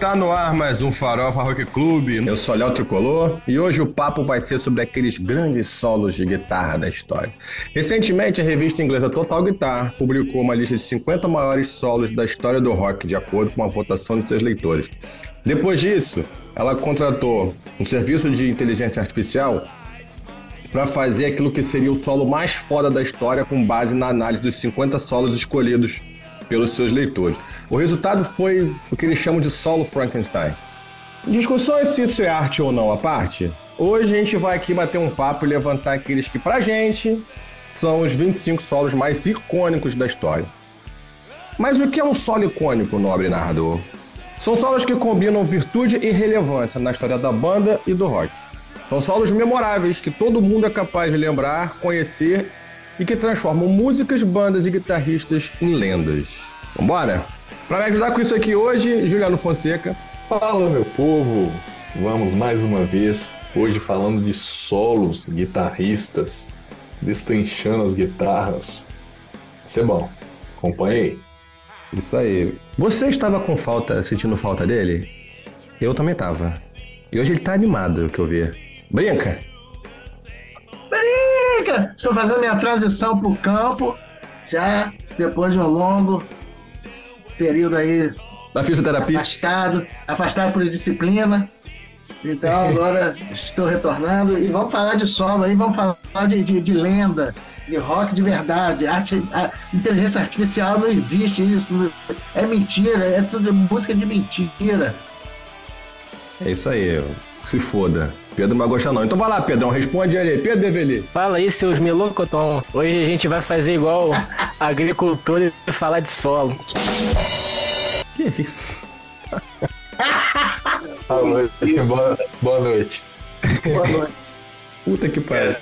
tá no ar mais um Farofa Rock Club. Eu sou Léo Tricolor e hoje o papo vai ser sobre aqueles grandes solos de guitarra da história. Recentemente, a revista inglesa Total Guitar publicou uma lista de 50 maiores solos da história do rock, de acordo com a votação de seus leitores. Depois disso, ela contratou um serviço de inteligência artificial para fazer aquilo que seria o solo mais foda da história com base na análise dos 50 solos escolhidos pelos seus leitores. O resultado foi o que eles chamam de solo Frankenstein. Discussões se isso é arte ou não à parte, hoje a gente vai aqui bater um papo e levantar aqueles que, pra gente, são os 25 solos mais icônicos da história. Mas o que é um solo icônico, nobre narrador? São solos que combinam virtude e relevância na história da banda e do rock. São solos memoráveis que todo mundo é capaz de lembrar, conhecer e que transformam músicas, bandas e guitarristas em lendas. Vambora? Para me ajudar com isso aqui hoje, Juliano Fonseca. Fala, meu povo! Vamos mais uma vez, hoje falando de solos, guitarristas, destrinchando as guitarras. Vai ser bom. Acompanhe aí. Isso aí. Você estava com falta, sentindo falta dele? Eu também estava. E hoje ele tá animado, o que eu vi. Brinca! Estou fazendo minha transição pro campo, já depois de um longo período aí da fisioterapia. Afastado, afastado por disciplina. Então agora estou retornando e vamos falar de solo aí, vamos falar de, de, de lenda, de rock de verdade. Arte, inteligência artificial não existe isso. É mentira, é tudo música de mentira. É isso aí, se foda. Pedro não vai gostar não. Então vai lá, Pedrão, responde aí. Pedro Develi. Fala aí, seus melocotão. Hoje a gente vai fazer igual agricultor e falar de solo. Que isso? boa noite. Boa, boa noite. Boa noite. Puta que pariu.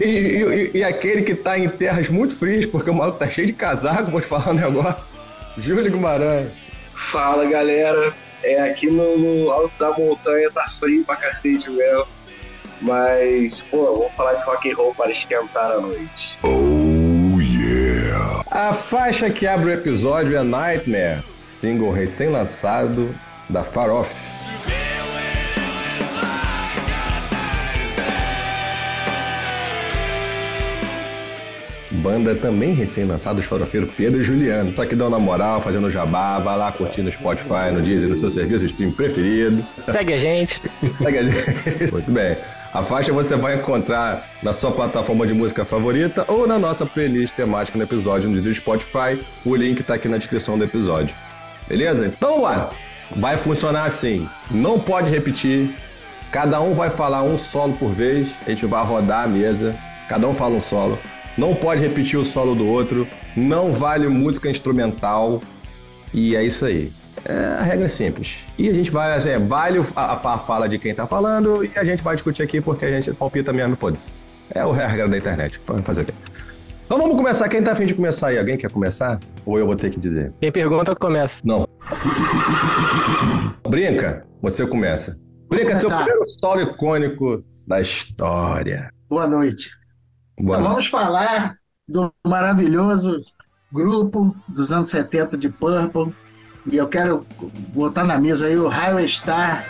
E, e, e, aquele que tá em terras muito frias, porque o maluco tá cheio de casaco, vou te falar um negócio. Júlio Guimarães. Fala galera, é aqui no, no, alto da montanha tá frio pra cacete mesmo. Mas, pô, vamos falar de rock and roll para esquentar a noite. Oh yeah! A faixa que abre o episódio é Nightmare, single recém-lançado da Far banda também recém-lançada, os farofeiros Pedro e Juliano. Tô aqui dando uma moral, fazendo jabá, vai lá curtindo no Spotify, no Deezer, no seu serviço de stream preferido. Segue a gente. Segue a gente. Muito bem. A faixa você vai encontrar na sua plataforma de música favorita ou na nossa playlist temática no episódio no Spotify. O link tá aqui na descrição do episódio. Beleza? Então, lá. Vai funcionar assim. Não pode repetir. Cada um vai falar um solo por vez. A gente vai rodar a mesa. Cada um fala um solo não pode repetir o solo do outro, não vale música instrumental e é isso aí. É, a regra é simples. E a gente vai, assim, é, vale a, a, fala de quem tá falando e a gente vai discutir aqui porque a gente palpita mesmo, foda-se. É a regra da internet. Fazer o quê? Então vamos começar. Quem tá afim de começar aí? Alguém quer começar? Ou eu vou ter que dizer? Quem pergunta, começa. Não. Brinca, você começa. Brinca, seu primeiro solo icônico da história. Boa noite. Então, vamos falar do maravilhoso grupo dos anos 70 de Purple. E eu quero botar na mesa aí o Highway Star.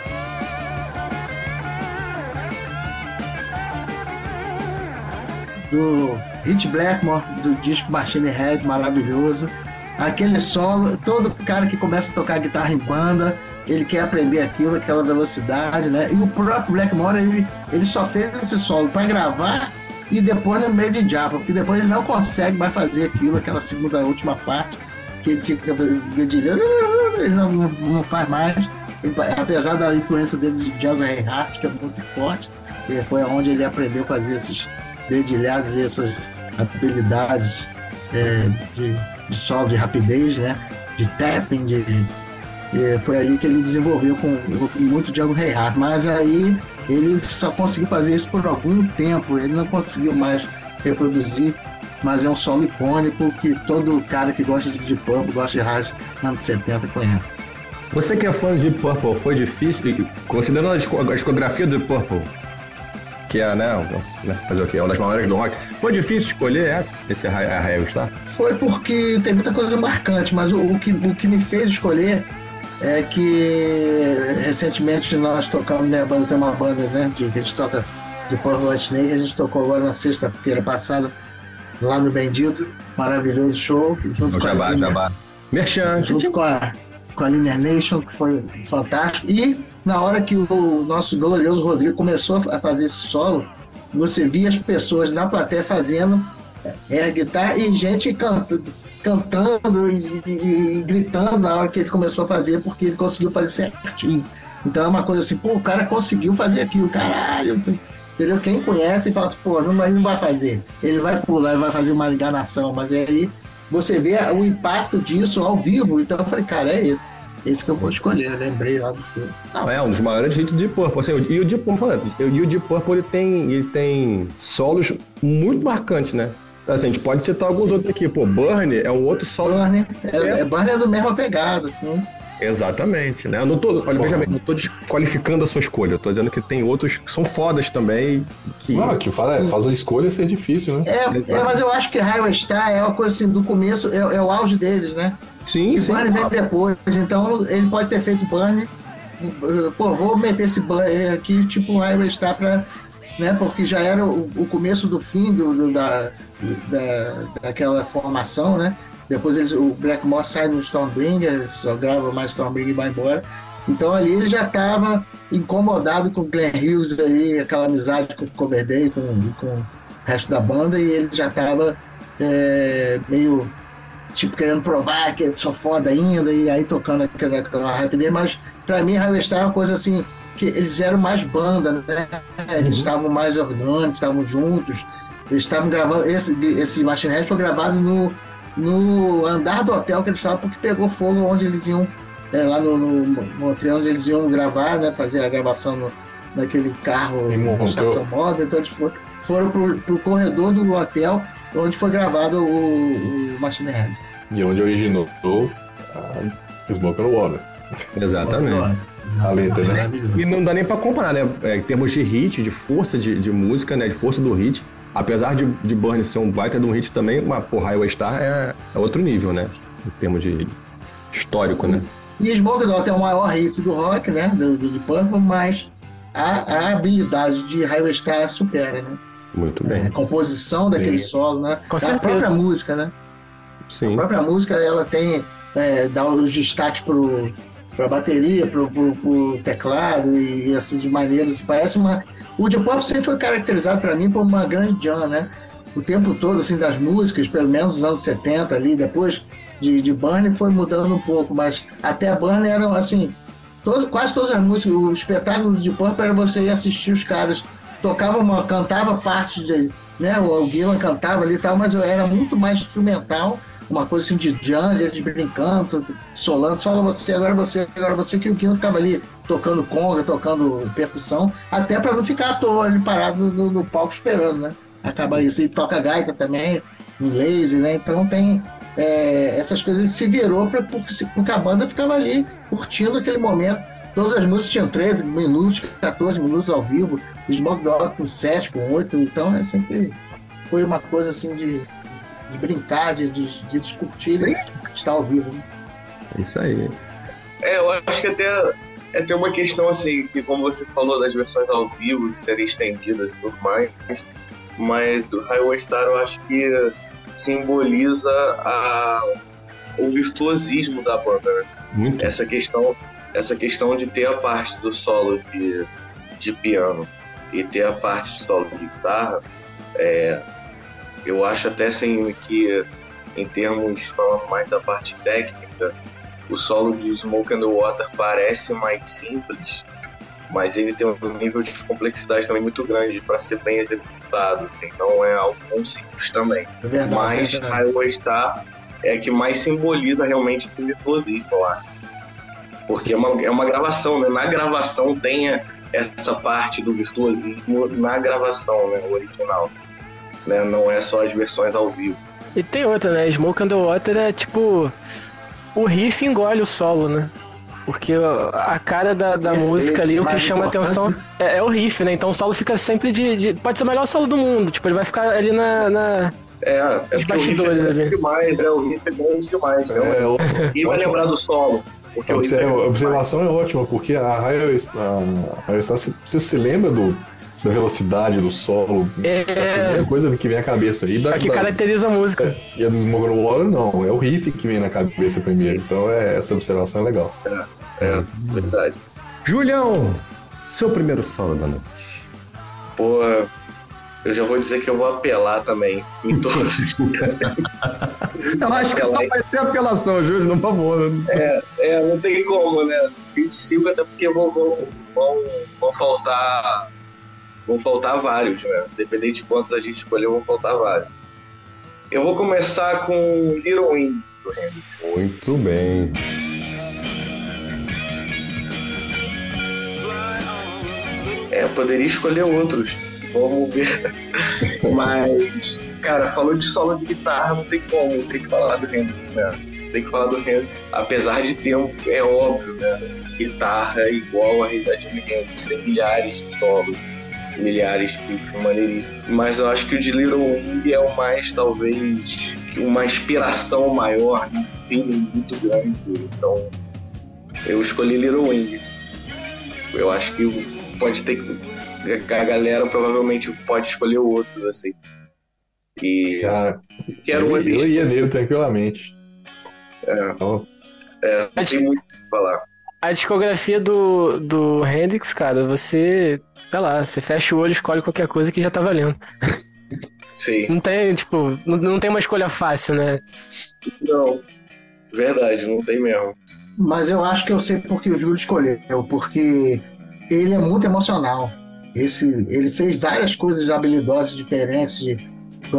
Do Rich Blackmore, do disco Machine Head, maravilhoso. Aquele solo, todo cara que começa a tocar guitarra em banda, ele quer aprender aquilo, aquela velocidade, né? E o próprio Blackmore, ele, ele só fez esse solo para gravar e depois no meio de Java, porque depois ele não consegue mais fazer aquilo, aquela segunda última parte, que ele fica dedilhando, ele não, não, não, faz mais. apesar da influência dele de Java Reinhardt, que é muito forte, foi onde ele aprendeu a fazer esses dedilhados e essas habilidades é, de, de solo, de rapidez, né? de tapping, de, de foi ali que ele desenvolveu com, com muito Django Reinhardt. Mas aí ele só conseguiu fazer isso por algum tempo, ele não conseguiu mais reproduzir, mas é um solo icônico que todo cara que gosta de Deep Purple, gosta de rádio anos 70 conhece. Você que é fã de Deep Purple, foi difícil, considerando a discografia do Deep Purple, que é, né, né? Fazer o quê? É uma das maiores do rock. Foi difícil escolher essa, esse Arraial Star? Foi porque tem muita coisa marcante, mas o, o, que, o que me fez escolher é que recentemente nós tocamos, né, a banda tem uma banda, né, de, que a gente toca de Porto Snake, a gente tocou agora na sexta-feira passada lá no Bendito, maravilhoso show, junto o com jabá, a jabá. Merchan, junto com a, com a Linear Nation, que foi fantástico, e na hora que o nosso glorioso Rodrigo começou a fazer esse solo, você via as pessoas na plateia fazendo é, guitarra e gente cantando, cantando e, e, e, gritando na hora que ele começou a fazer, porque ele conseguiu fazer certinho. Então é uma coisa assim, pô, o cara conseguiu fazer aquilo, caralho. Entendeu? Quem conhece fala assim, pô, não, ele não vai fazer. Ele vai pular, ele vai fazer uma enganação, mas aí você vê o impacto disso ao vivo. Então eu falei, cara, é esse. Esse que eu vou escolher, eu lembrei lá do filme. Não, é um dos maiores hits de Purple. Assim, e o Deep Purple, e o Deep Purple ele tem, ele tem solos muito marcantes, né? Assim, a gente pode citar alguns outros aqui. Pô, Burn é um outro solo. Burn é, é, é, Burn é do mesmo pegada, assim. Exatamente, né? Eu não tô, olha, veja bem, não tô desqualificando a sua escolha. Eu tô dizendo que tem outros que são fodas também. Que... Não, que faz, faz a escolha ser difícil, né? É, é, mas eu acho que Highway Star é uma coisa assim, do começo, é, é o auge deles, né? Sim, e sim. Burn vem depois, então ele pode ter feito Burn. Pô, vou meter esse Burn aqui, tipo Highway Star pra. Né, porque já era o, o começo do fim do, do da, da, daquela formação, né? Depois eles, o Blackmore sai no Stormbringer, só grava mais Stormbringer e vai embora. Então ali ele já estava incomodado com o Glenn Hughes aí, aquela amizade com o Coverdale, com, com o resto da banda, e ele já estava é, meio tipo querendo provar que eu sou foda ainda, e aí tocando aquela, aquela rapidez, mas para mim Highway Star é uma coisa assim, que eles eram mais banda, né? Eles uhum. estavam mais orgânicos, estavam juntos, eles estavam gravando, esse, esse Machine Head foi gravado no no andar do hotel que eles estavam, porque pegou fogo onde eles iam, é, lá no, hotel onde eles iam gravar, né, fazer a gravação no, naquele carro, na estação móvel. Então eles foram, foram pro, pro corredor do hotel onde foi gravado o, o Machine Head. E onde originou a Smoke on Water. Exatamente. A letra, né? E não dá nem pra comparar, né? É, em termos de hit, de força de, de música, né? De força do hit apesar de, de Burn ser um baita de um hit também, uma, pô, Highway Star é, é outro nível, né? Em termos de histórico, né? E Smoke Dot é o maior riff do rock, né? Do, do, do Purple, mas a, a habilidade de Highway Star supera, né? Muito bem. É, a composição daquele Sim. solo, né? Com a própria música, né? Sim. A própria música, ela tem, é, dá os destaques pro, pra bateria, pro, pro teclado e assim, de maneiras. Parece uma o Deep Purple sempre foi caracterizado para mim por uma grande jam, né? O tempo todo, assim, das músicas, pelo menos nos anos 70 ali, depois de, de Burn foi mudando um pouco, mas até a Burn eram, assim, quase todas as músicas, o espetáculo de Purple era você ir assistir os caras, tocavam uma, cantava parte de, né, o Gillan cantava ali e tal, mas era muito mais instrumental, uma coisa assim de jam, de brincando, solando, fala você, agora você, agora você, que o Gillan ficava ali tocando conga, tocando percussão, até para não ficar à toa ali parado no, no, palco esperando, né? Acaba isso. E toca gaita também, em laser, né? Então tem é, essas coisas. Ele se virou para porque a banda ficava ali curtindo aquele momento. Todas as músicas tinham 13 minutos, 14 minutos ao vivo, Smoke Dog com 7, com 8, então é sempre foi uma coisa assim de, de brincar, de, de, de discutir, de estar ao vivo. Né? É isso aí. É, eu acho que até é, tem uma questão assim, que como você falou das versões ao vivo, de serem estendidas e tudo mais, mas o Highway Star eu acho que simboliza a, o virtuosismo da banda. Né? Muito. Essa questão, essa questão de ter a parte do solo de, de piano e ter a parte de solo de guitarra, é, eu acho até assim que em termos falando mais da parte técnica, o solo de Smoke and the Water parece mais simples, mas ele tem um nível de complexidade também muito grande para ser bem executado, assim, então é algo não simples também. É verdade, mas é Highway Star é que mais simboliza realmente esse virtuosismo, acho. Porque é uma, é uma gravação, né? Na gravação tem essa parte do virtuosismo na gravação, né? O original. Né? Não é só as versões ao vivo. E tem outra, né? Smoke and the Water é tipo o riff engole o solo, né? Porque a cara da, da música ali, o que chama atenção é, é, o riff, né? Então o solo fica sempre de, de, Pode ser o melhor solo do mundo. Tipo, ele vai ficar ali na. na... É, é os bastidores o riff é ali. demais, né? O riff é grande demais. Né? É, Quem vai lembrar do solo? Porque a, observa, a observação é ótima, porque a Raio Star, você se lembra do, da velocidade do solo. É... A primeira coisa que vem à cabeça. E da, é que da, caracteriza a música. E a do Smoke Water, não. É o riff que vem na cabeça primeiro. Então é, essa observação é legal. É, é verdade. Julião, seu primeiro solo da noite. Pô, eu já vou dizer que eu vou apelar também em todos. eu acho que só vai ter apelação, Júlio, não favor. É, é, não tem como, né? 25 até porque vão, vão, vão, vão faltar. Vão faltar vários, né? Independente de quantos a gente escolheu, vão faltar vários. Eu vou começar com Little Wing do Hendrix. Muito bem. É, poderia escolher outros vamos ver. Mas, cara, falou de solo de guitarra, não tem como, tem que falar do Hendrix, né? Tem que falar do Hendrix. Apesar de ter, um, é óbvio, né? Guitarra é igual a realidade do Hendrix, tem milhares de solos, milhares de maneiríssimos. Mas eu acho que o de Little Wing é o mais, talvez, uma inspiração maior, um feeling muito grande. Então, eu escolhi Little Wing. Eu acho que pode ter que a galera provavelmente pode escolher outros, assim. E Cara, quero eu, eu ia nele tranquilamente. É, então... é não tem muito o que falar. A discografia do, do Hendrix, cara, você, sei lá, você fecha o olho, escolhe qualquer coisa que já tá valendo. Sim. Não tem, tipo, não, não tem uma escolha fácil, né? Não, verdade, não tem mesmo. Mas eu acho que eu sei porque o Júlio escolheu, porque ele é muito emocional. Esse, ele fez várias coisas habilidosas diferentes, de,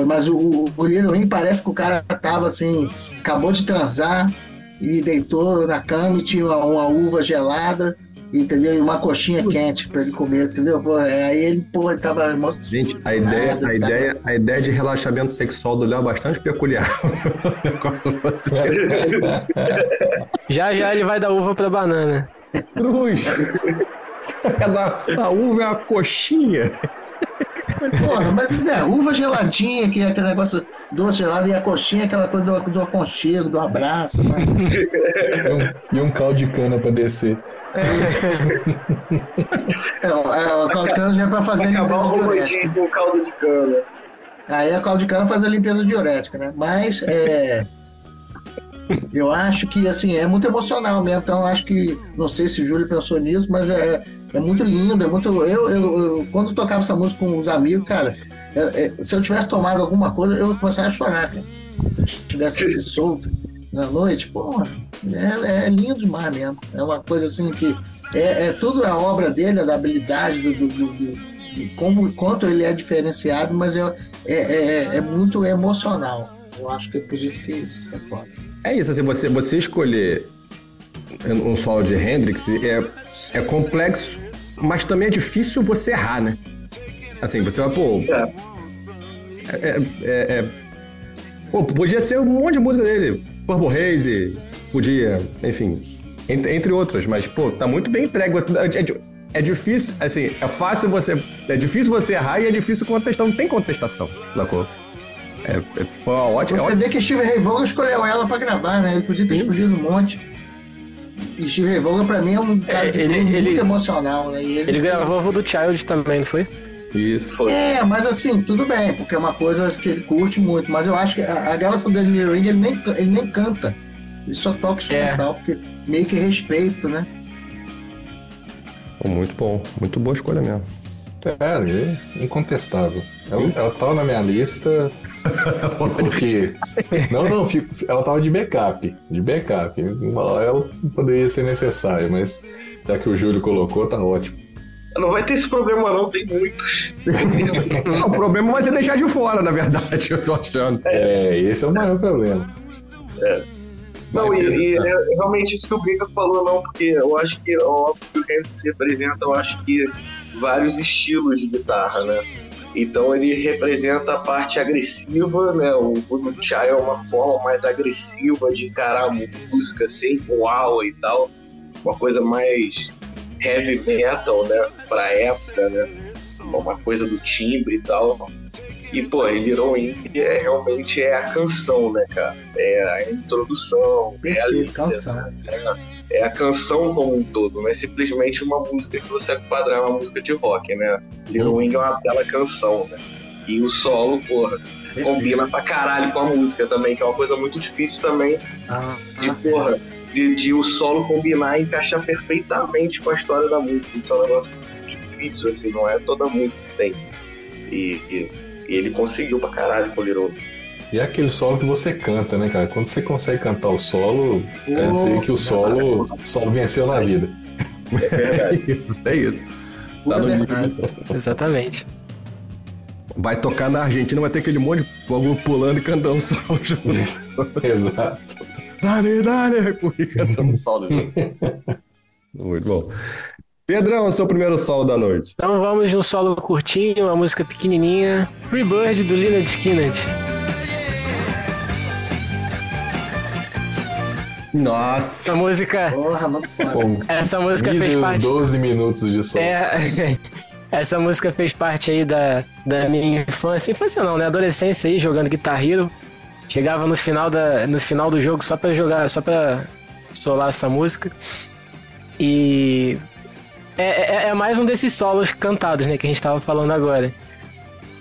mas o, o Little parece que o cara tava assim, acabou de transar e deitou na cama e tinha uma, uma uva gelada entendeu? E uma coxinha quente para ele comer, entendeu? Pô, é, aí ele, pô, ele tava emocionado. Gente, a ideia, a, ideia, a ideia de relaxamento sexual do Léo é bastante peculiar. já já ele vai dar uva para banana. Cruz! a uva é uma coxinha. Porra, mas né, uva geladinha, que é aquele negócio doce gelado, e a coxinha é aquela coisa do, do aconchego, do abraço. Né? E, um, e um caldo de cana pra descer. É, é, o caldo de cana já é pra fazer Vai a limpeza diurética. com caldo de cana. Aí a caldo de cana faz a limpeza diurética, né? Mas é, eu acho que assim é muito emocional mesmo. Então acho que não sei se o Júlio pensou nisso, mas é, é muito lindo, é muito. Eu, eu, eu quando tocava essa música com os amigos, cara, é, é, se eu tivesse tomado alguma coisa, eu começaria a chorar, cara. Se eu tivesse se solto na noite, porra, é, é, lindo demais mesmo. É uma coisa assim que é, é tudo a obra dele, da habilidade, do, do, do, do de como quanto ele é diferenciado, mas é, é, é, é muito emocional. Eu acho que é por isso que é foda. É isso, assim, você, você escolher um solo de Hendrix é, é complexo, mas também é difícil você errar, né? Assim, você vai, pô. É. É, é, é, pô, podia ser um monte de música dele. Purple Haze, podia, enfim, entre, entre outras, mas, pô, tá muito bem entregue. É, é, é difícil, assim, é fácil você. É difícil você errar e é difícil contestar, não tem contestação, sacou? É, é ótimo. Você é vê que Steve Ray Vaughan escolheu ela pra gravar, né? Ele podia ter Sim. escolhido um monte. E Steve Ray Vaughan, pra mim, é um cara é, ele, muito ele, emocional, né? ele, ele gravou do Child também, não foi? Isso. Foi. É, mas assim, tudo bem, porque é uma coisa que ele curte muito. Mas eu acho que a, a gravação dele no Ring, ele nem, ele nem canta. Ele só toca instrumental, é. porque meio que respeito, né? Muito bom, muito boa escolha mesmo. É, incontestável. Ela, ela tava na minha lista porque. Não, não, fico... ela tava de backup. De backup. Ela poderia ser necessária, mas já que o Júlio colocou, tá ótimo. Não vai ter esse problema, não, tem muitos. não, o problema vai ser deixar de fora, na verdade, eu tô achando. É, esse é o maior problema. É. Não, e, e é realmente isso que o Briga falou, não, porque eu acho que, óbvio que o Hendrix representa, eu acho que vários estilos de guitarra, né? Então ele representa a parte agressiva, né? O Voodoo Chai é uma forma mais agressiva de encarar a música, sem assim, uau e tal. uma coisa mais heavy metal, né? Pra época, né? Uma coisa do timbre e tal. E, pô, Little Ink é, realmente é a canção, né, cara? É a introdução, Perfeito, é a letra, canção. né? É, é a canção como um todo, não é simplesmente uma música que você enquadrar uma música de rock, né? Little Wing é uma bela canção, né? E o solo, porra, combina pra caralho com a música também, que é uma coisa muito difícil também Ah, de, porra, de, de o solo combinar e encaixar perfeitamente com a história da música. Isso é um negócio muito difícil, assim, não é toda música que tem. E, e, e ele conseguiu pra caralho com o Little Wing. E é aquele solo que você canta, né, cara? Quando você consegue cantar o solo, quer Oh, dizer que o solo, o solo venceu na vida. É. É isso, é isso. Tá no verdade. Exatamente. Vai tocar na Argentina, vai ter aquele monte de povo pulando e cantando solo junto. Exato. Dale, dale, e cantando solo junto. Muito bom. Pedrão, seu primeiro solo da noite. Então vamos de um solo curtinho, uma música pequenininha. Free Bird do Leonard Skinner. Nossa. Essa música, Porra. Com essa música fez 15, parte 12 minutos de solo. É, essa música fez parte aí da, da minha infância. Infância não, né? Adolescência aí, jogando Guitar Hero. Chegava no final, da, no final do jogo só pra jogar, só pra solar essa música. E é, é, é mais um desses solos cantados, né? Que a gente tava falando agora.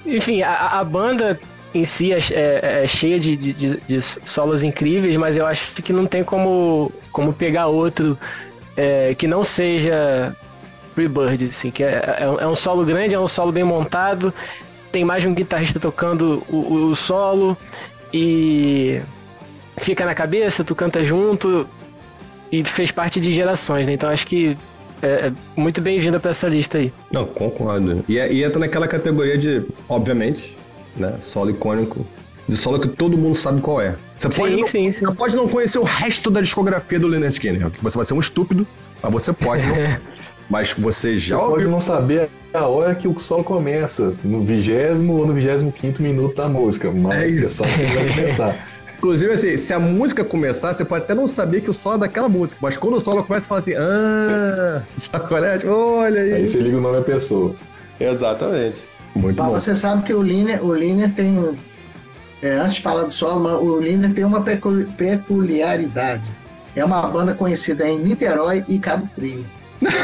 Enfim, a, a banda em si é, é- é cheia de, de, de- de solos incríveis, mas eu acho que não tem como, como pegar outro é, que não seja Freebird, assim, que é, é, um- é um solo grande, é um solo bem montado, tem mais de um guitarrista tocando o, o- solo e fica na cabeça, tu canta junto e fez parte de gerações, né? Então acho que é, é muito bem-vinda pra essa lista aí. Não, concordo. E, e entra naquela categoria de, obviamente, né? Solo icônico. De solo que todo mundo sabe qual é. Você pode, Sim, não, sim, sim. você pode não conhecer o resto da discografia do Leonard Skinner. que Você vai ser um estúpido, mas você pode. não. mas você Você já pode ouviu. não saber a hora que o solo começa, no vigésimo ou no vigésimo quinto minuto da música, É mas isso. você sabe que vai começar. Inclusive, assim, se a música começar, você pode até não saber que o solo é daquela música. Mas quando o solo começa, você fala assim, ah, sacolete, olha aí. Aí você liga o nome da pessoa. Exatamente. Muito Mas bom. você sabe que o Liner, o Liner tem. é, antes de falar do solo, mas o Liner tem uma pecu- peculiaridade. É uma banda conhecida em Niterói e Cabo Frio.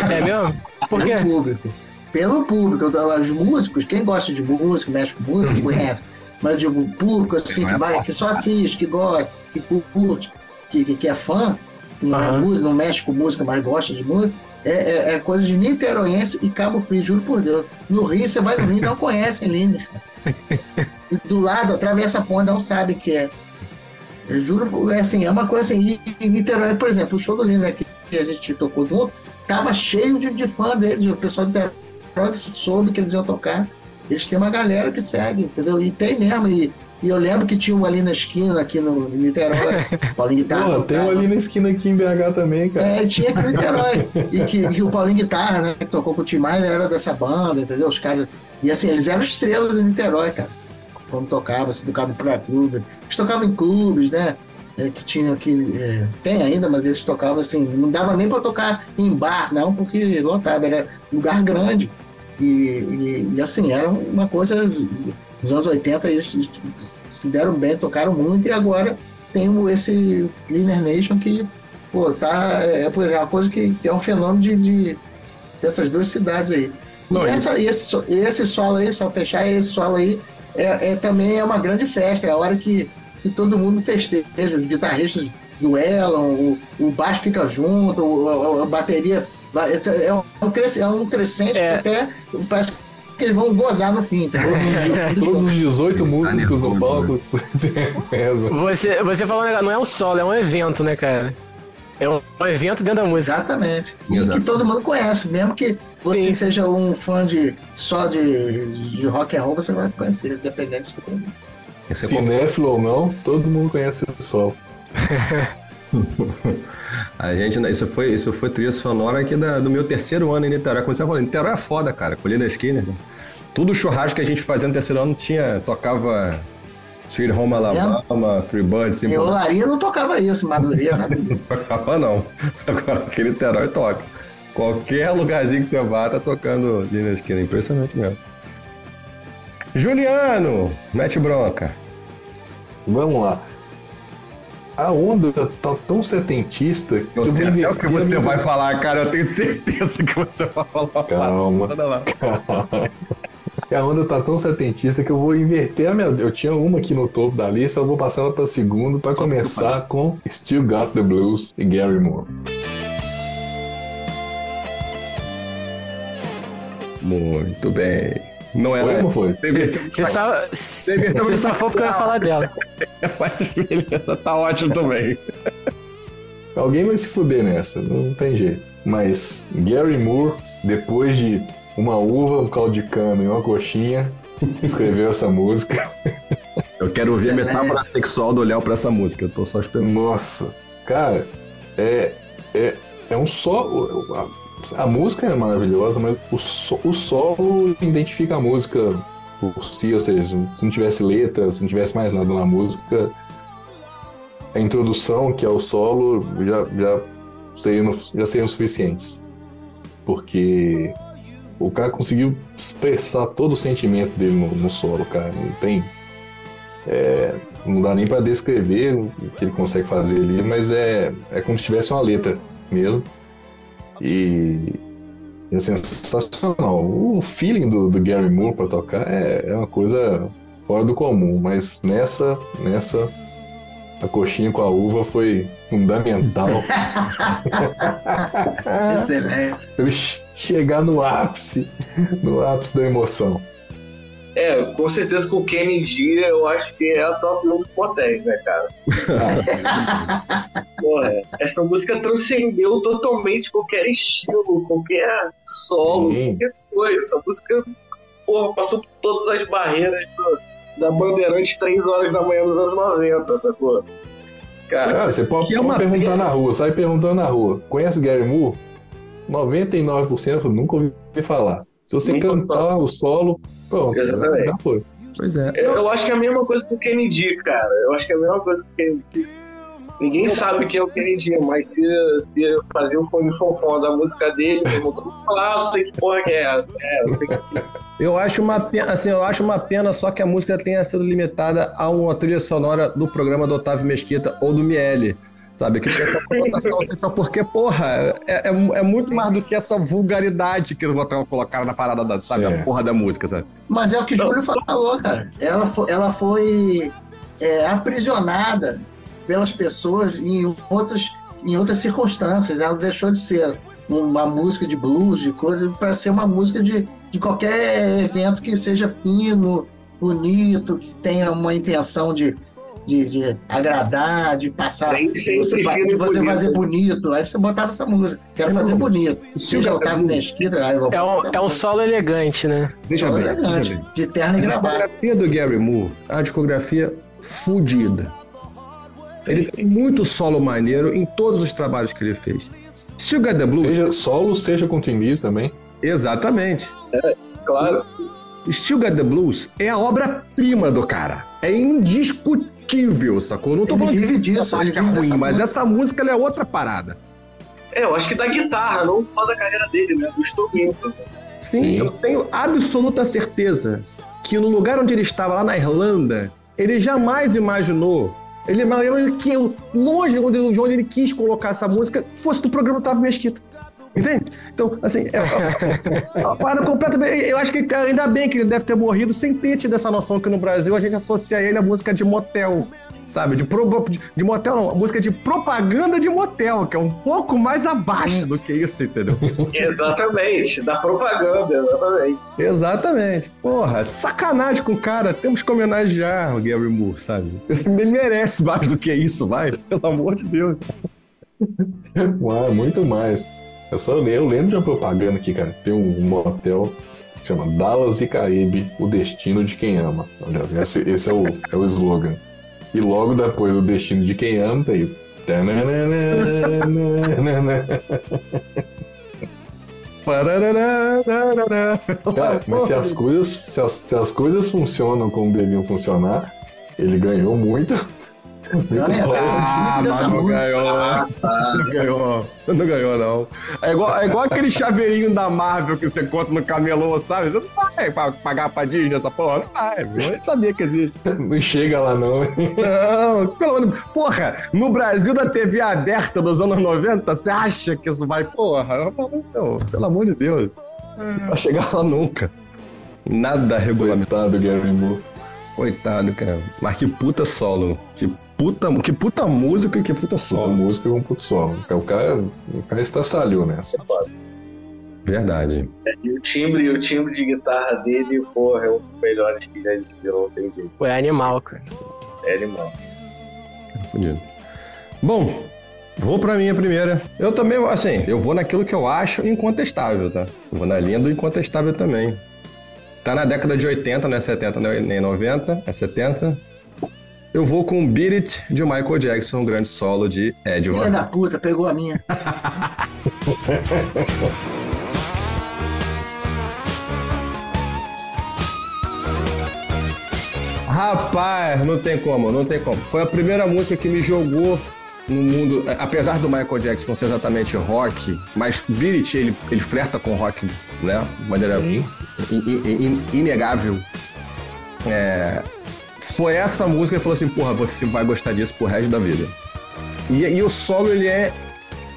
É mesmo? Por quê? Pelo público. Pelo público. Os músicos, quem gosta de música, mexe com música, conhece. Mas digo, o público assim, que, vai, que só assiste, que gosta, que curte, que, que, que é fã, não, é Aham. música, não mexe com música, mas gosta de música, é, é, é coisa de Niteroense e Cabo Frio, juro por Deus. No Rio, você vai no Rio não conhece Liner. E do lado, atravessa a ponte, não sabe que é. Eu juro, é assim, é uma coisa assim. E, Niterói, por exemplo, o show do Liner que a gente tocou junto, tava cheio de, de fã deles. O pessoal de Niterói soube que eles iam tocar. Eles têm uma galera que segue, entendeu? E tem mesmo. E, e eu lembro que tinha um ali na esquina, aqui no em Niterói, Paulinho Guitarra. Porra, tem um tocava. ali na esquina aqui em BH também, cara. É, tinha aqui em Niterói. E que, que o Paulinho Guitarra, né, que tocou com o Tim Maia, era dessa banda, entendeu? Os caras. E assim, eles eram estrelas em Niterói, cara. Quando tocava, se tocava para clube. Eles tocavam em clubes, né? é, que tinham que. é, tem ainda, mas eles tocavam assim. Não dava nem para tocar em bar, não, porque lotava, era lugar grande. E, e, e, assim, era uma coisa. Nos anos 80 eles se deram bem, tocaram muito, e agora tem esse Cleaner Nation que, pô, tá. É, por exemplo, é uma coisa que, que é um fenômeno de, de- dessas duas cidades aí. Não, e e- essa, esse, esse solo aí, só fechar esse solo aí, é, é também é uma grande festa, é a hora que, que todo mundo festeja, os guitarristas duelam, o, o baixo fica junto, o- a, a bateria. É um, é um é um crescente É. que até parece que eles vão gozar no fim, entendeu? Todos os 18 músicos no nervoso, palco reza. Você, você falou um negócio, não é um solo, é um evento, né, cara? É um, um evento dentro da música. Exatamente. E Exato. que todo mundo conhece, mesmo que você Sim. seja um fã de só de, de rock and roll, você vai conhecer, dependendo do seu é Cinéfilo ou não, todo mundo conhece o sol. A gente, isso foi, isso foi trilha sonora aqui da- do meu terceiro ano em Niterói. Como você falou, Niterói é foda, cara. Colina Skinner. Tudo churrasco que a gente fazia no terceiro ano tinha, tocava Sweet Home Alabama, é. Free Bird, Simple... Eu Olaria não tocava isso, Madureira, né? não tocava não. Agora aquele Niterói toca. Qualquer lugarzinho que você vá, tá tocando Lina Esquina. Impressionante mesmo. Juliano, mete bronca. Vamos lá. A onda tá tão setentista que eu, eu vou até o que você vai falar, cara. Eu tenho certeza que você vai falar. Calma. Calma. A onda tá tão setentista que eu vou inverter a minha. Eu tinha uma aqui no topo da lista, eu vou passar ela pra segundo para começar com Still Got the Blues e Gary Moore. Muito bem. Não era. Como foi? Você só, você só foi porque eu ia falar dela. Mas beleza, tá ótimo também. Alguém vai se fuder nessa, não tem jeito. Mas Gary Moore, depois de uma uva, um caldo de cana e uma coxinha, escreveu essa música. Eu quero ver a metáfora sexual do Léo pra essa música, eu tô só esperando. Nossa, cara, é, é, é um só. A, música é maravilhosa, mas o, so, o solo identifica a música por si, ou seja, se não tivesse letra, se não tivesse mais nada na música, a introdução, que é o solo, já, já, seriam, já seriam suficientes. Porque o cara conseguiu expressar todo o sentimento dele no, no solo, cara. Não tem. É, não dá nem para descrever o que ele consegue fazer ali, mas é, é como se tivesse uma letra mesmo. E é sensacional. O feeling do, do Gary Moore para tocar é, é uma coisa fora do comum, mas nessa, nessa a coxinha com a uva foi fundamental. Excelente. chegar no ápice, no ápice da emoção. É, com certeza com o Kennedy eu acho que é a top 1 do Motéis, né, cara? Porra, essa música transcendeu totalmente qualquer estilo, qualquer solo, Sim. qualquer coisa. Essa música, porra, passou por todas as barreiras do, da Bandeirante 3 horas da manhã dos anos 90, sacou? Cara, você pode, é uma perguntar na rua, sai perguntando na rua. Conhece Gary Moore? 99% eu nunca ouvi falar. Se você Nunca cantar o solo, pronto, Exatamente. já foi. Pois é. Eu, eu, acho que é a mesma coisa com o Kennedy, cara. Eu acho que é a mesma coisa com o Kennedy. Ninguém sabe quem é o Kennedy, mas se, se fazer um fone fofão da música dele, todo mundo falar, ah, sei que porra que é essa. É, eu, que... eu acho uma pena, assim, eu acho uma pena só que a música tenha sido limitada a uma trilha sonora do programa do Otávio Mesquita ou do Miele sabe? Que tem essa conotação sexual, porque, porra, é, é, é, muito mais do que essa vulgaridade que eles colocaram na parada da, sabe? É. A porra da música, sabe? Mas é o que o Júlio falou, cara. Ela foi, ela foi é, aprisionada pelas pessoas em outras, em outras circunstâncias. Ela deixou de ser uma música de blues, de coisa, para ser uma música de, de qualquer evento que seja fino, bonito, que tenha uma intenção de de, de agradar, de passar, de você, de você fazer bonito. Aí você botava essa música, quero fazer bonito. Se já estava na esquina, aí eu é um, é um solo elegante, né? Deixa solo ver, elegante, de terno e gravata. A discografia do Gary Moore é uma discografia fodida. Ele tem muito solo maneiro em todos os trabalhos que ele fez. Sugar the Blues. Seja solo, seja com Twin também. Exatamente. É, claro. Still Got the Blues é a obra-prima do cara. É indiscutível indiscutível, sacou? Não tô ele falando vive disso, ele é ruim, mas música. essa música é outra parada. É, eu acho que da guitarra, não só da carreira dele, né? Do instrumento. Sim, Sim, eu tenho absoluta certeza que no lugar onde ele estava, lá na Irlanda, ele jamais imaginou. Ele, ele que longe de onde ele quis colocar essa música fosse do programa Otávio Mesquita. Entende? Então, assim, é, para completamente. Eu acho que ainda bem que ele deve ter morrido sem ter tido essa noção que no Brasil a gente associa ele à música de motel, sabe? De, pro, de, de motel, não, a música de propaganda de motel, que é um pouco mais abaixo do que isso, entendeu? exatamente, da propaganda, exatamente. Exatamente. Porra, sacanagem com o cara, temos que homenagear o Gary Moore, sabe? Ele merece mais do que isso, vai, pelo amor de Deus. Uau, muito mais. Eu só eu lembro de uma propaganda aqui, cara. Tem um, motel que chama Dallas e Caribe, o destino de quem ama. Esse, esse é, o, é o slogan. E logo depois do destino de quem ama, tem. Cara, mas se as, coisas, se as, se as coisas funcionam como deviam funcionar, ele ganhou muito. Ganha, bom. Ah, mas não ganhou. Não ganhou. Não ganhou, não. É igual, é igual aquele chaveirinho da Marvel que você conta no camelô, sabe? Você não vai pa- pagar pra Disney essa porra. Não vai. Eu sabia que existe. Não chega lá, não. Não, pelo menos. Porra, no Brasil da TV aberta dos anos 90, você acha que isso vai. Porra, não, pelo amor de Deus. Não vai chegar lá nunca. Nada regulamentado. Gary Moore. Coitado, cara. Mas que puta solo. Que puta, que puta música e que puta solo. música com um puto solo. O cara, o cara estraçalhou nessa. Verdade. E o timbre, o timbre de guitarra dele, porra, é um dos melhores que já não tem jeito. Foi animal, cara. É animal. Fudido. Bom, vou pra minha primeira. Eu também, assim, eu vou naquilo que eu acho incontestável, tá? Eu vou na linha do incontestável também. Tá na década de 80, não é 70, não é nem 90, é 70. Eu vou com Beat It de Michael Jackson, um grande solo de Ed Van Filha da puta, pegou a minha. Rapaz, não tem como, não tem como. Foi a primeira música que me jogou no mundo, é, apesar do Michael Jackson não ser exatamente rock, mas Beat It, ele, ele flerta com rock, né? De maneira in- in- in- inegável. É, foi essa música que falou assim, porra, você vai gostar disso pro resto da vida. E, e o solo, ele é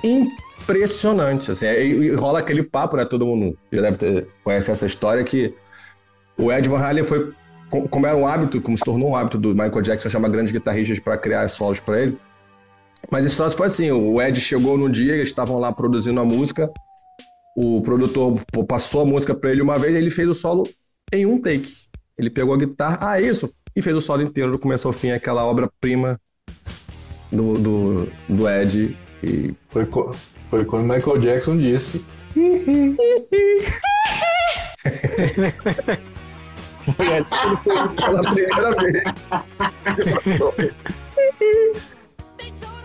impressionante, assim, e, e rola aquele papo, né? Todo mundo já deve ter, conhece essa história que o Ed Van Halen foi, co- como era um hábito, como se tornou um hábito do Michael Jackson chamar grandes guitarristas para criar solos para ele. Mas esse troço foi assim, o Ed chegou num dia, eles estavam lá produzindo a música, o produtor passou a música para ele uma vez, ele fez o solo em um take. Ele pegou a guitarra, ah, isso, e fez o solo inteiro do começo ao fim, aquela obra-prima do, do, do Ed. E Foi, co- foi quando Michael Jackson disse. pela primeira vez.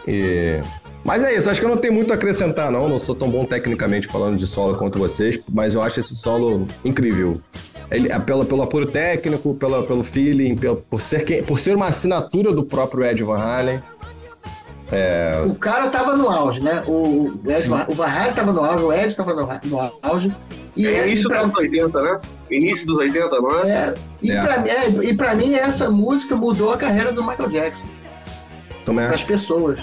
E- Mas é isso, acho que eu não tenho muito a acrescentar, não. Não sou tão bom tecnicamente falando de solo quanto vocês, mas eu acho esse solo incrível. Ele, é pelo, pelo apuro técnico, pela, pelo feeling, pelo, por, ser quem- por ser uma assinatura do próprio Ed Van Halen. O cara tava no auge, né? O, o, Ed, Van- o Van Halen tava no auge, o Ed tava no, no auge. E, É e início pra, dos 80, né? Início dos 80, não é? é, e, É. Pra, mim- é, e pra mim, essa música mudou a carreira do Michael Jackson. Também para as acho. pessoas.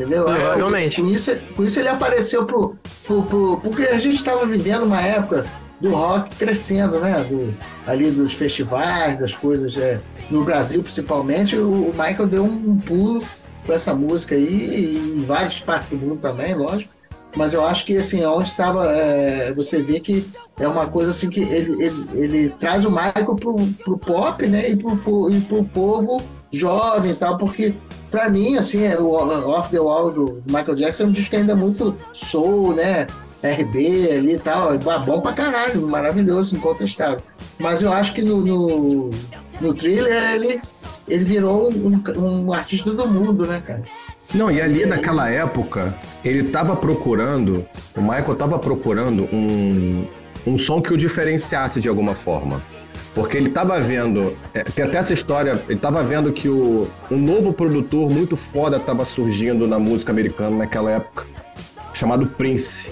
Entendeu? Provavelmente. Com isso, com isso ele apareceu pro, pro, pro- Porque a gente estava vivendo uma época do rock crescendo, né? Do, ali dos festivais, das coisas. é, no Brasil, principalmente, o, o Michael deu um, um pulo com essa música aí, e em várias partes do mundo também, lógico. Mas eu acho que assim, onde estava. é, você vê que é uma coisa assim que ele, ele, ele traz o Michael pro, pro pop, né? E pro, pro, e pro povo jovem e tal, porque pra mim, assim, é, o Off the Wall do Michael Jackson é um disco ainda muito soul, né? RB ali e tal, é bom pra caralho, maravilhoso, incontestável. Mas eu acho que no, no, no thriller ele, ele virou um, um artista do mundo, né, cara? Não, e ali naquela época, ele tava procurando, o Michael tava procurando um, um som que o diferenciasse de alguma forma. Porque ele tava vendo, é, tem até essa história, ele tava vendo que o, um novo produtor muito foda tava surgindo na música americana naquela época, chamado Prince.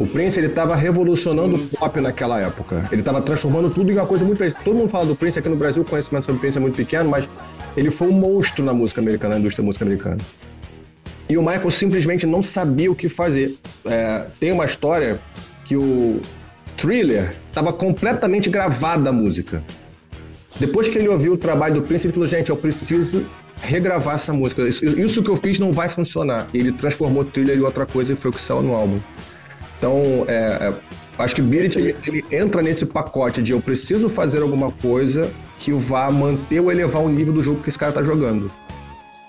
O Prince, ele tava revolucionando o pop naquela época. Ele tava transformando tudo em uma coisa muito diferente. Todo mundo fala do Prince aqui no Brasil, o conhecimento sobre o Prince é muito pequeno, mas ele foi um monstro na música americana, na indústria da música americana. E o Michael simplesmente não sabia o que fazer. É, tem uma história que o Thriller estava completamente gravada a música. Depois que ele ouviu o trabalho do Prince, ele falou: gente, eu preciso regravar essa música. Isso, isso que eu fiz não vai funcionar. E ele transformou Thriller em outra coisa e foi o que saiu no álbum. Então, é, é, acho que It, ele, ele entra nesse pacote de eu preciso fazer alguma coisa que vá manter ou elevar o nível do jogo que esse cara tá jogando.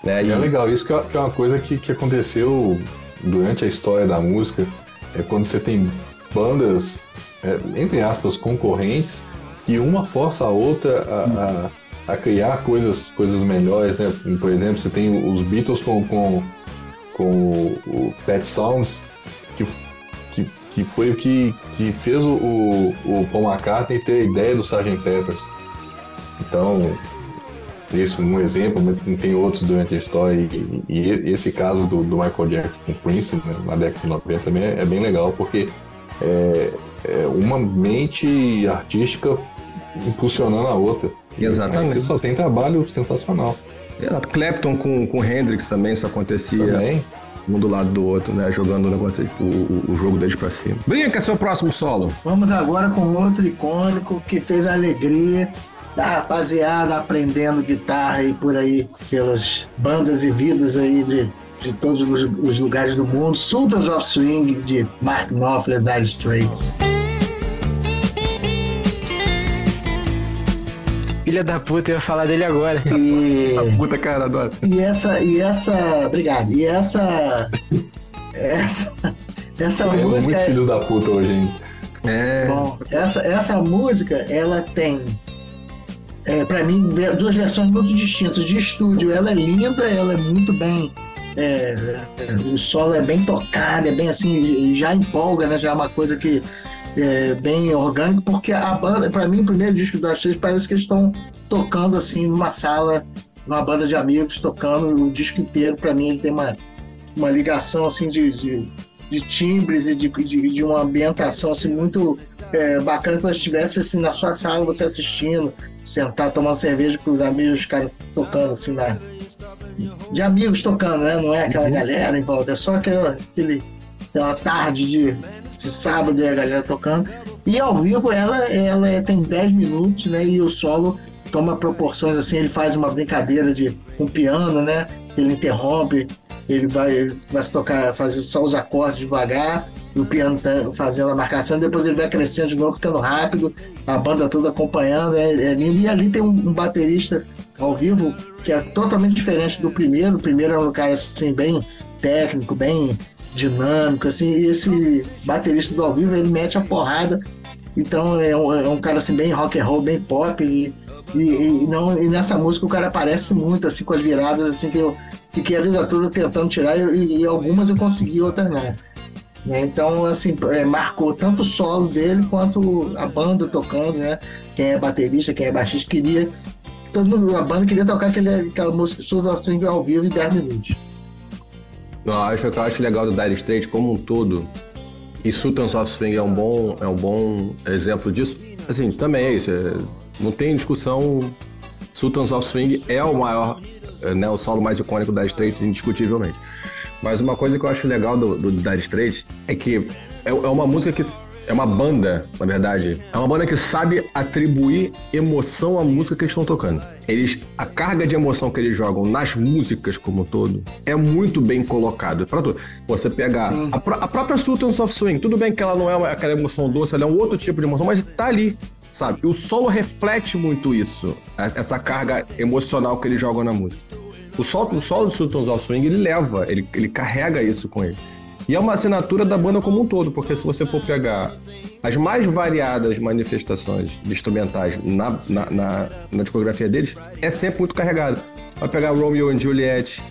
Né? E é legal, isso que é é uma coisa que, que aconteceu durante a história da música, é quando você tem bandas, entre aspas, concorrentes, e uma força a outra a, a, a criar coisas, coisas melhores, né? Por exemplo, você tem os Beatles com, com, com o, Pet Sounds, que, que, que foi o que, que fez o, o, Paul McCartney ter a ideia do Sgt. Peppers. Então, esse um exemplo, mas tem outros durante a história, e, e esse caso do, do, Michael Jackson com Prince, né, na década de 90 também é, é bem legal, porque é, é, uma mente artística impulsionando a outra. Exatamente. Você só tem trabalho sensacional. Exato. Clapton com, com Hendrix também isso acontecia. Também. Um do lado do outro, né? Jogando o, negócio, o, o, o jogo deles pra cima. Brinca, seu próximo solo. Vamos agora com outro icônico que fez a alegria da rapaziada aprendendo guitarra e por aí pelas bandas e vidas aí de, de todos os lugares do mundo. Sultans of Swing de Mark Knopfler, Dire Straits. Filha da puta, eu ia falar dele agora. E... A puta, cara, adoro. E essa, e essa, obrigado. E essa, essa, essa é, música. Muitos filhos da puta hoje, hein? É. Bom, essa, essa música, ela tem é, para mim, duas versões muito distintas. De estúdio, ela é linda, ela é muito bem. É, é, o solo é bem tocado, é bem assim, já empolga, né? Já é uma coisa que é bem orgânico, porque a banda, para mim, o primeiro disco da Chase parece que eles estão tocando assim numa sala, numa banda de amigos, tocando o disco inteiro. Para mim, ele tem uma, uma ligação assim de, de, de timbres e de, de, de, uma ambientação assim muito é, bacana que você estivesse assim na sua sala, você assistindo, sentar, tomar cerveja com os amigos, os caras tocando assim na. De amigos tocando, né? Não é aquela uhum. galera em volta, é só aquela, aquele, aquela tarde de de sábado e a galera tocando. E ao vivo ela, ela tem 10 minutos, né? E o solo toma proporções assim, ele faz uma brincadeira de um piano, né? Ele interrompe, ele vai, vai tocar, fazer só os acordes devagar, e o piano tá fazendo a marcação, depois ele vai crescendo de novo, ficando rápido, a banda toda acompanhando, é, é lindo. E ali tem um, um, baterista ao vivo que é totalmente diferente do primeiro. O primeiro é um cara assim, bem técnico, bem dinâmico, assim, e esse baterista do ao vivo, ele mete a porrada, então é um, é um cara assim, bem rock and roll, bem pop, e, e, e, não, e nessa música o cara aparece muito, assim, com as viradas, assim, que eu fiquei a vida toda tentando tirar, e, e algumas eu consegui, outras não. Né? Então, assim, é, marcou tanto o solo dele quanto a banda tocando, né? Quem é baterista, quem é baixista, queria. Todo mundo, a banda queria tocar aquele, aquela música of Swing ao vivo em 10 minutos. Não, acho que eu acho legal do Dire Straits como um todo. E Sultans of Swing é um bom, é um bom exemplo disso. Assim, também é isso. É, não tem discussão. Sultans of Swing é o maior, é, né, o solo mais icônico da Straits, indiscutivelmente. Mas uma coisa que eu acho legal do, do Dire Straits é que é, é uma música que é uma banda, na verdade, é uma banda que sabe atribuir emoção à música que eles estão tocando. Eles, a carga de emoção que eles jogam nas músicas como um todo é muito bem colocado. Para tudo. Você pegar a, a, própria Sultans of Swing, tudo bem que ela não é uma, aquela emoção doce, ela é um outro tipo de emoção, mas tá ali, sabe? O solo reflete muito isso, essa carga emocional que eles jogam na música. O solo, o solo do Sultans of Swing, ele leva, ele, ele carrega isso com ele. E é uma assinatura da banda como um todo, porque se você for pegar as mais variadas manifestações de instrumentais na, na, na, na discografia deles, é sempre muito carregado. Vai pegar Romeo and Juliet,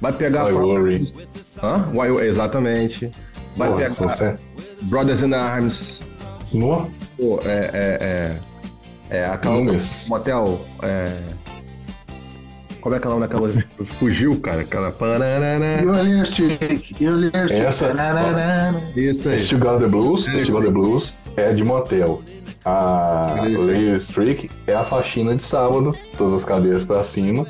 vai pegar. Why Worry. Hã? Why, exatamente. Vai Porra, pegar você... Brothers in Arms. No? Pô, é, é, é, é aquela motel. É, como é que é o nome daquela. Fugiu, cara. Aquela. Your Streak. Your Essa. Isso aí. Still Got the Blues. Still Got the Blues é de motel. A Little Streak é a faxina de sábado, todas as cadeiras pra cima.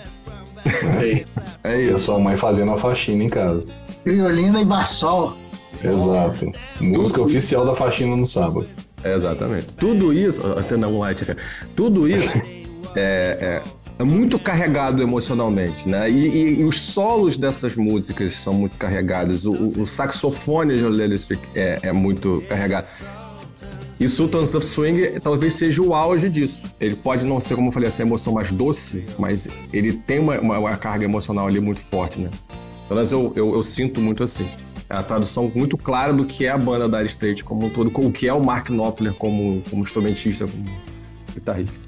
Né? É isso. E a sua mãe fazendo a faxina em casa. Criolina e Vassol. Exato. Música oficial da faxina no sábado. É, exatamente. Tudo isso. Até um light Tudo isso é, é é muito carregado emocionalmente, né? E, e, e, os solos dessas músicas são muito carregados. O, o, saxofone de Lily é, é muito carregado. E Sultans of Swing talvez seja o auge disso. Ele pode não ser, como eu falei, essa emoção mais doce, mas ele tem uma, uma, uma carga emocional ali muito forte, né? Pelo menos eu, eu, eu, sinto muito assim. É a tradução muito clara do que é a banda da State como um todo, o que é o Mark Knopfler como, como instrumentista, como guitarrista.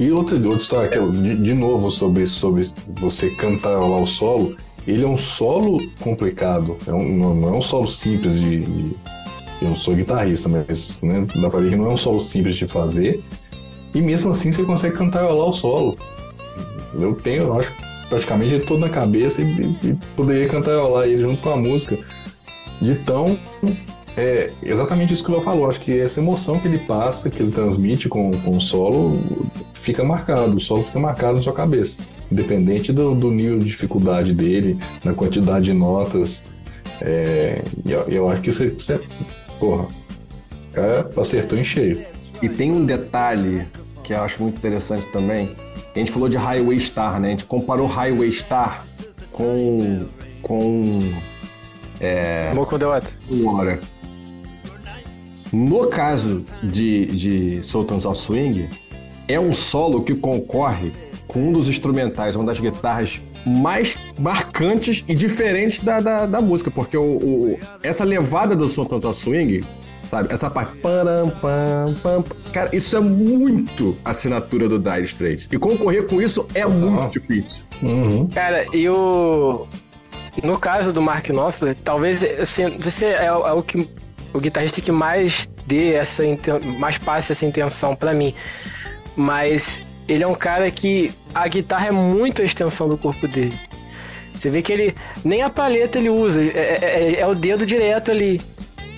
E outra, outra história, que eu, de, de, novo, sobre, sobre você cantar lá o solo, ele é um solo complicado, é um, não é um solo simples de, de eu sou guitarrista, mas né, dá pra ver que não é um solo simples de fazer. E mesmo assim você consegue cantar lá o solo. Eu tenho, eu acho, praticamente ele todo na cabeça e, e, e poderia cantarolar ele junto com a música. De tão. É exatamente isso que o Léo falou. Acho que essa emoção que ele passa, que ele transmite com, com o solo, fica marcado. O solo fica marcado na sua cabeça. Independente do, do nível de dificuldade dele, na quantidade de notas. É, eu, eu acho que você. você porra, o cara acertou em cheio. E tem um detalhe que eu acho muito interessante também. A gente falou de Highway Star, né? A gente comparou Highway Star com. com. É. Moco the Water. No caso de, de Sultans of Swing, é um solo que concorre com um dos instrumentais, uma das guitarras mais marcantes e diferentes da, da, da música, porque o, o, essa levada do Sultans of Swing sabe? Essa parte. Param, pam, pam, cara, isso é muito assinatura do Dire Straits. E concorrer com isso é uhum. muito difícil. Uhum. Cara, e o. No caso do Mark Knopfler, talvez assim, você é, é o que o guitarrista que mais dê essa mais passe essa intenção para mim. Mas ele é um cara que a guitarra é muito a extensão do corpo dele. Você vê que ele nem a paleta ele usa, é, é, é o dedo direto ali.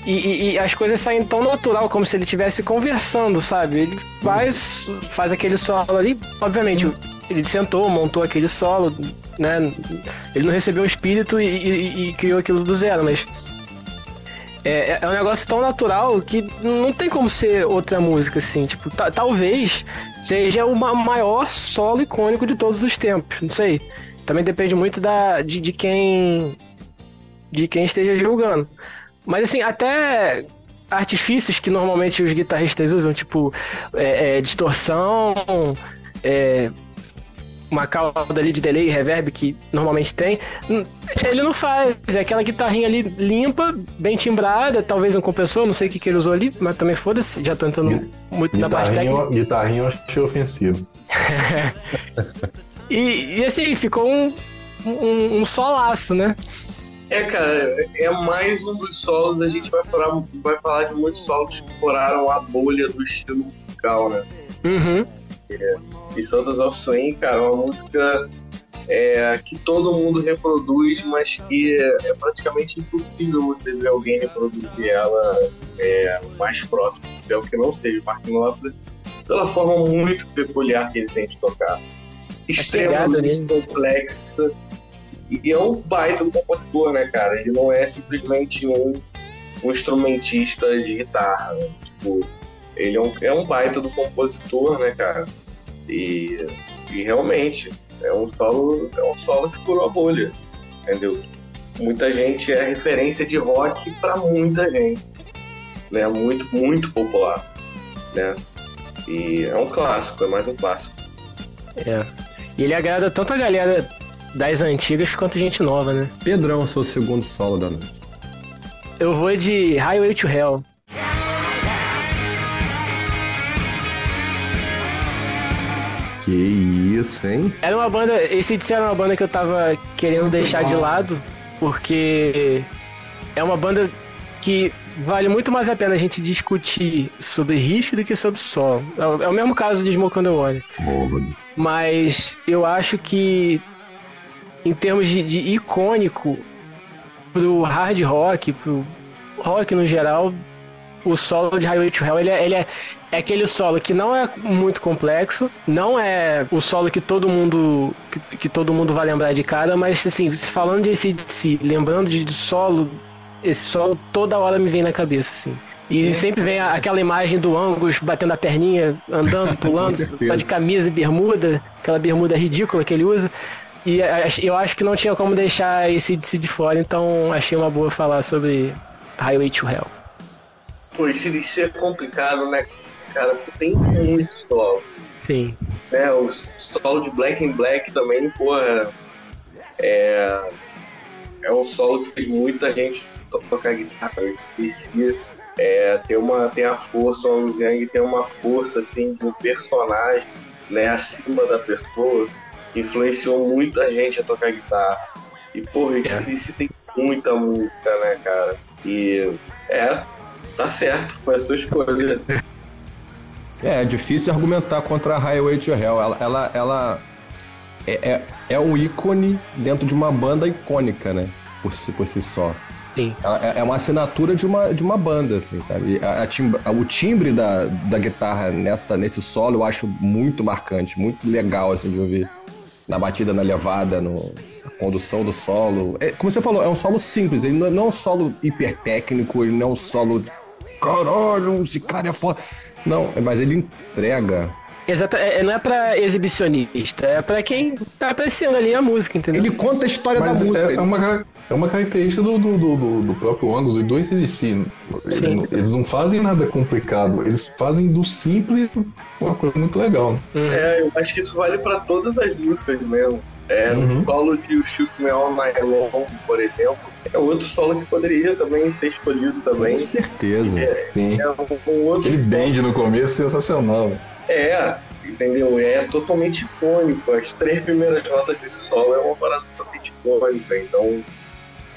E, e, e, as coisas saem tão natural, como se ele estivesse conversando, sabe? Ele faz, faz aquele solo ali, obviamente, ele sentou, montou aquele solo, né? Ele não recebeu o espírito e, e criou aquilo do zero, mas é, é, um negócio tão natural que não tem como ser outra música, assim. Tipo, talvez seja o maior solo icônico de todos os tempos, não sei. Também depende muito da, de, de quem de quem esteja julgando. Mas assim, até artifícios que normalmente os guitarristas usam, tipo é, é, distorção, é, uma cauda ali de delay e reverb que normalmente tem, ele não faz. É aquela guitarrinha ali limpa, bem timbrada, talvez um compressor, não sei o que, que ele usou ali, mas também foda-se, já tô entrando muito na parte técnica. Guitarrinha eu achei ofensivo. e, e assim, ficou um, um, um solaço, né? É, cara, é mais um dos solos. A gente vai falar, vai falar de muitos solos que furaram a bolha do estilo musical, né? Uhum. E Santos of Swing, cara, é uma música é, que todo mundo reproduz, mas que é, praticamente impossível você ver alguém reproduzir ela é, mais próximo. É o que não seja Mark Knopfler, pela forma muito peculiar que ele tem de tocar. Extremamente complexa e é um baita do compositor, né, cara? Ele não é simplesmente um, um instrumentista de guitarra. Né? Tipo, ele é um, é um baita do compositor, né, cara? E, e realmente é um solo, é um solo que curou a bolha, entendeu? Muita gente é referência de rock para muita gente, né? Muito, muito popular, né? E é um clássico, é mais um clássico. É. E ele agrada tanto a galera das antigas quanto gente nova, né? Pedrão, seu segundo solo da noite. Eu vou de Highway to Hell. Que isso, hein? Era uma banda. Esse DC era uma banda que eu tava querendo muito deixar bom. de lado, porque é uma banda que vale muito mais a pena a gente discutir sobre riff do que sobre solo. É o mesmo caso de Smoke on the Water. Mas eu acho que em termos de, de icônico pro hard rock, pro rock no geral, o solo de Highway to Hell, ele é, ele é, é aquele solo que não é muito complexo, não é o solo que todo mundo que, que todo mundo vai lembrar de cara, mas assim, falando de ACDC, lembrando de, de solo, esse solo toda hora me vem na cabeça, assim. E é. sempre vem aquela imagem do Angus batendo a perninha, andando, pulando, só de camisa e bermuda, aquela bermuda ridícula que ele usa. E eu acho que não tinha como deixar esse de de fora, então achei uma boa falar sobre Highway to Hell. Pô, esse DC é complicado, né, cara? Porque tem muito solo. Sim. Né, o solo de Black and Black também, porra, é, é um solo que fez muita gente tocar guitarra. Eu esqueci. É, tem, uma, tem a força, o Zhang tem uma força assim do personagem né, acima da pessoa influenciou muita gente a tocar guitarra. E, porra, esse, é. tem muita música, né, cara? E é, tá certo, foi a sua escolha. É, é difícil argumentar contra a Highway to Hell. Ela, ela, ela é, é, é um ícone dentro de uma banda icônica, né? Por si, por si só. Sim. É, é uma assinatura de uma, de uma banda, assim, sabe? A, a timbre, o timbre da, da guitarra nessa, nesse solo eu acho muito marcante, muito legal, assim, de ouvir. Na batida, na levada, no, na condução do solo. É, como você falou, é um solo simples, ele não, não é um solo hiper técnico, ele não é um solo. Caralho, esse cara é foda. Não, mas ele entrega Exato, é, não é pra exibicionista, é pra quem tá apreciando ali a música, entendeu? Ele conta a história Mas da música. é, é uma, é uma característica do, do, do, do próprio Angus e do ACDC. Eles, Sim. não- eles não fazem nada complicado, eles fazem do simples uma coisa muito legal. É, eu acho que isso vale pra todas as músicas mesmo. É, Uhum. o solo de O Shoot Me All Long, por exemplo, é outro solo que poderia também ser escolhido também. Com certeza. Sim. É um, Aquele bend no começo sensacional. É, entendeu? É totalmente icônico. As três primeiras notas desse solo é uma parada totalmente icônica. Então,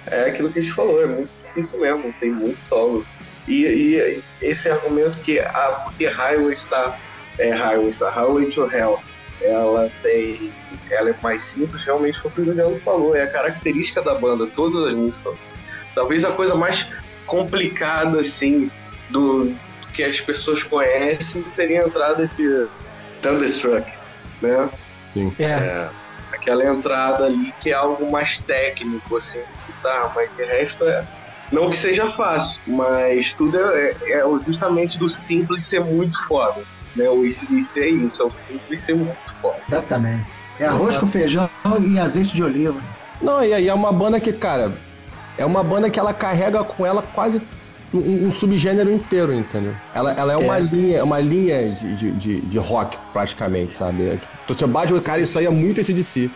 é aquilo que a gente falou, é muito difícil mesmo, tem muito solo. E, e esse argumento que a porque Highway está é Highway está Highway to Hell, ela tem ela é mais simples, realmente foi o que o Juliano falou, é a característica da banda, todas as músicas. Talvez a coisa mais complicada assim do que as pessoas conhecem seria a entrada de Thunderstruck, né? É. É, aquela entrada ali que é algo mais técnico, assim, tá, mas de resto é. Não que seja fácil, mas tudo é, é- é justamente do simples ser muito foda. Né? O ACDC é isso, é o simples ser muito foda. Exatamente. É arroz com feijão e azeite de oliva. Não, e aí é uma banda que, cara, é uma banda que ela carrega com ela quase um, um subgênero inteiro, entendeu? Ela, ela é uma É. linha, uma linha de, de, de, de rock, praticamente, sabe? Você bate o cara, isso aí é muito esse de si.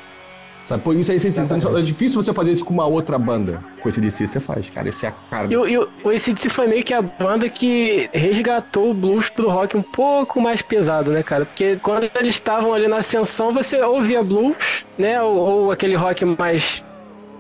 Sabe? Por isso é, essencial. é difícil você fazer isso com uma outra banda. Com esse si, você faz, cara. Isso é a cara E, e o, o ACDC foi meio que a banda que resgatou o blues pro rock um pouco mais pesado, né, cara? Porque quando eles estavam ali na ascensão, você ouvia blues, né? Ou, ou aquele rock mais,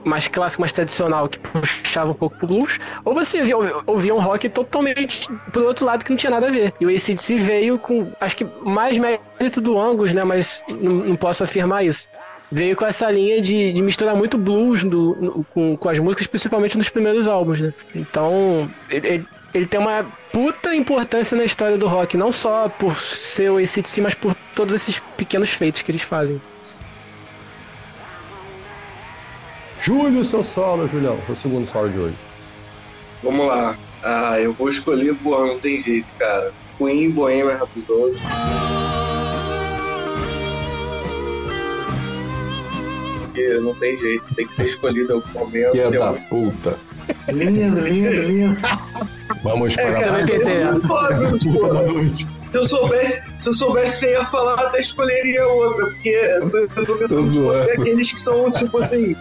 mais clássico, mais tradicional, que puxava um pouco pro blues. Ou você ouvia, ouvia um rock totalmente pro outro lado que não tinha nada a ver. E o ACDC veio com, acho que mais mérito do Angus, né? Mas não, não posso afirmar isso. Veio com essa linha de, de misturar muito blues do- no- com, com as músicas, principalmente nos primeiros álbuns, né? Então, ele, ele- ele tem uma puta importância na história do rock, não só por ser o ACDC, mas por todos esses pequenos feitos que eles fazem. Júlio, seu solo, Julião. Foi o segundo solo de hoje. Vamos lá. Ah, eu vou escolher, porra, não tem jeito, cara. Queen Bohemian Rhapsody. Porque não tem jeito, tem que ser escolhido em algum momento. Que é Eu- da puta. Lindo, lindo, lindo. Vamos É, para cara, mais. porra, Se eu soubesse, se eu soubesse você ia falar, até escolheria outra, porque eu tô, eu tô Tô tentando zoando. aqueles que são, tipo assim.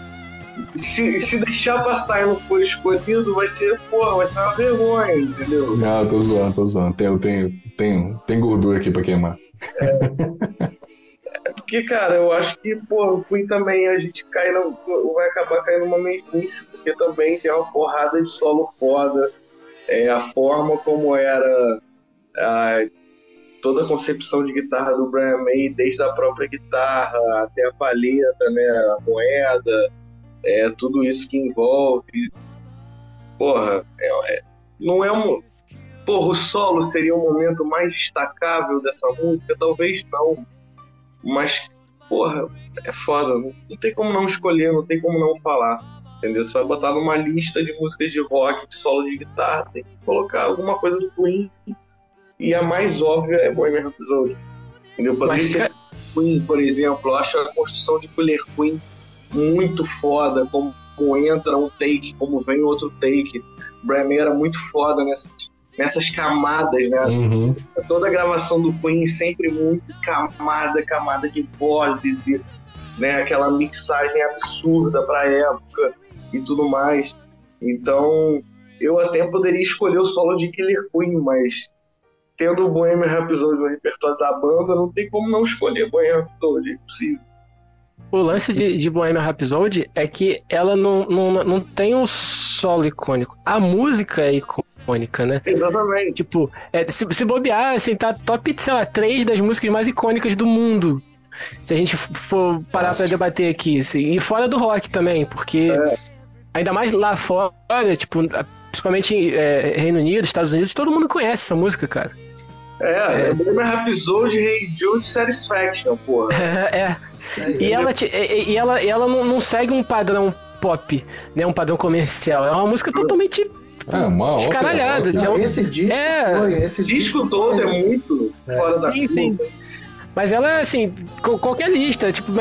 Se, se deixar passar e não for escolhido, vai ser, porra, vai ser uma vergonha, entendeu? Não, tô zoando, tô zoando. Tem, tem, tem, tem gordura aqui pra queimar. Porque, cara, eu acho que, pô, o Queen também a gente cai na, vai acabar caindo numa mesmice, porque também tem uma porrada de solo foda. É, a forma como era a- toda a concepção de guitarra do Brian May, desde a própria guitarra até a palheta, né, a moeda, é, tudo isso que envolve. Porra, é- é- não é um. Porra, o solo seria o momento mais destacável dessa música? Talvez não. Mas, porra, é foda. Não, não tem como não escolher, não tem como não falar. Entendeu? Você vai botar numa lista de músicas de rock, de solo de guitarra, tem que colocar alguma coisa do Queen. E a mais óbvia é Bohemian Rhapsody. Entendeu? Poderia Mas, ser Queen, por exemplo. Eu acho a construção de Killer Queen muito foda. Como, como entra um take, como vem outro take. May era muito foda nessas, nessas camadas, né? Uhum. toda a gravação do Queen sempre muito camada, camada de vozes e né, aquela mixagem absurda para época e tudo mais. Então, eu até poderia escolher o solo de Killer Queen, mas tendo o Bohemian Rhapsody no repertório da banda, não tem como não escolher Bohemian Rhapsody, é impossível. O lance de, de Bohemian Rhapsody é que ela não, não, não tem um solo icônico. A música é icônica, né? Exatamente. Tipo, é, se, se bobear, assim, tá top, sei lá, três das músicas mais icônicas do mundo. Se a gente for parar para debater aqui, assim, e fora do rock também, porque é. ainda mais lá fora, tipo, principalmente é, Reino Unido, Estados Unidos, todo mundo conhece essa música, cara. É, é. Bohemian Rhapsody, Hey Jude, Satisfaction, porra. É, é. E ela, e ela, e ela não, não segue um padrão pop, né? Um padrão comercial. É uma música totalmente é, uma escaralhada. Não, esse disco, é... foi, esse disco, disco todo é muito é. fora da sim, sim. Mas ela, é assim, qualquer lista, tipo,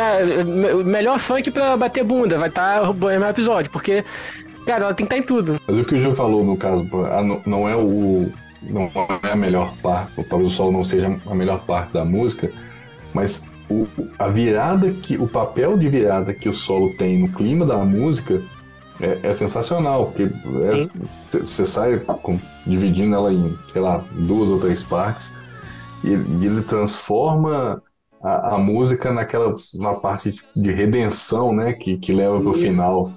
melhor funk pra bater bunda, vai estar tá episódio, porque, cara, ela tem que estar tá em tudo. Mas o que o João falou, no caso, não é o. Não é a melhor parte, talvez o solo não seja a melhor parte da música, mas o, a virada que. O papel de virada que o solo tem no clima da música é, é sensacional, porque você é, sai com, dividindo ela em, sei lá, duas ou três partes e, e ele transforma a, a, música naquela na parte de redenção, né, que, que leva para o final.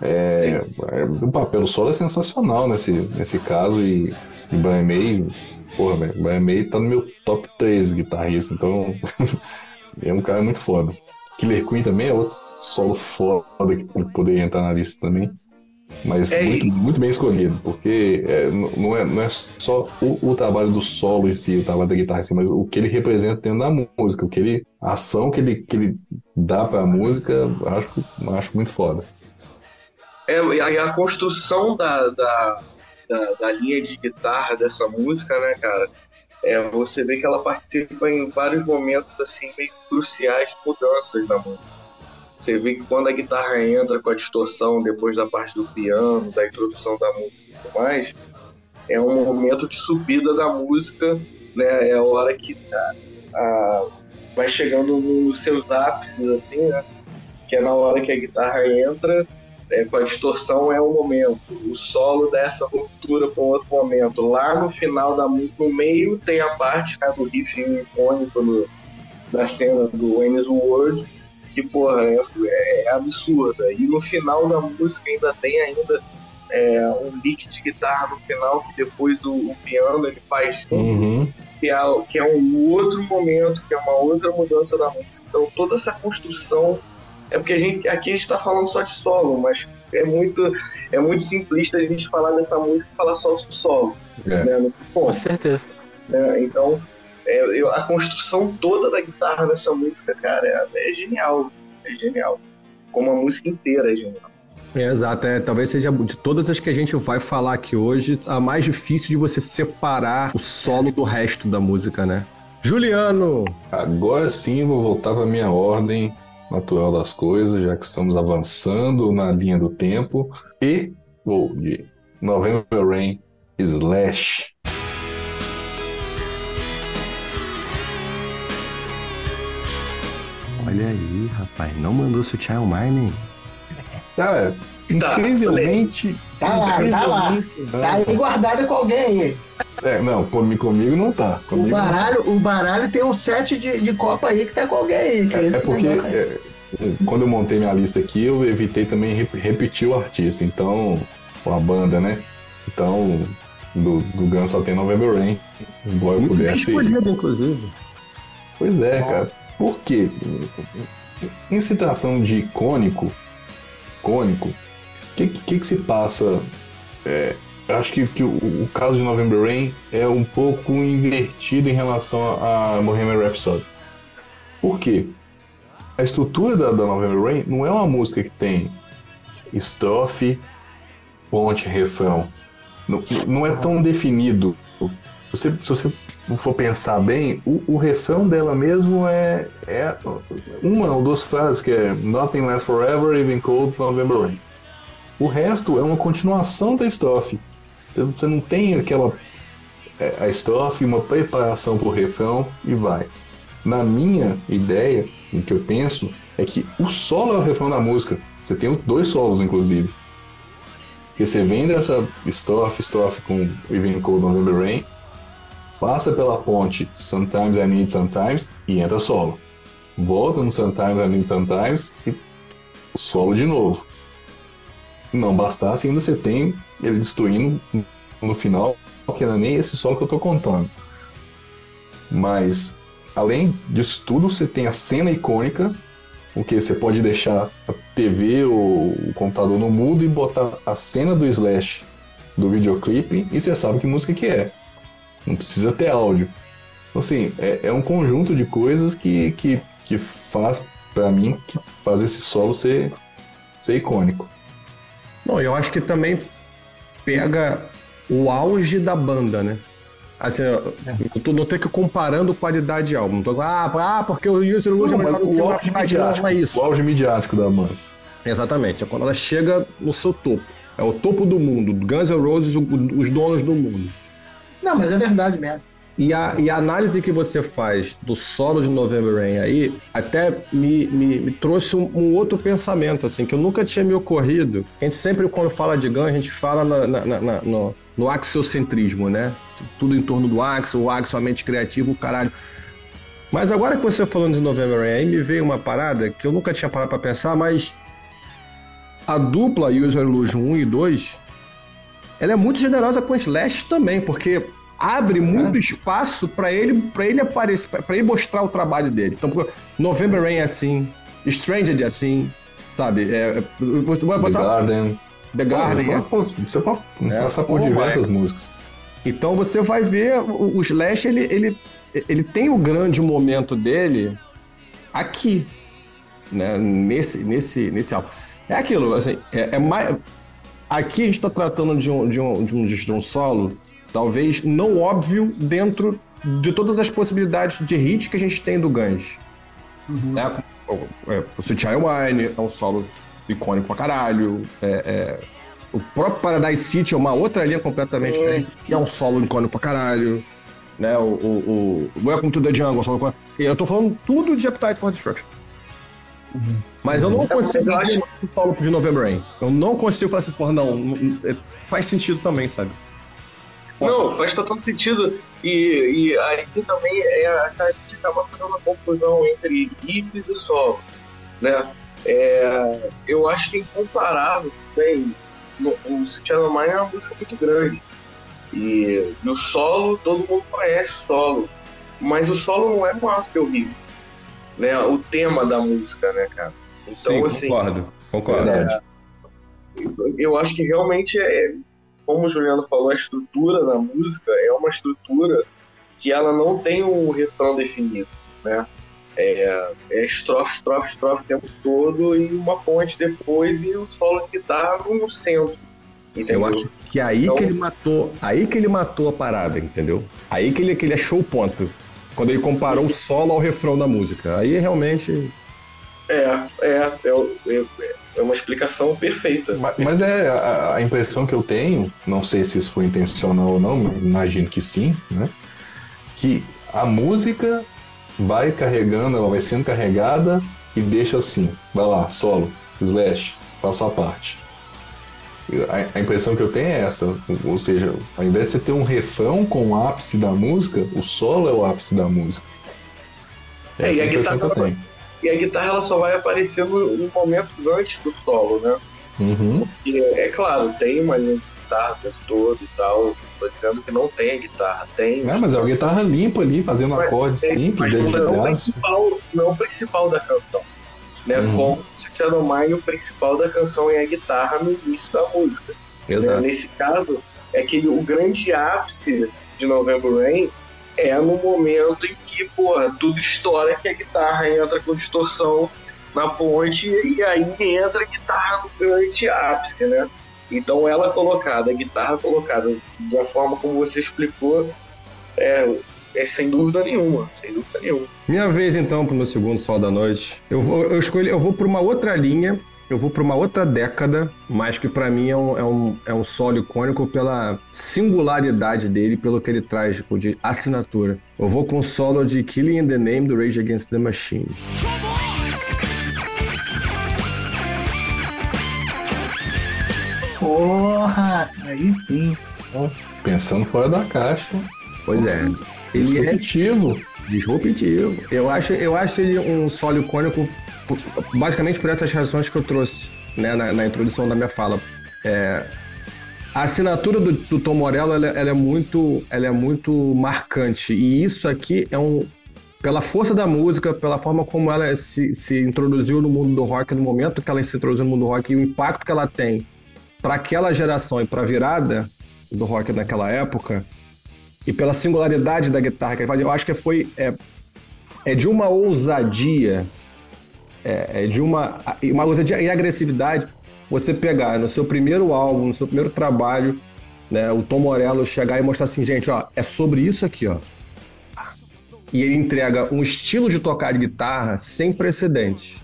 É, é, o papel do solo é sensacional nesse, nesse caso e, e Brian May, porra, velho, Brian May tá no meu top 3 guitarrista, então é um cara muito foda. Killer Queen também é outro solo foda que poderia entrar na lista também. Mas é, muito, muito, bem escolhido, porque é, não, é, não é só o, o, trabalho do solo em si, o trabalho da guitarra em si, mas o que ele representa dentro da música, o que ele, a ação que ele, que ele dá pra música, acho, acho muito foda. É, e a, construção da, da, da, da, linha de guitarra dessa música, né, cara? É, você vê que ela participa em vários momentos assim meio cruciais de mudanças na música. Você vê que quando a guitarra entra com a distorção depois da parte do piano, da introdução da música e tudo mais, é um momento de subida da música, né? É a hora que a, a, vai chegando nos seus ápices, assim, né? Que é na hora que a guitarra entra é, com a distorção é um momento, o solo dessa ruptura com outro momento. Lá no final da música, no meio, tem a parte né, do riff icônico no, da cena do Wayne's World, que, porra, é, é, absurda. E no final da música ainda tem ainda é, um beat de guitarra no final que depois do piano ele faz uhum. que, é, que é um outro momento, que é uma outra mudança da música. Então toda essa construção é porque a gente aqui a gente está falando só de solo, mas é muito é muito simplista a gente falar dessa música e falar só do solo. É. Né? Com certeza. É, então é, eu, a construção toda da guitarra nessa música, cara, é, é genial. É genial. Como a música inteira é genial. É, exato, é, talvez seja de todas as que a gente vai falar aqui hoje, a mais difícil de você separar o solo do resto da música, né? Juliano! Agora sim vou voltar para minha ordem natural das coisas, já que estamos avançando na linha do tempo. E vou de November Rain Slash. Olha aí, rapaz. Não mandou Sutiã Mining? Cara, tá, incrivelmente. Tá lá, tá lá. Tá aí guardado com alguém aí. É, não, comigo não tá. Comigo o, baralho, o baralho tem um set de, de copa aí que tá com alguém aí. é, é porque é, quando eu montei minha lista aqui, eu evitei também repetir o artista. Então, a banda, né? Então, do, do Guns só tem November Rain. Embora eu pudesse. Escolhido, inclusive. Pois é, cara. Por quê? Em se tratando de icônico, icônico, o que, que, que, se passa? É, acho que, que o, o, caso de November Rain é um pouco invertido em relação a, a Bohemian Rhapsody. Por quê? A estrutura da, da November Rain não é uma música que tem estrofe, ponte, refrão. Não, não é tão definido. Se você, se você for pensar bem, o, o refrão dela mesmo é, é uma ou duas frases, que é Nothing Lasts Forever, Even Cold, November Rain. O resto é uma continuação da estrofe. Você, você não tem aquela é, a estrofe, uma preparação para o refrão e vai. Na minha ideia, o que eu penso, é que o solo é o refrão da música. Você tem dois solos, inclusive. Porque você vem dessa estrofe, estrofe com Even Cold November Rain, passa pela ponte Sometimes I Need Sometimes e entra solo. Volta no Sometimes I Need Sometimes e solo de novo. Não bastasse, ainda você tem ele destruindo no final, que não é nem esse solo que eu tô contando. Mas além disso tudo, você tem a cena icônica, o que você pode deixar a TV ou o computador no mudo e botar a cena do Slash do videoclipe e você sabe que música que é. Não precisa ter áudio. Então, assim, é, é um conjunto de coisas que, que, que faz, para mim, que faz esse solo ser, ser icônico. Não, eu acho que também pega o auge da banda, né? Assim, eu tô, não tenho que comparando qualidade de álbum. Não tô, ah, ah, porque o User Illusion não, mas o, auge midiático, é isso. o auge midiático da banda. Exatamente, é quando ela chega no seu topo. É o topo do mundo. Guns N' Roses, os donos do mundo. Não, mas é verdade mesmo. E a, e a análise que você faz do solo de November Rain aí até me, me, me trouxe um, um, outro pensamento, assim, que eu nunca tinha me ocorrido. A gente sempre, quando fala de Guns, a gente fala na, na, na, no, no axiocentrismo, né? Tudo em torno do Axel, o Axel, a mente criativa, o caralho. Mas agora que você falando de November Rain, aí me veio uma parada que eu nunca tinha parado pra pensar, mas a dupla User Illusion 1 e 2, ela é muito generosa com Slash também, porque abre muito é. espaço para ele para ele aparecer, para ele mostrar o trabalho dele. Então, November Rain é assim, Stranger é assim, sabe? É, você vai passar The Garden. The Garden. É. Você pode é, passar por diversas músicas. Então você vai ver o, o Slash, ele, ele, ele tem o grande momento dele aqui, né? Nesse, nesse, nesse álbum. É aquilo, assim, é, é mais. Aqui a gente está tratando de um, de, um, de, um, de um solo talvez não óbvio dentro de todas as possibilidades de hit que a gente tem do Guns. Uhum. Né? É, o Child Wine é um solo icônico pra caralho. É, é, o próprio Paradise City é uma outra linha completamente que é um solo icônico pra caralho. Né? O, o, o Welcome to the Jungle, solo Eu tô falando tudo de Appetite for Destruction. Uhum. Mas eu não é, consigo eu acho... o solo de November Rain. Eu não consigo falar assim, porra, não, não, é, faz sentido também, sabe? Não, faz total sentido. E, e aí também é, a gente acaba fazendo uma confusão entre riffs e solo. Né? É, eu acho que é incomparável bem. O Channel Mine é uma música muito grande. E no solo, todo mundo conhece o solo. Mas o solo não é maior que o riff. Né? O tema da música, né, cara? Então, Sim, assim. Concordo, concordo. É, eu acho que realmente é, como o Juliano falou, a estrutura da música é uma estrutura que ela não tem um refrão definido, né? É, é estrofe, estrofe, estrofe o tempo todo e uma ponte depois e o solo de guitarra no centro. Entendeu? Eu acho que é aí então, que ele matou, aí que ele matou a parada, entendeu? Aí que ele, que ele achou o ponto. Quando ele comparou o solo ao refrão da música. Aí realmente. É, é, é, é, é uma explicação perfeita. Mas, mas é a, a, impressão que eu tenho, não sei se isso foi intencional ou não, imagino que sim, né? Que a música vai carregando, ela vai sendo carregada e deixa assim, vai lá, solo, slash, faço a parte. A, a impressão que eu tenho é essa, ou seja, ao invés de você ter um refrão com o ápice da música, o solo é o ápice da música. É, essa é, a, a impressão que eu tenho e a guitarra ela só vai aparecendo em momentos antes do solo, né? Uhum. Porque, é claro, tem uma linha de guitarra todo e tal. Tô dizendo que não tem a guitarra, tem. É, mas é uma guitarra limpa ali, fazendo mas, acordes tem, simples, mas não, é o principal, não é o principal da canção. Né? Uhum. Como se Mine, o principal da canção é a guitarra no início da música. Exato. Né? Nesse caso, é que o grande ápice de November Rain é no momento em que, tudo estoura que a guitarra entra com distorção na ponte e aí entra a guitarra no grande ápice, né? Então ela colocada, a guitarra colocada da forma como você explicou, é, é sem dúvida nenhuma, sem dúvida nenhuma. Minha vez então para o meu segundo sol da noite. Eu vou, eu escolhi, eu vou para uma outra linha eu vou para uma outra década, mas que para mim é um, é, um, é um solo icônico pela singularidade dele, pelo que ele traz tipo, de assinatura. Eu vou com o solo de Killing in the Name do Rage Against the Machine. Porra! Aí sim. Pensando fora da caixa. Pois é. Ele é disruptivo. Disruptivo. Eu acho, eu acho ele um solo icônico basicamente por essas razões que eu trouxe né, na, na introdução da minha fala. É, a assinatura do, do Tom Morello ela, ela, é muito, ela é muito marcante e isso aqui é um, pela força da música, pela forma como ela se, se introduziu no mundo do rock, no momento que ela se introduziu no mundo do rock e o impacto que ela tem para aquela geração e para a virada do rock naquela época, e pela singularidade da guitarra que ele faz, eu acho que foi é, é de uma ousadia, é, é de uma, uma ousadia e agressividade você pegar no seu primeiro álbum, no seu primeiro trabalho, né, o Tom Morello chegar e mostrar assim, gente, ó, é sobre isso aqui, ó. E ele entrega um estilo de tocar de guitarra sem precedentes.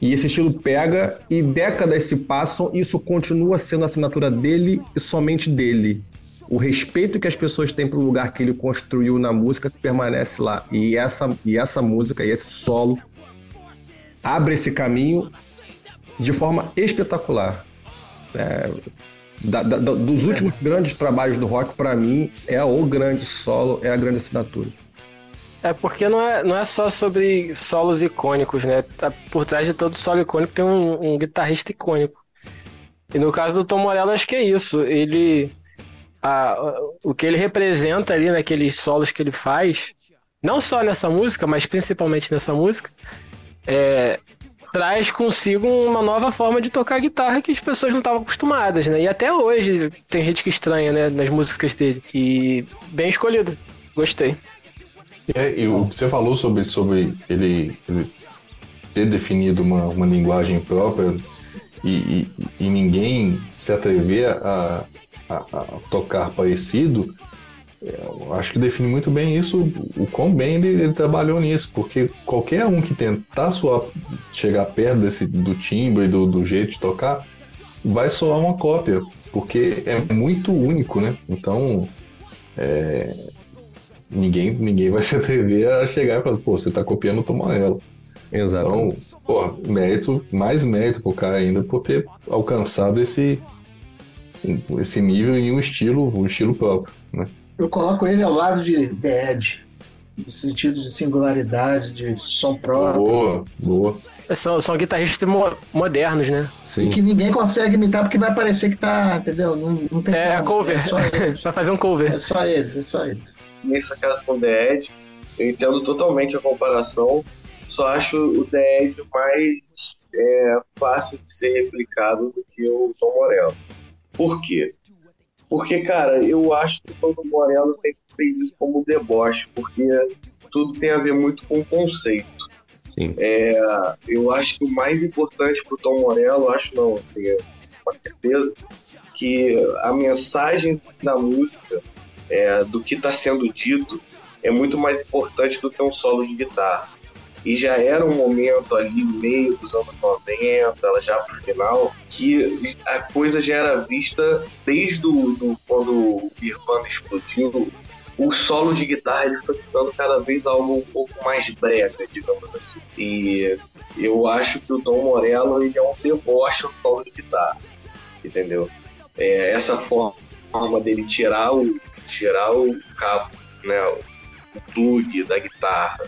E esse estilo pega e décadas se passam e isso continua sendo a assinatura dele e somente dele. O respeito que as pessoas têm pro lugar que ele construiu na música permanece lá. E essa, e essa música e esse solo abre esse caminho de forma espetacular. É, da, da, dos últimos grandes trabalhos do rock, para mim, é o grande solo, é a grande assinatura. É porque não é, não é só sobre solos icônicos, né? Tá por trás de todo solo icônico tem um, um guitarrista icônico. E no caso do Tom Morello, acho que é isso. Ele. A, o que ele representa ali naqueles solos que ele faz, não só nessa música, mas principalmente nessa música, é, traz consigo uma nova forma de tocar guitarra que as pessoas não estavam acostumadas, né? E até hoje tem gente que estranha, né, nas músicas dele. E bem escolhido. Gostei. É, e o que você falou sobre, sobre ele, ele ter definido uma, uma linguagem própria e, e, e ninguém se atrever a, a, a tocar parecido, eu acho que define muito bem isso, o quão bem ele, ele, trabalhou nisso, porque qualquer um que tentar soar, chegar perto desse, do timbre, do, do jeito de tocar, vai soar uma cópia, porque é muito único, né? Então, é, ninguém, ninguém vai se atrever a chegar e falar, pô, você tá copiando o Tom Morello. Exato. Então, pô, mérito, mais mérito pro cara ainda por ter alcançado esse, esse nível em um estilo, um estilo próprio, né? Eu coloco ele ao lado de The Edge, no sentido de singularidade, de som próprio. Boa, boa. São, são guitarristas modernos, né? Sim. E que ninguém consegue imitar porque vai parecer que tá, entendeu? Não, não tem É, como. cover. É vai fazer um cover. É só eles, é só eles. Nesse caso com The Edge, eu entendo totalmente a comparação, só acho o The Edge mais é, fácil de ser replicado do que o Tom Morello. Por quê? Porque, cara, eu acho que o Tom Morello sempre fez isso como deboche, porque tudo tem a ver muito com o conceito. Sim. É, eu acho que o mais importante para o Tom Morello, acho não, assim, é, com certeza, que a mensagem da música, é, do que está sendo dito, é muito mais importante do que um solo de guitarra. E já era um momento ali, meio dos anos 90, ela já pro final, que a coisa já era vista desde do, do quando o Nirvana explodiu. O solo de guitarra ele foi ficando cada vez algo um pouco mais brega, digamos assim. E eu acho que o Tom Morello ele é um deboche no solo de guitarra, entendeu? É, essa forma dele tirar o, tirar o cabo, né, o plug da guitarra,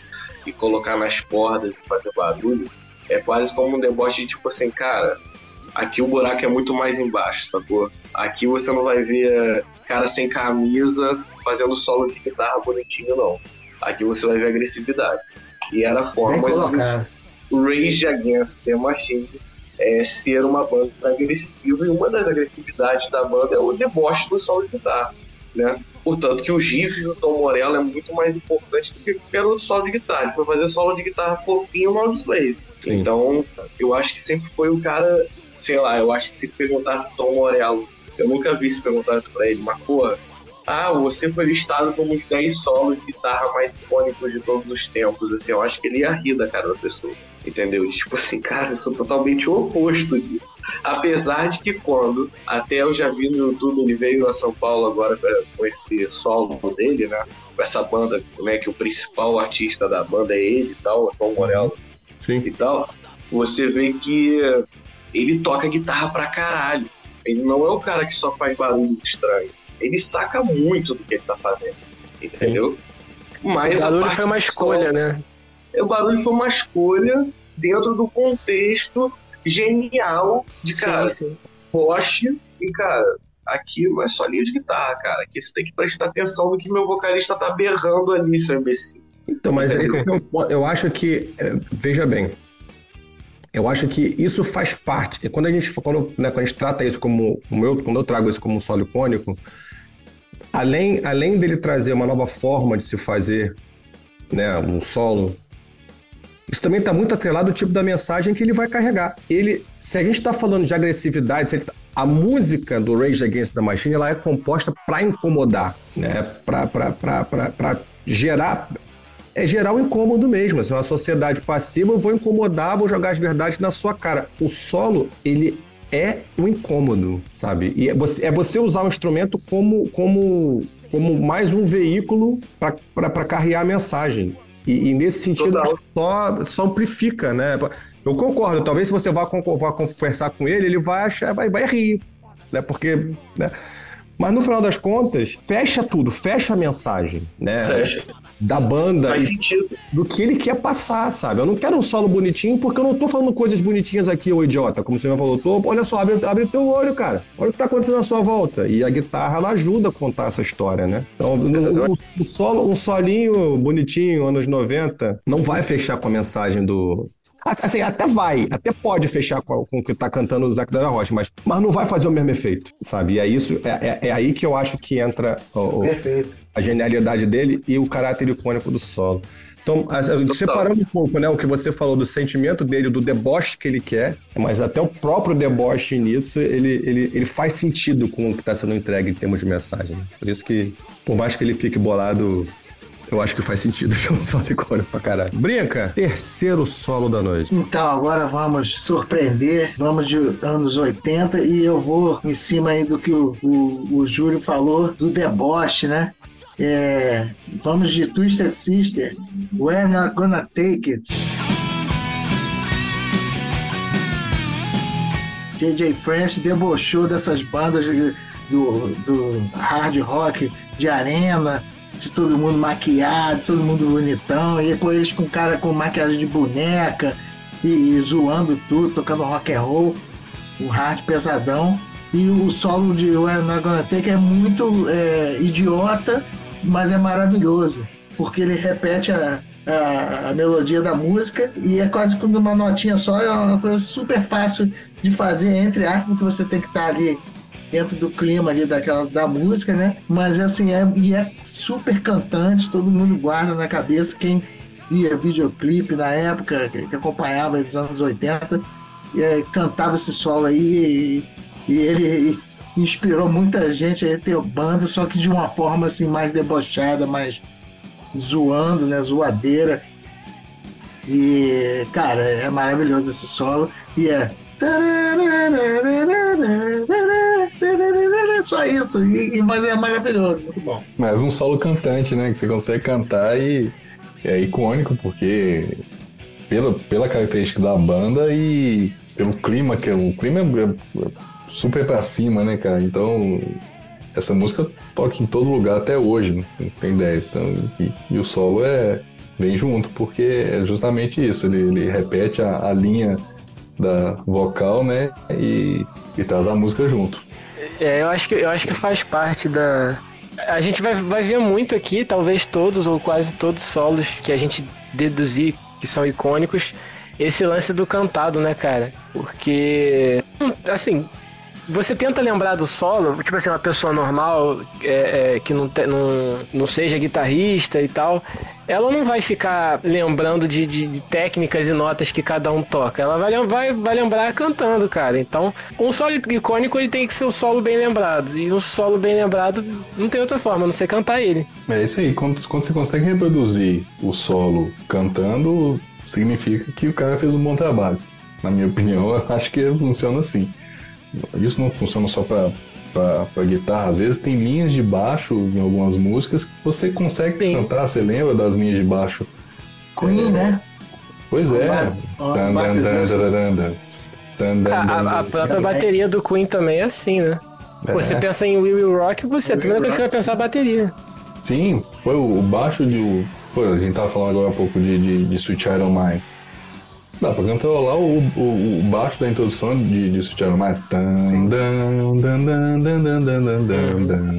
e colocar nas cordas e fazer barulho, é quase como um deboche de tipo assim, cara, aqui o buraco é muito mais embaixo, sacou? Aqui você não vai ver cara sem camisa fazendo solo de guitarra bonitinho, não. Aqui você vai ver agressividade. E era a forma de Rage Against the Machine é, ser uma banda agressiva e uma das agressividades da banda é o deboche do solo de guitarra, né? Portanto, que o riffs do Tom Morello é muito mais importante do que qualquer outro solo de guitarra. Ele fazer solo de guitarra fofinho no Audioslave. Então, eu acho que sempre foi o cara, sei lá, eu acho que se perguntasse pro Tom Morello, eu nunca vi se perguntar pra ele, mas porra, ah, você foi listado como os 10 solos de guitarra mais icônicos de todos os tempos, assim, eu acho que ele ia rir da cara da pessoa, entendeu? Tipo assim, cara, eu sou totalmente o oposto disso. Apesar de que quando, até eu já vi no YouTube, ele veio a São Paulo agora com esse solo dele, né? Com essa banda, né? Que o principal artista da banda é ele e tal, é Tom Morello Sim. e tal. Você vê que ele toca guitarra pra caralho. Ele não é o cara que só faz barulho estranho. Ele saca muito do que ele tá fazendo. Entendeu? Mas o barulho foi uma escolha, solo, né? O barulho foi uma escolha dentro do contexto genial de cara. Sim, sim. Roche e, cara, aqui não é só linha de guitarra, cara. Aqui você tem que prestar atenção no que meu vocalista tá berrando ali, seu imbecil. Então, mas aí, eu, eu acho que, é, veja bem, eu acho que isso faz parte. Quando a gente, quando, né, quando a gente trata isso como, como eu, quando eu trago isso como um solo icônico, além, além dele trazer uma nova forma de se fazer né, um solo, isso também está muito atrelado ao tipo da mensagem que ele vai carregar. Ele, se a gente está falando de agressividade, tá, a música do Rage Against the Machine ela é composta para incomodar, né, para gerar é gerar o um incômodo mesmo. Assim, uma sociedade passiva, eu vou incomodar, vou jogar as verdades na sua cara. O solo, ele é um incômodo, sabe? E é você, é você usar o instrumento como, como, como mais um veículo para carregar a mensagem. E, e nesse sentido, só, só amplifica, né? Eu concordo, talvez se você vá, vá conversar com ele, ele vai achar, vai, vai rir, né? Porque, né? Mas no final das contas, fecha tudo, fecha a mensagem, né? Fecha da banda Faz sentido. do que ele quer passar, sabe? Eu não quero um solo bonitinho porque eu não tô falando coisas bonitinhas aqui, ô idiota, como você me falou. Tô, olha só, abre, abre teu olho, cara. Olha o que tá acontecendo à sua volta. E a guitarra, ela ajuda a contar essa história, né? Então, um, um, solo, um solinho bonitinho, anos 90, não vai fechar com a mensagem do, Assim, até vai, até pode fechar com, com o que tá cantando o Zac da Rocha, mas, mas não vai fazer o mesmo efeito, sabe? E é isso, é, é, é aí que eu acho que entra o, a genialidade dele e o caráter icônico do solo. Então, separando um pouco, né, o que você falou do sentimento dele, do deboche que ele quer, mas até o próprio deboche nisso, ele, ele, ele faz sentido com o que está sendo entregue em termos de mensagem. Por isso que, por mais que ele fique bolado eu acho que faz sentido ser um icônico pra caralho. Brinca, terceiro solo da noite. Então, agora vamos surpreender. Vamos de anos 80 e eu vou em cima aí do que o, o, o Júlio falou do deboche, né? É, vamos de Twister Sister. We're not gonna take it. JJ French debochou dessas bandas do, do hard rock de arena, de todo mundo maquiado, todo mundo bonitão, e depois eles com cara com maquiagem de boneca e, e zoando tudo, tocando rock and roll, o hard pesadão. E o solo de We're Not Gonna Take é muito é, idiota, mas é maravilhoso, porque ele repete a, a, a, melodia da música e é quase como uma notinha só, é uma coisa super fácil de fazer, entre aspas, porque você tem que estar ali dentro do clima ali daquela, da música, né? Mas assim, é, e é super cantante, todo mundo guarda na cabeça. Quem via videoclipe na época, que acompanhava dos anos 80, é, cantava esse solo aí e, e ele inspirou muita gente a ter banda, só que de uma forma assim mais debochada, mais zoando, né? Zoadeira. E, cara, é maravilhoso esse solo. E é só isso, e, mas é maravilhoso, muito bom. Mas um solo cantante, né? Que você consegue cantar e é icônico, porque pela, pela característica da banda e pelo clima, que é, o clima é super pra cima, né, cara? Então, essa música toca em todo lugar até hoje, não tem ideia. Então, e, e o solo é bem junto, porque é justamente isso, ele, ele repete a, a linha da vocal, né? E, e traz a música junto. É, eu acho que, eu acho que faz parte da. A gente vai, vai ver muito aqui, talvez todos ou quase todos solos que a gente deduzir que são icônicos, esse lance do cantado, né, cara? Porque, assim, você tenta lembrar do solo, tipo assim, uma pessoa normal é, é, que não, te, não, não seja guitarrista e tal, ela não vai ficar lembrando de, de, de, técnicas e notas que cada um toca. Ela vai, vai, vai lembrar cantando, cara. Então, um solo icônico ele tem que ser um solo bem lembrado. E um solo bem lembrado não tem outra forma, a não ser cantar ele. É isso aí. Quando, quando você consegue reproduzir o solo cantando, significa que o cara fez um bom trabalho. Na minha opinião, acho que funciona assim. Isso não funciona só para para guitarra. Às vezes tem linhas de baixo em algumas músicas que você consegue Sim. cantar. Você lembra das linhas de baixo? Queen, é, né? Pois é. A, a própria bateria do Queen também é assim, né? É. Você pensa em Will Will Rock, você, a primeira coisa que você vai pensar é a bateria. Sim, foi o baixo de. Pô, a gente tava falando agora um pouco de, de, de Sweet Iron Mine. Dá pra cantarolar o, o, o baixo da introdução de, de Sutiã mais.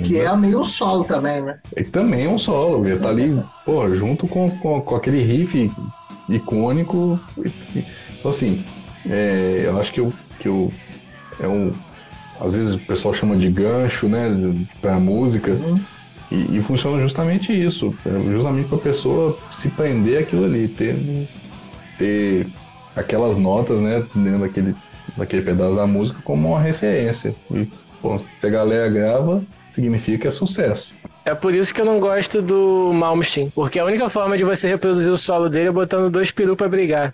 Que é meio solo também, né? E também é um solo, ele tá ali, pô, junto com, com, com aquele riff icônico. Então, assim, é, eu acho que eu, que eu. É um. Às vezes o pessoal chama de gancho, né? Pra música. Uhum. E, e, funciona justamente isso. É justamente pra pessoa se prender aquilo ali, ter, ter aquelas notas, né, dentro daquele, daquele pedaço da música como uma referência. E, pô, se a galera grava, significa que é sucesso. É por isso que eu não gosto do Malmsteen, porque a única forma de você reproduzir o solo dele é botando dois perus pra brigar.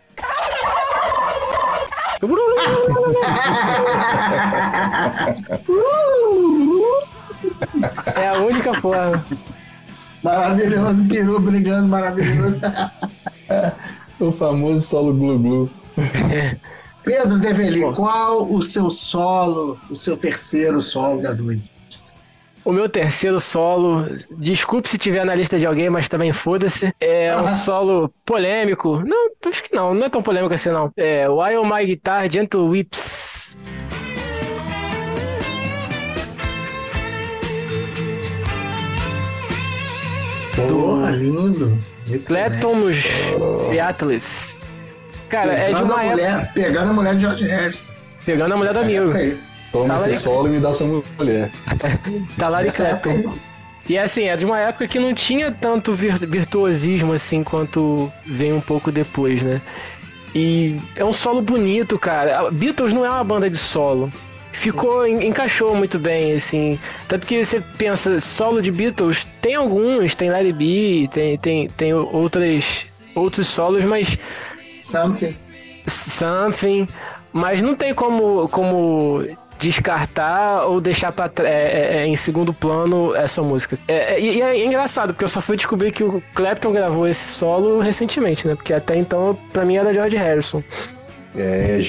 é a única forma. Maravilhoso, peru brigando, maravilhoso. O famoso solo glu-glu. Pedro Develi, qual o seu solo, o seu terceiro solo da noite? O meu terceiro solo, desculpe se tiver na lista de alguém, mas também foda-se. É um solo polêmico. Não, acho que não, não é tão polêmico assim não. É While My Guitar Gentle Whips. Boa, lindo. Clapton nos Beatles. Cara, pegando é de uma mulher, época... Pegando a mulher de George Harrison. Pegando a mulher do amigo. Toma tá esse solo e me dá sua mulher. tá lá de Clapton. E assim, é de uma época que não tinha tanto virtuosismo assim quanto vem um pouco depois, né? E é um solo bonito, cara. Beatles não é uma banda de solo ficou, encaixou muito bem, assim. Tanto que você pensa, solo de Beatles, tem alguns, tem Larry B, tem, tem, tem outras, outros solos, mas. Something. Something. Mas não tem como, como descartar ou deixar pra, é, é, é, em segundo plano essa música. É, é, e é engraçado, porque eu só fui descobrir que o Clapton gravou esse solo recentemente, né? Porque até então, pra mim, era George Harrison. É,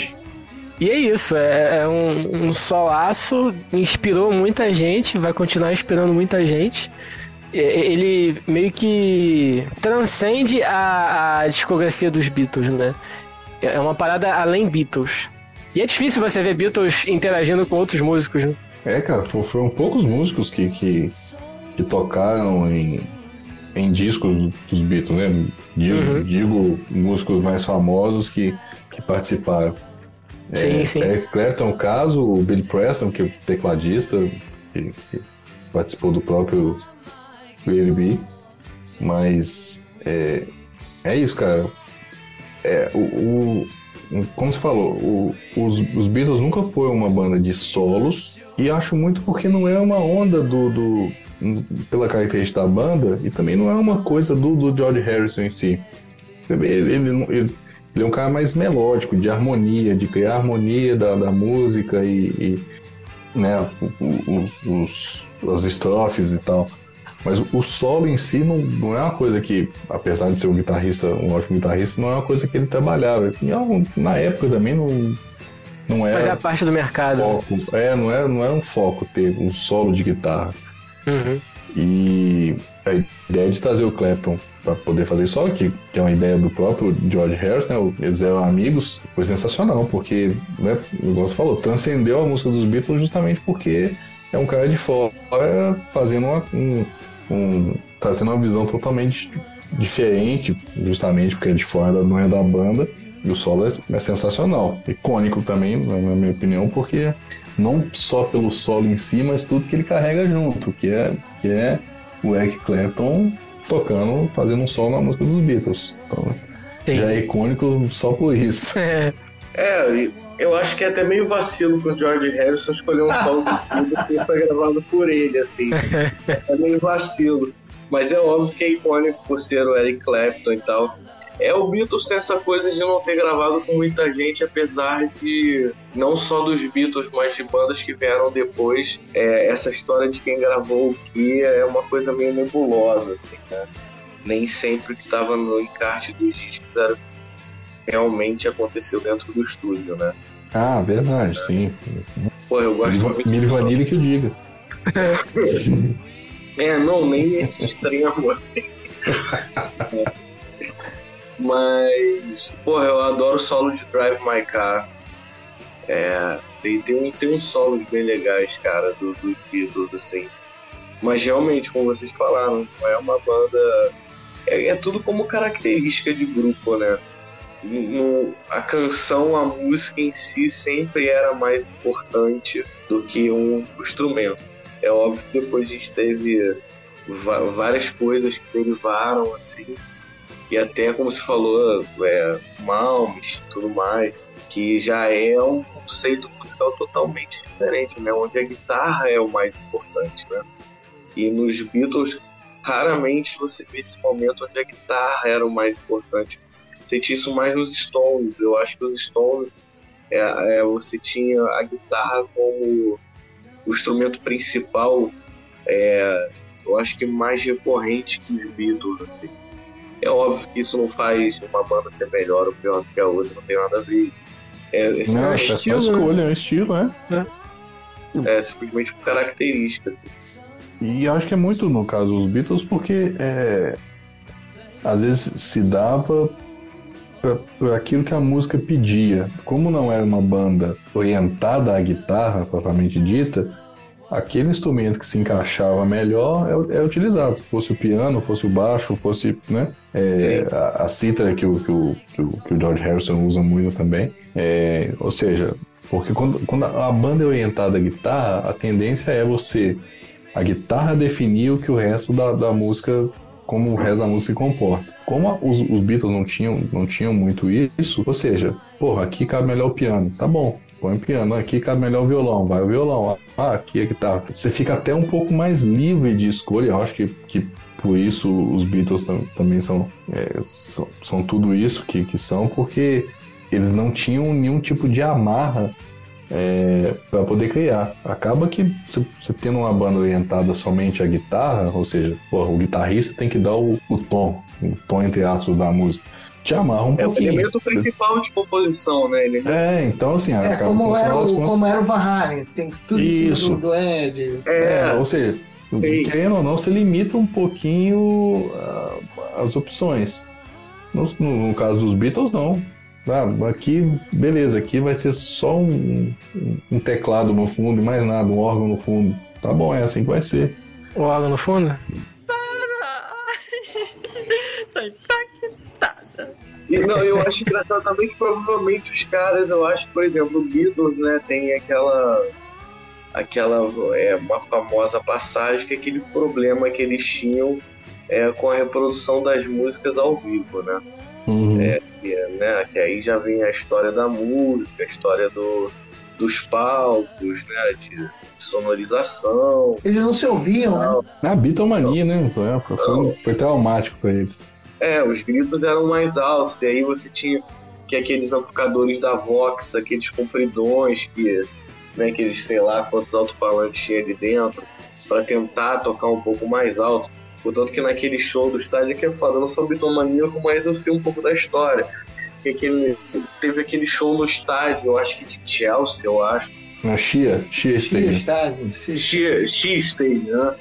e é isso, é, é um, um solaço, inspirou muita gente, vai continuar inspirando muita gente. Ele meio que transcende a, a discografia dos Beatles, né? É uma parada além Beatles. E é difícil você ver Beatles interagindo com outros músicos, né? É, cara, foram poucos músicos que, que, que tocaram em, em discos dos Beatles, né? Digo, uhum. digo músicos mais famosos que, que participaram. Sim, é, sim. Eric Clapton é um caso, o Billy Preston, que é o tecladista, que, que participou do próprio B. Mas é, é isso, cara. É, o, o, como você falou, o, os, os Beatles nunca foi uma banda de solos, e acho muito porque não é uma onda do, do pela característica da banda, e também não é uma coisa do, do George Harrison em si. Ele, ele, ele ele é um cara mais melódico, de harmonia, de criar harmonia da, da música e, e né, os, os, as estrofes e tal. Mas o solo em si não, não é uma coisa que, apesar de ser um guitarrista, um ótimo guitarrista, não é uma coisa que ele trabalhava. Na época também não, não era. Fazia parte do mercado. Foco. É, não era, não era um foco ter um solo de guitarra. Uhum. E a ideia de trazer o Clapton para poder fazer só que, que é uma ideia do próprio George Harrison, né? Eles eram amigos, foi sensacional, porque, né, o você falou, transcendeu a música dos Beatles justamente porque é um cara de fora fazendo uma, um, um, trazendo uma visão totalmente diferente, justamente porque é de fora, não é da banda. E o solo é, é sensacional. Icônico também, na minha opinião, porque não só pelo solo em si, mas tudo que ele carrega junto, que é, que é o Eric Clapton tocando, fazendo um solo na música dos Beatles. Então, já é icônico só por isso. É. é, eu acho que é até meio vacilo com o George Harrison escolher um solo que foi gravado por ele, assim. É meio vacilo. Mas é óbvio que é icônico por ser o Eric Clapton e tal. É, o Beatles tem essa coisa de não ter gravado com muita gente, apesar de não só dos Beatles, mas de bandas que vieram depois. É, essa história de quem gravou o que é uma coisa meio nebulosa, assim, né? Nem sempre que estava no encarte dos discos era realmente aconteceu dentro do estúdio, né? Ah, verdade, é. sim. Pô, eu gosto Milho, Milho Vanille que eu diga. é, não, nem esse extremo assim. Mas, porra, eu adoro o solo de Drive My Car. É, tem, tem, um, tem uns solos bem legais, cara, do, do Beatles, assim. Mas realmente, como vocês falaram, é uma banda. É, é tudo como característica de grupo, né? No, a canção, a música em si sempre era mais importante do que um instrumento. É óbvio que depois a gente teve várias coisas que derivaram, assim, e até, como se falou, é, Malmes tudo mais, que já é um conceito musical totalmente diferente, né? Onde a guitarra é o mais importante, né? E nos Beatles, raramente você vê esse momento onde a guitarra era o mais importante. Senti isso mais nos Stones. Eu acho que os Stones, é, é, você tinha a guitarra como o instrumento principal, é, eu acho que mais recorrente que os Beatles. Assim. É óbvio que isso não faz uma banda ser melhor ou pior do que a outra, não tem nada a ver. É, esse não, é, é estilo, é escolha, é um estilo, né? É, é simplesmente por características. E acho que é muito no caso dos Beatles, porque é, às vezes se dava por aquilo que a música pedia. Como não era uma banda orientada à guitarra, propriamente dita, aquele instrumento que se encaixava melhor é, é utilizado. Se fosse o piano, fosse o baixo, fosse né, é, a, a cítara que o, que, o, que, o, que o George Harrison usa muito também. É, ou seja, porque quando, quando a banda é orientada à guitarra, a tendência é você, a guitarra definir o que o resto da, da música, como o resto da música se comporta. Como os, os Beatles não tinham, não tinham muito isso, ou seja, porra, aqui cabe melhor o piano, tá bom, põe piano, aqui cabe melhor o violão, vai o violão, ah, aqui é que tá. Você fica até um pouco mais livre de escolha, eu acho que, que por isso os Beatles também são, é, são, são, tudo isso que, que são, porque eles não tinham nenhum tipo de amarra é, para poder criar. Acaba que você tendo uma banda orientada somente à guitarra, ou seja, porra, o guitarrista tem que dar o, o tom, o tom entre aspas da música te amarra um é pouquinho. É o elemento principal de composição, né? Ele... É, então assim... É, como, era o, contas... como era o tem tudo isso do, Ed. É, é, ou seja, Sim. querendo ou não, você limita um pouquinho uh, as opções. No, no, no, caso dos Beatles, não. Ah, aqui, beleza, aqui vai ser só um, um teclado no fundo e mais nada, um órgão no fundo. Tá bom, é assim que vai ser. O órgão no fundo? E, não, eu acho engraçado também que provavelmente os caras, eu acho, por exemplo, o Beatles, né, tem aquela aquela é, uma famosa passagem que é aquele problema que eles tinham é, com a reprodução das músicas ao vivo, né? Uhum. É, que, né? Que aí já vem a história da música, a história do, dos palcos, né? De sonorização. Eles não se ouviam, né? A Beatlemania, né? Foi, foi, foi traumático para eles. É, os gritos eram mais altos, e aí você tinha que aqueles amplificadores da Vox, aqueles compridões que, né, aqueles, sei lá, quantos alto-falantes tinha ali dentro, para tentar tocar um pouco mais alto. Portanto que naquele show do estádio que é falando sobre bitomaníaco, mas eu sei um pouco da história. Que aquele, teve aquele show no estádio, eu acho que de Chelsea, eu acho. Na Chia, Chia Stadium. Chia, Chia Stadium, né?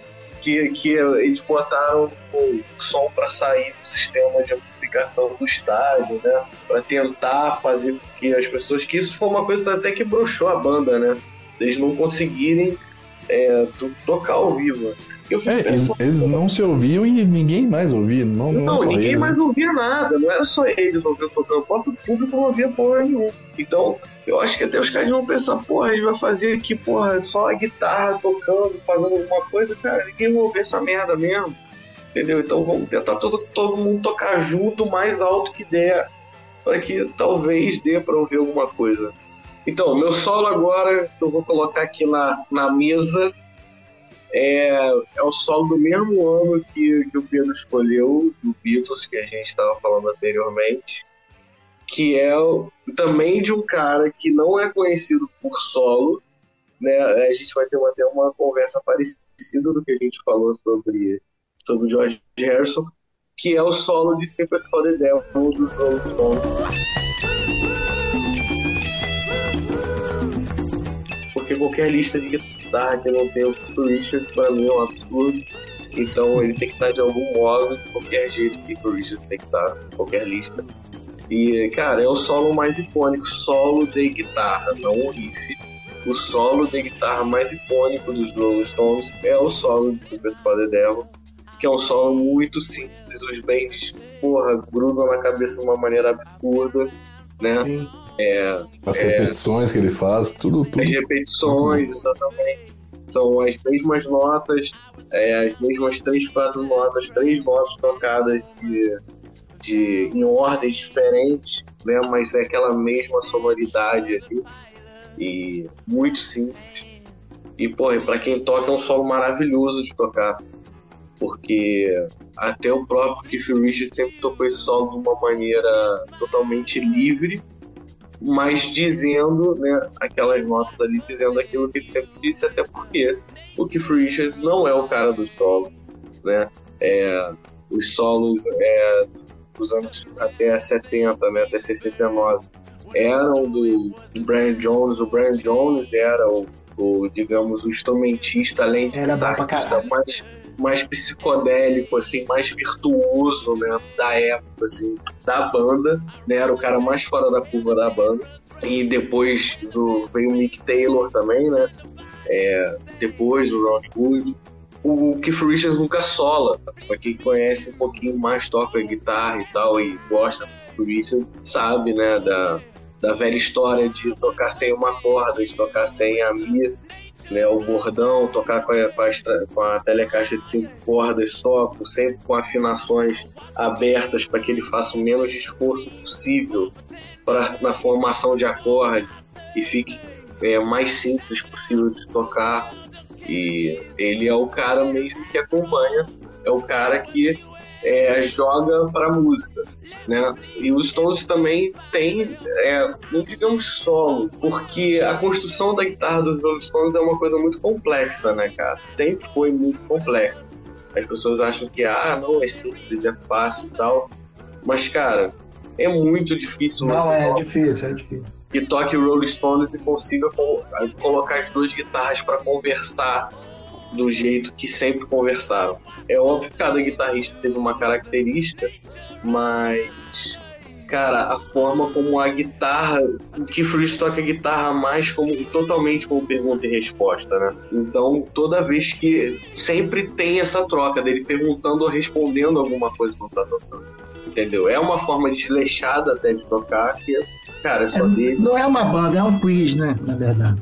Que, que eles botaram o som para sair do sistema de amplificação do estádio, né? Para tentar fazer com que as pessoas. Que isso foi uma coisa até que broxou a banda, né? Eles não conseguirem é, tocar ao vivo. É, eles, eles, não se ouviam e ninguém mais ouvia. Não, não, não ninguém eles, mais né? ouvia nada. Não era só eles ouvindo tocando. O próprio público não ouvia porra nenhuma. Então, eu acho que até os caras vão pensar, porra, a gente vai fazer aqui, porra, só a guitarra tocando, fazendo alguma coisa. Cara, ninguém vai ouvir essa merda mesmo. Entendeu? Então vamos tentar todo, todo mundo tocar junto o mais alto que der. Para que talvez dê para ouvir alguma coisa. Então, meu solo agora, eu vou colocar aqui na, na mesa é, é o solo do mesmo ano que, que o Pedro escolheu, do Beatles, que a gente estava falando anteriormente, que é também de um cara que não é conhecido por solo, né? A gente vai ter até uma conversa parecida do que a gente falou sobre, sobre o George Harrison, que é o solo de Sympathy for the Devil dos Rolling Stones. Porque qualquer lista de que não tenha o Richard, para mim é um absurdo. Então ele tem que estar de algum modo, de qualquer jeito que o Richard tem que estar, em qualquer lista. E, cara, é o solo mais icônico, solo de guitarra, não o riff. O solo de guitarra mais icônico dos Rolling Stones é o solo de Super Father Devil, que é um solo muito simples, os bends, porra, grudam na cabeça de uma maneira absurda, né? Sim. É, as é, repetições que ele faz, tudo, tudo. As repetições, exatamente. São as mesmas notas, é, as mesmas três, quatro notas, três notas tocadas de, de, em ordens diferentes, né? mas é aquela mesma sonoridade ali. E muito simples. E, porra, pra quem toca é um solo maravilhoso de tocar. Porque até o próprio Keith Richards sempre tocou esse solo de uma maneira totalmente livre mas dizendo, né, aquelas notas ali, dizendo aquilo que ele sempre disse, até porque o Keith Richards não é o cara dos solos, né? É, os solos é, dos anos até 70, né, até 69, eram do, do Brian Jones. O Brian Jones era o, o digamos, o instrumentista, além de era mais mais psicodélico, assim, mais virtuoso, né, da época, assim, da banda, né, era o cara mais fora da curva da banda. E depois do, veio o Mick Taylor também, né, é, depois o Ron Wood. O Keith Richards nunca sola, pra quem conhece um pouquinho mais, toca guitarra e tal, e gosta do Richards, sabe, né, da, da velha história de tocar sem uma corda, de tocar sem a mira, né, o bordão, tocar com a, com a, com a telecaixa de cinco cordas só, sempre com afinações abertas para que ele faça o menos esforço possível pra, na formação de acorde e fique é, mais simples possível de tocar. E ele é o cara mesmo que acompanha, é o cara que é, joga para música, né? E os Stones também tem, é, não digamos solo, porque a construção da guitarra dos Rolling Stones é uma coisa muito complexa, né, cara? Sempre foi muito complexa. As pessoas acham que, ah, não, é simples, é fácil e tal. Mas, cara, é muito difícil. Não, é difícil, é difícil. Que toque Rolling Stones e consiga colocar as duas guitarras para conversar do jeito que sempre conversaram. É óbvio que cada guitarrista teve uma característica, mas cara, a forma como a guitarra, o que Freeze toca a guitarra mais como totalmente como pergunta e resposta, né? Então, toda vez que sempre tem essa troca dele perguntando ou respondendo alguma coisa que não tá tocando. Entendeu? É uma forma desleixada até de tocar que, cara, é só é, dele. Não é uma banda, é um quiz, né? Na verdade.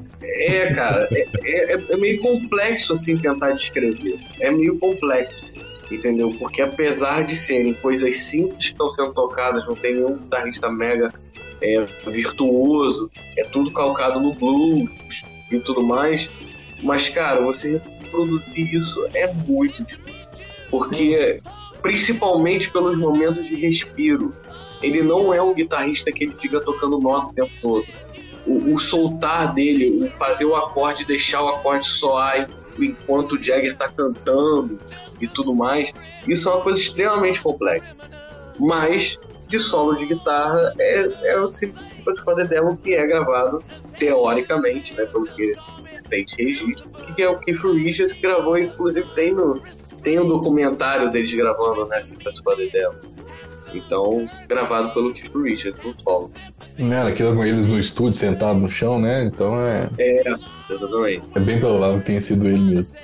É, cara, é, é, é, meio complexo assim tentar descrever. É meio complexo, entendeu? Porque apesar de serem coisas simples que estão sendo tocadas, não tem nenhum guitarrista mega é, virtuoso, é tudo calcado no blues e tudo mais. Mas, cara, você reproduzir isso é muito difícil. Porque, principalmente pelos momentos de respiro, ele não é um guitarrista que ele fica tocando nota o tempo todo o, o, soltar dele, o fazer o acorde, deixar o acorde soar enquanto o Jagger está cantando e tudo mais, isso é uma coisa extremamente complexa. Mas de solo de guitarra é, é o simples de fazer demo que é gravado teoricamente, né, pelo que se tem de registro, que é o Keith Richards gravou, inclusive tem no tem um documentário deles gravando, né, Simples Father Demo. Então, gravado pelo Keith Richards no solo. Era aquilo com eles no estúdio, sentado no chão, né? Então é. É, exatamente. É bem provável que tenha sido ele mesmo.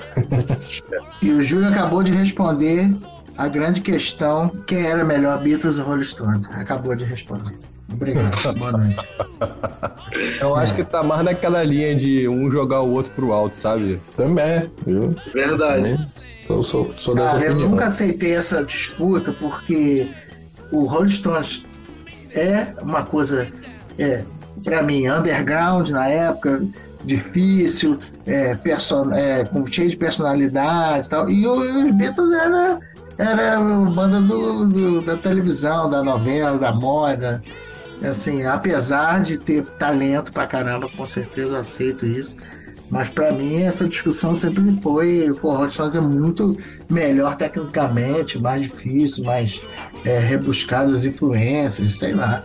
e o Júlio acabou de responder a grande questão: quem era melhor, Beatles ou Rolling Stones? Acabou de responder. Obrigado. Boa noite. Eu acho que tá mais naquela linha de um jogar o outro pro alto, sabe? Também, viu? Verdade. Também. Sou, sou, sou Cara, opinião. Eu nunca aceitei essa disputa porque o Rolling Stones é uma coisa, é, para mim, underground na época, difícil, é, person, é, com, cheio de personalidade e tal. E os Beatles era, era banda do, do, da televisão, da novela, da moda. Assim, apesar de ter talento pra caramba, com certeza eu aceito isso. Mas para mim essa discussão sempre foi, o Stones é muito melhor tecnicamente, mais difícil, mais é, rebuscado as influências, sei lá.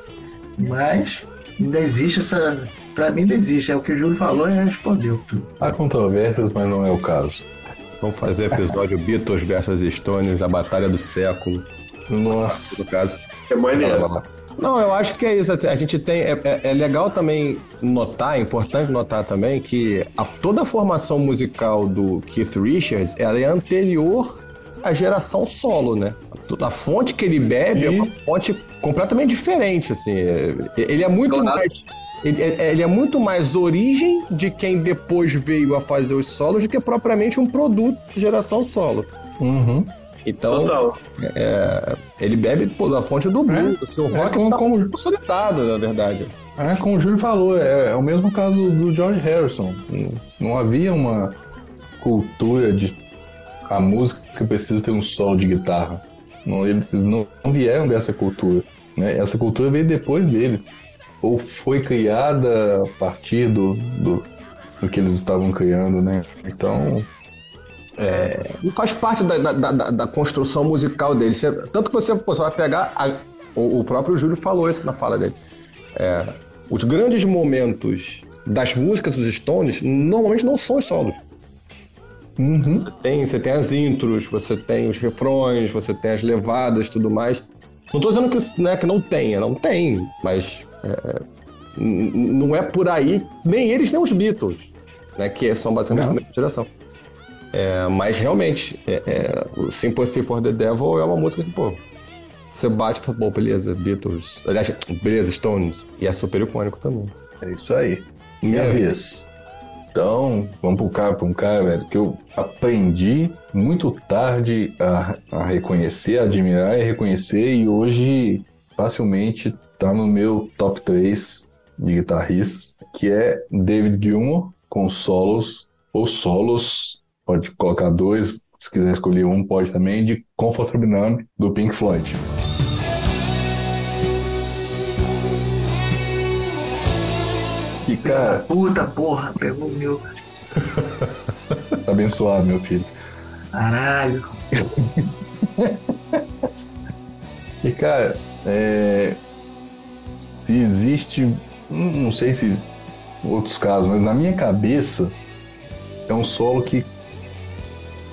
Mas ainda existe essa. Para mim ainda existe. É o que o Júlio falou e respondeu tudo. Há controvérsias, mas não é o caso. Vamos fazer episódio Beatles versus Stones, a batalha do século. Nossa. No caso. É maneiro. Não, eu acho que é isso. A gente tem. É, é, é legal também notar, é importante notar também, que a, toda a formação musical do Keith Richards ela é anterior à geração solo, né? A fonte que ele bebe é uma fonte completamente diferente, assim. Ele é muito Claro. mais. Ele é, ele é muito mais origem de quem depois veio a fazer os solos do que propriamente um produto de geração solo. Uhum. Então, Total. é, ele bebe pô, da fonte do blues. o seu É, rock como- tá como- consolidado, na verdade. É, como o Júlio falou, é, é o mesmo caso do George Harrison. Não- Não havia uma cultura de a música precisa ter um solo de guitarra. Não, eles não, não vieram dessa cultura. Né? Essa cultura veio depois deles. Ou foi criada a partir do, do, do que eles estavam criando, né? Então, E faz parte da, da, da- da construção musical dele. Você- tanto que você, pô, você vai pegar. a- o, o próprio Júlio falou isso na fala dele. É, os grandes momentos das músicas dos Stones normalmente não são os solos. uhum, Você tem, você tem as intros, você tem os refrões, você tem as levadas e tudo mais. Não tô dizendo que, né, que não tenha, não tem, mas é, não é por aí, nem eles nem os Beatles, né, que são basicamente Não. da mesma geração. É, mas realmente, é, é, o Sympathy for the Devil é uma música que, pô, você bate e fala, bom, beleza, Beatles, aliás, beleza, Stones, e é super icônico também. é isso aí. Minha É. vez. Então, vamos pro cara, um cara, velho, que eu aprendi muito tarde a, a reconhecer, a admirar e reconhecer, e hoje facilmente tá no meu top 3 de guitarristas, que é David Gilmour, com solos, ou solos, pode colocar dois, se quiser escolher um, pode também, de Comfortable Numb, do Pink Floyd. E, cara, Puta porra, pegou o meu. tá abençoado, meu filho. Caralho. E, cara, é, se existe, não sei se outros casos, mas na minha cabeça é um solo que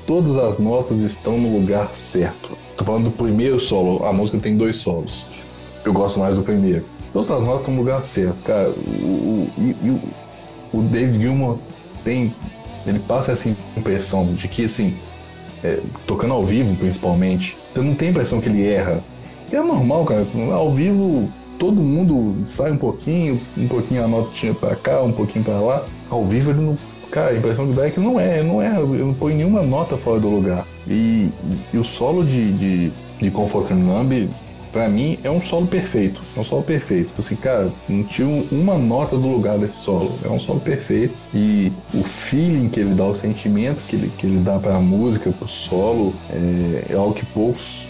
todas as notas estão no lugar certo. Tô falando do primeiro solo, a música tem dois solos. Eu gosto mais do primeiro. Todas as notas estão no lugar certo, cara. O, o, e- e o- o David Gilmour tem, ele passa essa impressão de que, assim, é, tocando ao vivo principalmente, você não tem a impressão que ele erra. Que é normal, cara. Ao vivo todo mundo sai um pouquinho, um pouquinho a notinha pra cá, um pouquinho pra lá. Ao vivo ele não. Cara, a impressão que dá é não é, não é, ele não põe nenhuma nota fora do lugar. E, e o solo de, de, de Comfort Numb, pra mim, é um solo perfeito. É um solo perfeito. Tipo Assim, cara, não tinha uma nota do lugar desse solo. É um solo perfeito. E o feeling que ele dá, o sentimento que ele, que ele dá pra música, pro solo, é, é algo que poucos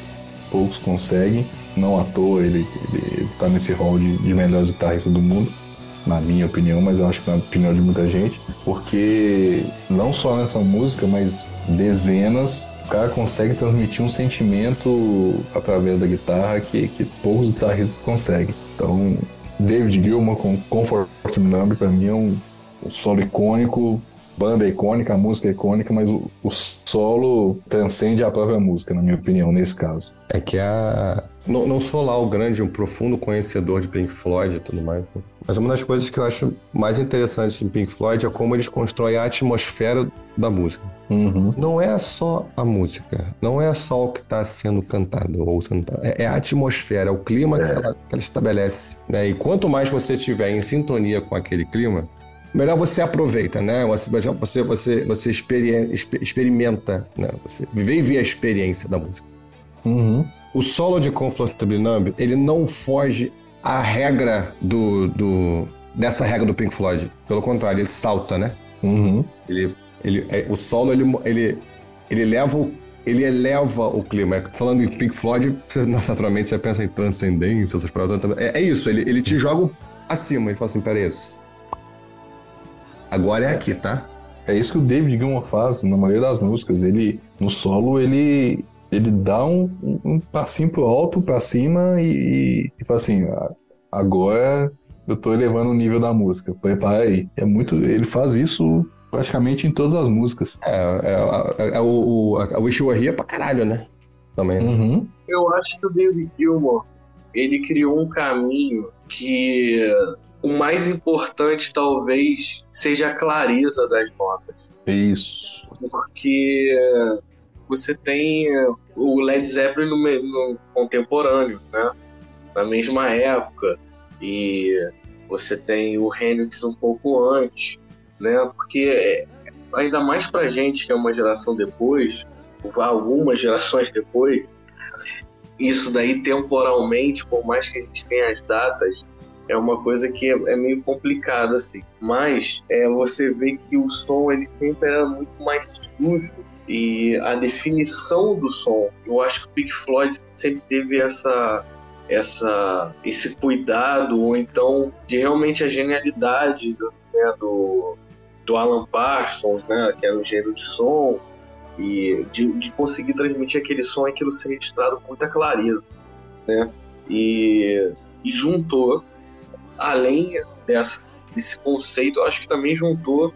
poucos conseguem. Não à toa ele, ele, ele tá nesse hall de, de melhores guitarristas do mundo, na minha opinião, mas eu acho que na opinião de muita gente, porque não só nessa música, mas dezenas, o cara consegue transmitir um sentimento através da guitarra que, que poucos guitarristas conseguem. Então, David Gilmour com Comfort Number para mim é um, um solo icônico, banda icônica, a música é icônica, mas o, o solo transcende a própria música, na minha opinião, nesse caso. É que a. Não, não sou lá o grande, um profundo conhecedor de Pink Floyd e tudo mais, né? Mas uma das coisas que eu acho mais interessantes em Pink Floyd é como eles constroem a atmosfera da música. Uhum. Não é só a música, não é só o que está sendo cantado ou sendo, é, é a atmosfera, é o clima que, ela, que ela estabelece. Né? E quanto mais você estiver em sintonia com aquele clima, melhor você aproveita, né? Você você você, você experimenta, né? Você vive a experiência da música. Uhum. O solo de Comfortable Numb, ele não foge à regra do, do dessa regra do Pink Floyd. Pelo contrário, ele salta, né? Uhum. Ele, ele, é, o solo ele, ele, ele eleva o ele eleva o clima. Falando em Pink Floyd, você, naturalmente você pensa em transcendência, essas palavras. É, é isso, ele, ele te joga acima. Ele fala assim: peraí, agora é aqui, tá? É isso que o David Gilmour faz na maioria das músicas. Ele, no solo, ele, ele dá um, um, um passinho pro alto, pra cima e, e, e fala assim: "Ah, agora eu tô elevando o nível da música, prepara aí. É muito, ele faz isso praticamente em todas as músicas. É, é, é, é o, o, a Wish You Were Here pra caralho, né? Também. Uhum. Eu acho que o David Gilmour, ele criou um caminho que o mais importante talvez seja a clareza das notas. Isso. Porque você tem o Led Zeppelin no, no contemporâneo, né? Na mesma época. E você tem o Hendrix um pouco antes, né? Porque ainda mais pra gente que é uma geração depois, algumas gerações depois, isso daí temporalmente, por mais que a gente tenha as datas, é uma coisa que é, é meio complicada assim. Mas é, você vê que o som ele sempre era muito mais sujo e a definição do som, eu acho que o Pink Floyd sempre teve essa essa esse cuidado ou então de realmente a genialidade do, né, do, do Alan Parsons, né, que era o gênero de som e de, de conseguir transmitir aquele som aquilo ser registrado com muita clareza, né? E, e juntou, além dessa, desse conceito, eu acho que também juntou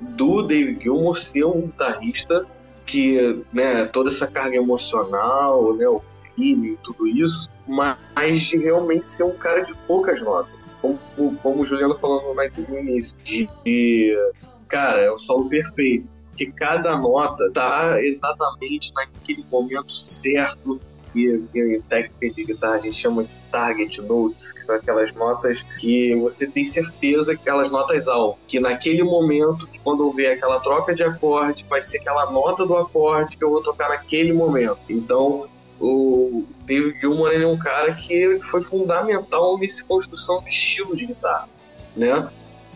do David Gilmour ser um guitarrista que, né, toda essa carga emocional, né, o crime tudo isso, mas de realmente ser um cara de poucas notas. Como, como o Juliano falou no início, de, de cara, é o solo perfeito que cada nota tá exatamente naquele momento certo que, em técnica de guitarra a gente chama de target notes, que são aquelas notas que você tem certeza que aquelas notas altas, que naquele momento, que quando houver aquela troca de acorde, vai ser aquela nota do acorde que eu vou tocar naquele momento. Então, o David Gilmour é um cara que foi fundamental nessa construção de estilo de guitarra, né?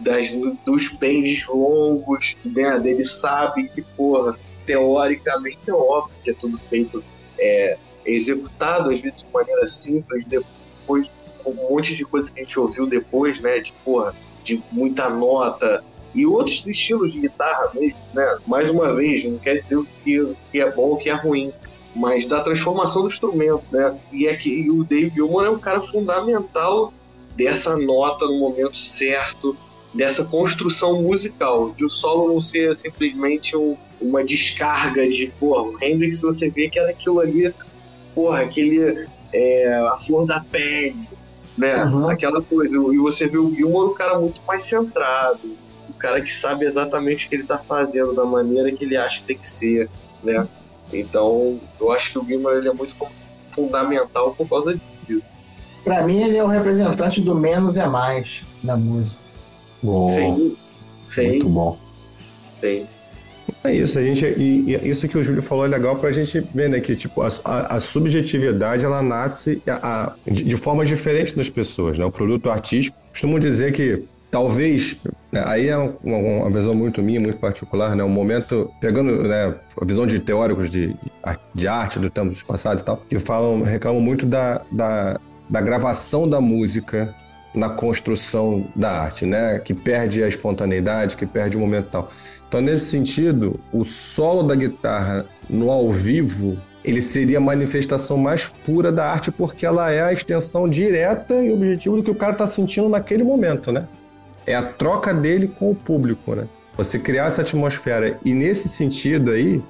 das, dos bends longos, né? Ele sabe que, porra, teoricamente é óbvio que é tudo feito, é, executado às vezes de maneira simples, depois um monte de coisa que a gente ouviu depois, né? De, porra, de muita nota e outros estilos de guitarra mesmo, né? Mais uma vez, não quer dizer que, que é bom ou que é ruim, mas da transformação do instrumento, né? E é que e o Dave Gilmour é um cara fundamental dessa nota no momento certo, dessa construção musical, de o solo não ser simplesmente um, uma descarga de, porra, o Hendrix você vê que era aquilo ali, porra, aquele, é, a flor da pele, né, uhum. aquela coisa, e você vê o Gilmore um cara muito mais centrado, o um cara que sabe exatamente o que ele tá fazendo, da maneira que ele acha que tem que ser, né, então eu acho que o Gilmore ele é muito fundamental por causa disso. Para mim, ele é o representante do menos é mais na música. Bom. Sim. Sim. Muito bom. Sim. É isso, a gente, e, e, isso que o Júlio falou é legal para a gente ver, né, que tipo, a, a, a subjetividade ela nasce a, de, de formas diferentes das pessoas, né? O produto artístico, costumo dizer que talvez, né, aí é uma, uma, visão muito minha, muito particular, né? Um momento, pegando né, a visão de teóricos de, de arte do tempo passados e tal, que falam, reclamam muito da, da, da gravação da música na construção da arte, né? Que perde a espontaneidade, que perde o momento tal. Então, nesse sentido, o solo da guitarra no ao vivo, ele seria a manifestação mais pura da arte porque ela é a extensão direta e objetiva do que o cara está sentindo naquele momento, né? É a troca dele com o público, né? Você criar essa atmosfera. E nesse sentido aí,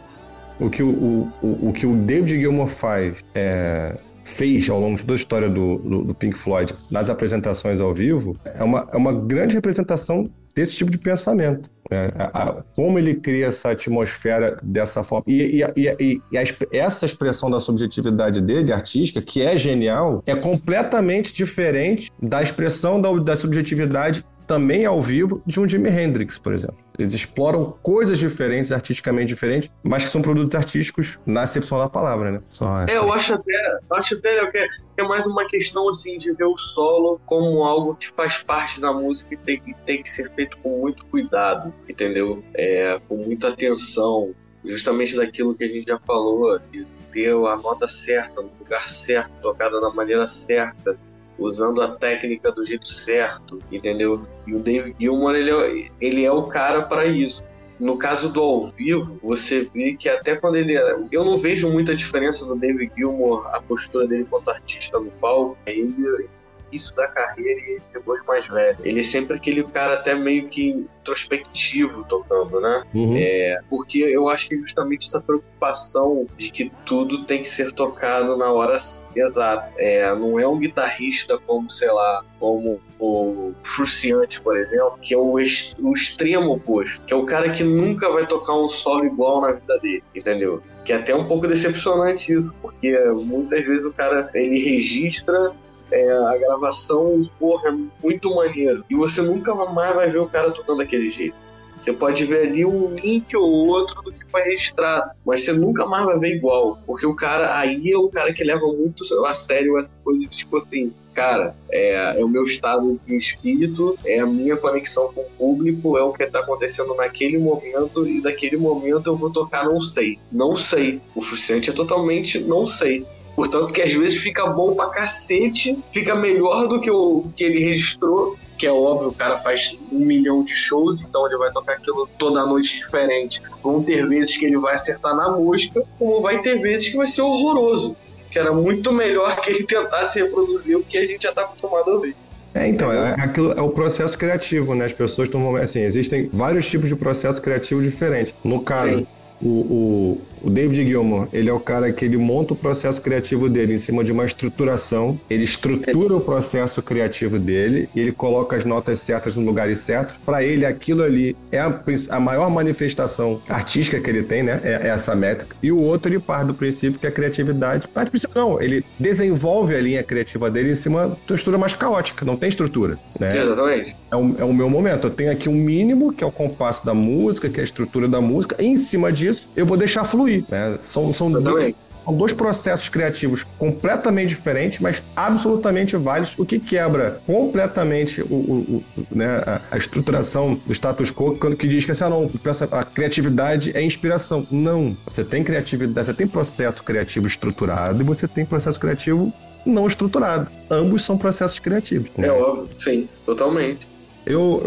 o que o, o, o que o David Gilmour faz é, fez ao longo de toda a história do, do, do, Pink Floyd nas apresentações ao vivo é uma, é uma grande representação desse tipo de pensamento. Né? A, a, como ele cria essa atmosfera dessa forma. E, e, e, e a, essa expressão da subjetividade dele, artística, que é genial, é completamente diferente da expressão da, da subjetividade também ao vivo de um Jimi Hendrix, por exemplo. Eles exploram coisas diferentes, artisticamente diferentes, mas que são produtos artísticos na acepção da palavra, né? Só é, eu acho até, acho até que é, é mais uma questão assim de ver o solo como algo que faz parte da música e tem, que, tem que ser feito com muito cuidado, entendeu? É, com muita atenção, justamente daquilo que a gente já falou, de ter a nota certa, no lugar certo, tocada da maneira certa, usando a técnica do jeito certo, entendeu? E o David Gilmour, ele é, ele é o cara para isso. No caso do ao vivo, você vê que até quando ele era. Eu não vejo muita diferença do David Gilmour, a postura dele quanto artista no palco. Ele, início da carreira e depois mais velho. Ele é sempre aquele cara até meio que introspectivo tocando, né? Uhum. É, porque eu acho que justamente essa preocupação de que tudo tem que ser tocado na hora exata. É, não é um guitarrista como, sei lá, como o Fruciante, por exemplo, que é o, ex, o extremo oposto, que é o cara que nunca vai tocar um solo igual na vida dele, entendeu? Que é até um pouco decepcionante isso, porque muitas vezes o cara ele registra é, a gravação, porra, é muito maneiro. E você nunca mais vai ver o cara tocando daquele jeito. Você pode ver ali um link ou outro do que foi registrado, mas você nunca mais vai ver igual. Porque o cara, aí é o cara que leva muito a sério essa coisa tipo assim, cara, é, é, o meu estado de espírito, é a minha conexão com o público, é o que está acontecendo naquele momento e daquele momento eu vou tocar não sei. Não sei. O Fruciante é totalmente não sei. Portanto, que às vezes fica bom pra cacete, fica melhor do que o que ele registrou, que é óbvio, o cara faz um milhão de shows, então ele vai tocar aquilo toda noite diferente. Vão ter vezes que ele vai acertar na música, como vai ter vezes que vai ser horroroso. Que era muito melhor que ele tentasse reproduzir o que a gente já tá acostumado a. É, então, é, aquilo, é o processo criativo, né? As pessoas estão. Assim, existem vários tipos de processo criativo diferentes. No caso, Sim. o, o, o David Gilmour, ele é o cara que ele monta o processo criativo dele em cima de uma estruturação, ele estrutura o processo criativo dele e ele coloca as notas certas no lugares certos. Para ele, aquilo ali é a, a maior manifestação artística que ele tem, né? É, é essa métrica. E o outro, ele parte do princípio que a criatividade. Parte do princípio, não, ele desenvolve a linha criativa dele em cima de uma estrutura mais caótica, não tem estrutura. Né? Exatamente. É o, é o meu momento. Eu tenho aqui um mínimo, que é o compasso da música, que é a estrutura da música. E em cima disso, eu vou deixar fluir. Né? São, são, dois, são dois processos criativos completamente diferentes, mas absolutamente válidos, o que quebra completamente o, o- o- né, a, estruturação do status quo, quando que diz que assim, ah, não, a criatividade é inspiração. Não. Você tem criatividade, você tem processo criativo estruturado e você tem processo criativo não estruturado. Ambos são processos criativos. né? É óbvio, sim, totalmente. Eu,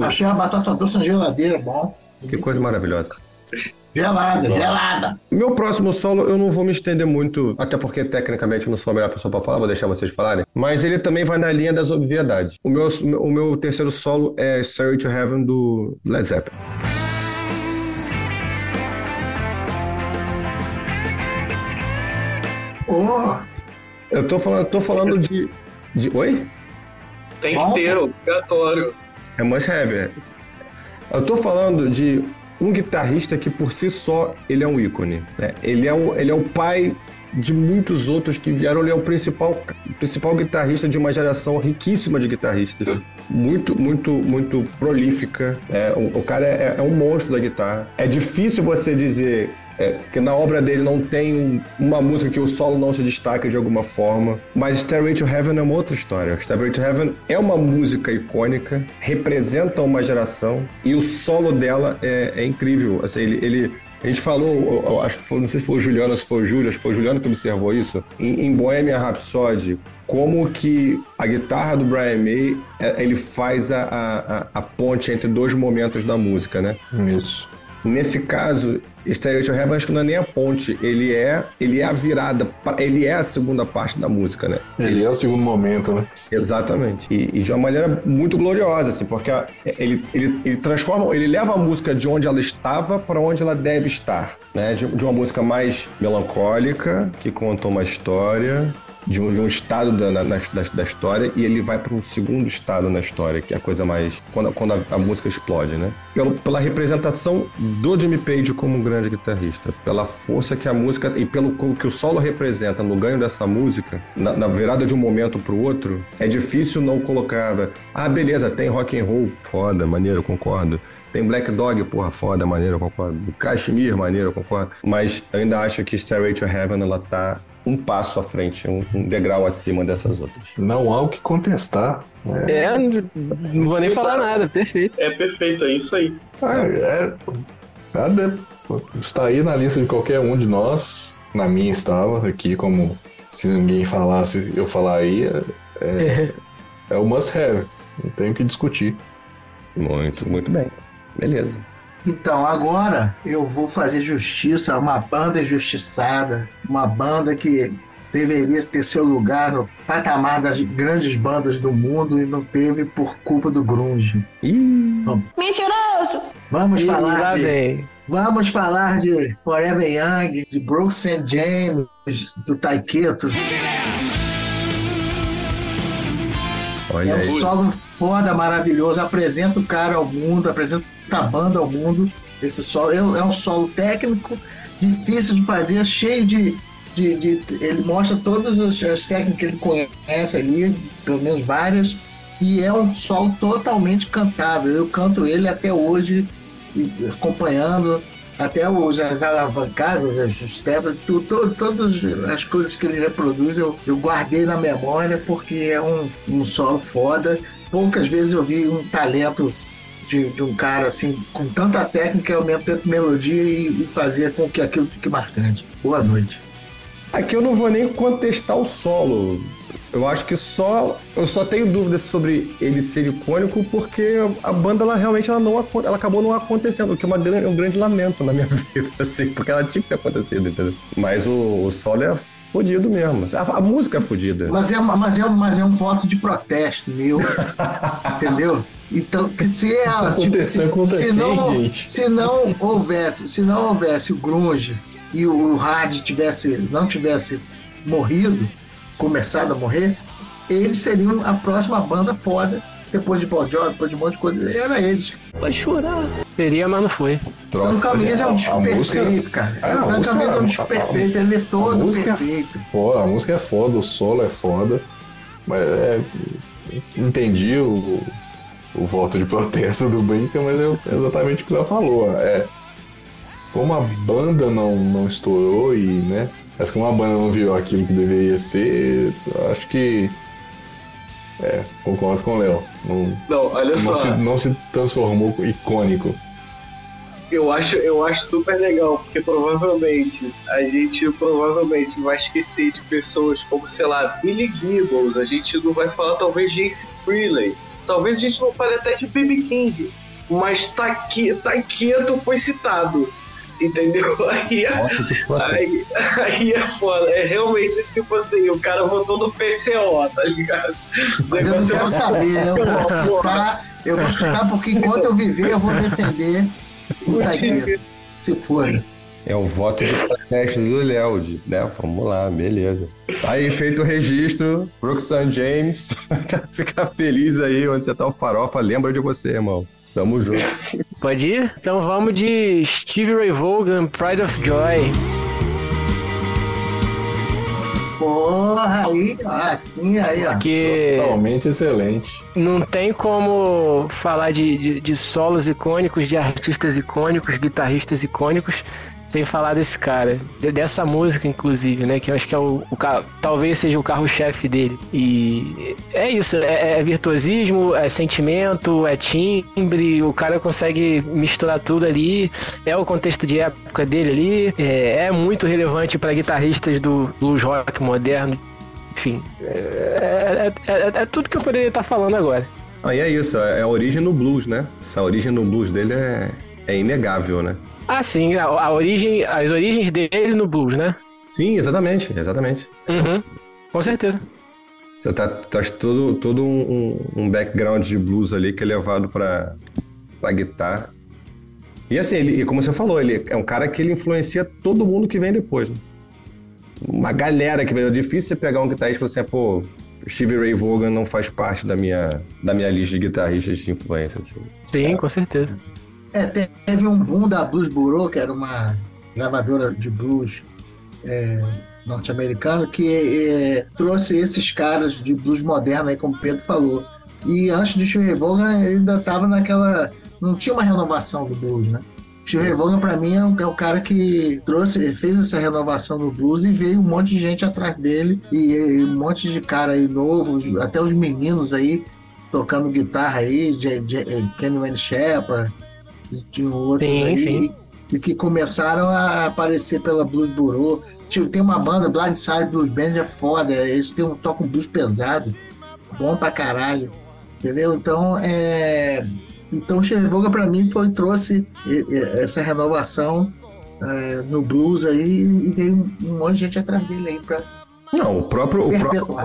eu... Achei a batata doce na geladeira, bom. Que coisa maravilhosa. Gelada, gelada. Meu próximo solo eu não vou me estender muito, até porque tecnicamente eu não sou a melhor pessoa para falar, vou deixar vocês falarem. Mas ele também vai na linha das obviedades. O meu, o meu terceiro solo é Stairway to Heaven do Led Zeppelin. Oh, Eu tô falando, tô falando de, de. Oi? Tem que ter, obrigatório. É must have. é. Eu tô falando de um guitarrista que por si só ele é um ícone. né? Ele, é o, ele é o pai de muitos outros que vieram. Ele é o principal, principal guitarrista de uma geração riquíssima de guitarristas. Muito, muito, muito prolífica. É, o, o cara é, é um monstro da guitarra. É difícil você dizer é, que na obra dele não tem um- uma música que o solo não se destaca de alguma forma. Mas Stairway to Heaven é uma outra história. Stairway to Heaven é uma música icônica, representa uma geração e o solo dela é, é incrível. Assim, ele, ele- a gente falou, acho que foi, não sei se foi o Juliano se foi o Júlio, acho que foi o Juliano que observou isso, em, em Bohemian Rhapsody, como que a guitarra do Brian May, é, ele faz a, a- a ponte entre dois momentos da música, né? Isso. Nesse caso, Stereo Heaven acho que não é nem a ponte, ele é, ele é a virada, ele é a segunda parte da música, né? Ele é o segundo momento, né? Exatamente. E, e de uma maneira muito gloriosa, assim, porque a- ele, ele, ele transforma, ele leva a música de onde ela estava para onde ela deve estar, né? De, de uma música mais melancólica, que conta uma história, de um, de um estado da, na- da, da história, e ele vai para um segundo estado na história, que é a coisa mais. quando, quando a, a música explode, né? Pelo, pela representação do Jimmy Page como um grande guitarrista, pela força que a música e pelo que o solo representa no ganho dessa música, na, na virada de um momento para o outro, é difícil não colocar. Ah, beleza, tem rock and roll, foda, maneiro, concordo. Tem Black Dog, porra, foda, maneiro, concordo. Kashmir, maneiro, concordo. Mas ainda acho que Stairway to Heaven, ela tá um passo à frente, um, um degrau acima dessas outras. Não há o que contestar. É, não não vou nem falar nada, perfeito. É perfeito, é isso aí. Ah, é, Nada. Está aí na lista de qualquer um de nós. Na minha estava aqui, como se ninguém falasse, eu falar aí. É, é, é o must have. Não tenho o que discutir. Muito, muito bem. Beleza. Então, agora eu vou fazer justiça a uma banda injustiçada, uma banda que deveria ter seu lugar no patamar das grandes bandas do mundo e não teve por culpa do grunge. Mentiroso! Vamos Ih, falar de, vem. vamos falar de Forever Young, de Brooks St. James, do Taiketo. Olha É um aí. solo foda, maravilhoso. Apresenta o cara ao mundo, apresenta a banda ao mundo. Esse solo é, é um solo técnico, difícil de fazer, cheio de. de, de- ele mostra todas as, as técnicas que ele conhece ali, pelo menos várias, e é um solo totalmente cantável. Eu canto ele até hoje, acompanhando até os, as alavancadas, as- os temas, todas as coisas que ele reproduz eu, eu guardei na memória porque é um, um solo foda. Poucas vezes eu vi um talento de, de um cara assim, com tanta técnica e ao mesmo tempo melodia e, e fazer com que aquilo fique marcante. Boa noite. Aqui eu não vou nem contestar o solo. Eu acho que só. Eu só tenho dúvidas sobre ele ser icônico porque a banda ela realmente ela não, ela acabou não acontecendo, o que é uma gran- é um grande lamento na minha vida, assim, porque ela tinha que ter acontecido, entendeu? Mas o, o solo é fodido mesmo. A, a música é fodida. Mas é, mas, é, mas é um voto de protesto meu, entendeu? Então, se ela. Contra se, quem, não, se não houvesse, se não houvesse o grunge e o hard tivesse, não tivesse morrido, começado a morrer, eles seriam a próxima banda foda. Depois de Bon Jovi, depois de um monte de coisa, era eles. Seria, mas não foi. Troço. Dan Camisa é um a- disco a perfeito, cara. Ah, a Dan música- Camisa é um a- disco a- perfeito, ele é A todo música perfeito. é foda, a música é foda, o solo é foda. Mas é, entendi o, o voto de protesto do Brinca, mas é exatamente o que ela falou. É, como a banda não, não estourou e, né? Mas como a banda não virou aquilo que deveria ser, acho que. É, concordo com o Léo. Não, Não, olha não, só. se, não se transformou icônico. Eu acho, eu acho super legal, porque provavelmente a gente provavelmente vai esquecer de pessoas como, sei lá, Billy Gibbons, a gente não vai falar talvez de Ace Frehley, talvez a gente não fale até de B.B. King, mas Taqueto foi citado, entendeu? Aí, aí, aí é foda, é realmente tipo assim, o cara votou no PCO, tá ligado? Mas eu não quero é- saber, eu vou citar, eu vou citar porque enquanto eu viver eu vou defender o Taqueiro. Se foda. É o voto de protesto do Léo, né? Vamos lá, beleza. Aí, feito o registro, Brooks St. James, fica feliz aí onde você tá o farofa, lembra de você, irmão. Tamo junto. Pode ir? Então vamos de Stevie Ray Vaughan, Pride of Joy. Porra, aí, assim, aí, ó. Totalmente excelente. não tem como falar de, de, de solos icônicos, de artistas icônicos, guitarristas icônicos, sem falar desse cara. de- Dessa música, inclusive, né? Que eu acho que é o, o talvez seja o carro-chefe dele. E é isso, é, é virtuosismo, é sentimento, é timbre, o cara consegue misturar tudo ali. É o contexto de época dele ali. É, é muito relevante para guitarristas do blues rock moderno. Enfim, é, é- é- é tudo que eu poderia estar falando agora. Aí é isso, é a origem no blues, né? Essa origem no blues dele é, é inegável, né? Ah, sim, a, a origem, as origens dele no blues, né? Sim, exatamente, exatamente. Uhum, com certeza. Você tá, traz todo, todo um, um- background de blues ali que é levado pra, pra guitarra. E assim, ele, e como você falou, ele é um cara que ele influencia todo mundo que vem depois. Né? Uma galera que vem. É difícil você pegar um guitarrista e falar assim, pô, Stevie Ray Vaughan não faz parte da minha, da minha lista de guitarristas de influência. Assim. Sim, com certeza. É, te- teve um boom da Blues Bureau, que era uma gravadora de blues é, norte-americana, que é, trouxe esses caras de blues moderno, aí, como o Pedro falou. E antes de Steve Vaughan, ainda estava naquela. Não tinha uma renovação do blues, né? Steve Vaughan, para mim, é o, é o cara que trouxe, fez essa renovação do blues e veio um monte de gente atrás dele, e, e um monte de cara aí novo, até os meninos aí tocando guitarra aí, Kenny Shepard, e tinha outros Sim, aí, sim. e que começaram a aparecer pela Blues Bureau. Tipo, tem uma banda, Blindside Blues Band, é foda. Eles têm um, tocam blues pesado, bom pra caralho. Entendeu? Então, é. Então, o Chevoga pra mim foi trouxe essa renovação é, no blues aí e veio um, um monte de gente atrás dele aí pra Não, o próprio, o próprio,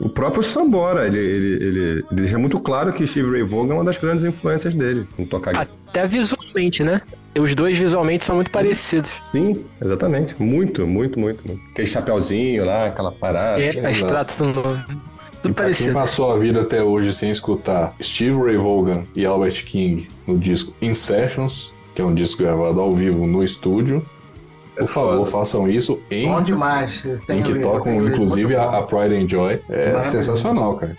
o próprio Sambora, ele, ele, ele, ele deixa muito claro que Steve Ray Vaughan é uma das grandes influências dele em tocar guitarra. Até visualmente, né? Os dois visualmente são muito parecidos. Sim, exatamente. Muito, muito, muito, muito. Aquele chapéuzinho lá, aquela parada. É, a extrato no... Tudo E pra quem passou a vida até hoje sem escutar Steve Ray Vaughan e Albert King no disco In Sessions, que é um disco gravado ao vivo no estúdio, por favor, foda. façam isso em, Bom demais. em que tocam inclusive a, a Pride and Joy. É Maravilhoso. sensacional, cara.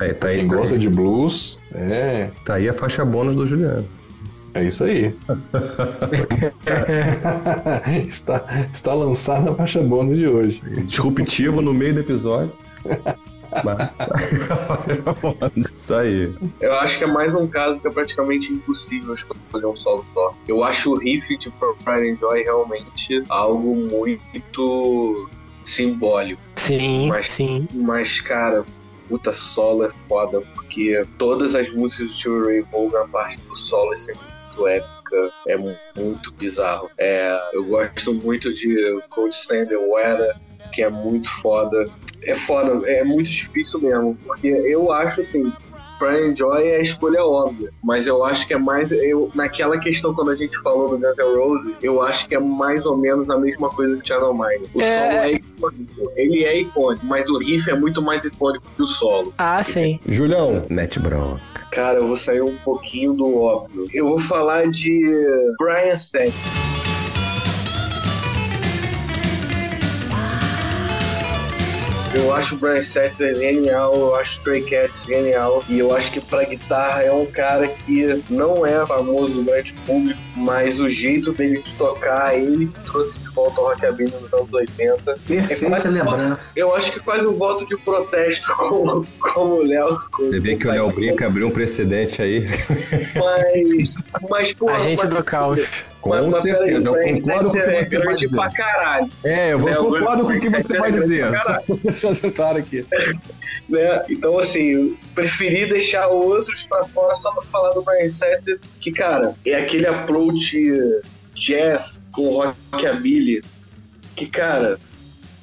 É, tá aí, Quem tá gosta aí. de blues, é, Tá aí a faixa bônus do Juliano. É isso aí. está, está lançada a faixa bônus de hoje. Disruptivo no meio do episódio. Isso aí. Eu acho que é mais um caso que é praticamente impossível escolher um solo só. Eu acho o riff de Pride and Joy realmente algo muito simbólico. Sim, Mas- sim. Mas, cara, puta solo é foda, porque todas as músicas do Steve Ray Vaughan, a parte do solo é sempre muito épica, é mu- muito bizarro. É, eu gosto muito de Cold Stand and Weather, que é muito foda. É foda, é muito difícil mesmo, porque eu acho assim. Pride and Joy é a escolha óbvia, mas eu acho que é mais. Eu, naquela questão, quando a gente falou do Guns N' Roses, eu acho que é mais ou menos a mesma coisa que Channel Mine. O É. solo é icônico, ele é icônico, mas o riff é muito mais icônico que o solo. Ah, sim. Julião, Net Bro. Cara, eu vou sair um pouquinho do óbvio. Eu vou falar de Brian Setzer. Eu acho o Brian Setzer genial, eu acho o Stray Cats genial e eu acho que pra guitarra é um cara que não é famoso no grande público, mas o jeito dele de tocar, ele trouxe volta o rockabilly nos anos 80. Perfeita lembrança. Eu acho que quase um voto de protesto como, como o Léo. Você vê que o Léo Brinca abriu um precedente aí. Mas, mas pô, A gente mas- do caos. Com mas, mas certeza, eu Brian concordo com o que você é vai dizer. pra caralho, É, eu vou Léo concordo com o que você vai é dizer. Só deixando claro aqui. né? Então, assim, eu preferi deixar outros pra fora só pra falar do Brian Setzer, que, cara, é aquele approach jazz com rockabilly, que, cara,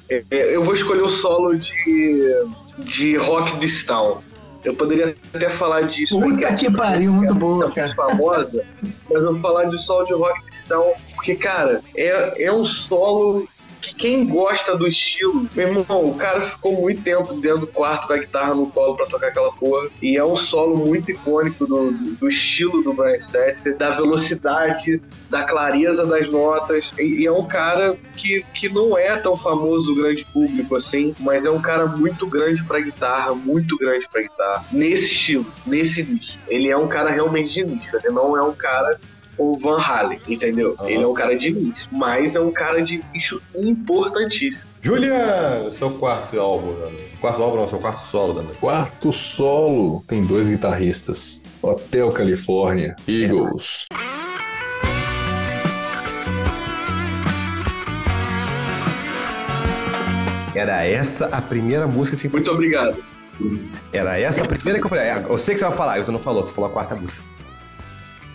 é- é- eu vou escolher o solo de, de Rock Town. Eu poderia até falar disso. Puta que pariu, muito boa, cara. famosa, mas eu vou falar de solo de rock cristão, porque, cara, é, é um solo que quem gosta do estilo, meu irmão, o cara ficou muito tempo dentro do quarto com a guitarra no colo pra tocar aquela porra, e é um solo muito icônico do, do, do estilo do Brian Setzer, da velocidade, da clareza das notas, e, e é um cara que, que não é tão famoso do grande público assim, mas é um cara muito grande pra guitarra, muito grande pra guitarra, nesse estilo, nesse nicho. Ele é um cara realmente de nicho, ele não é um cara o Van Halen, entendeu? Ele é um cara de nicho, mas é um cara de nicho importantíssimo. Julian, seu quarto álbum, né? Quarto álbum não, seu quarto solo, né? Quarto solo tem dois guitarristas. Hotel California, Eagles. Era essa a primeira música que Muito obrigado. Era essa a primeira que eu falei. Ah, Eu sei que você vai falar, você não falou, você falou a quarta música.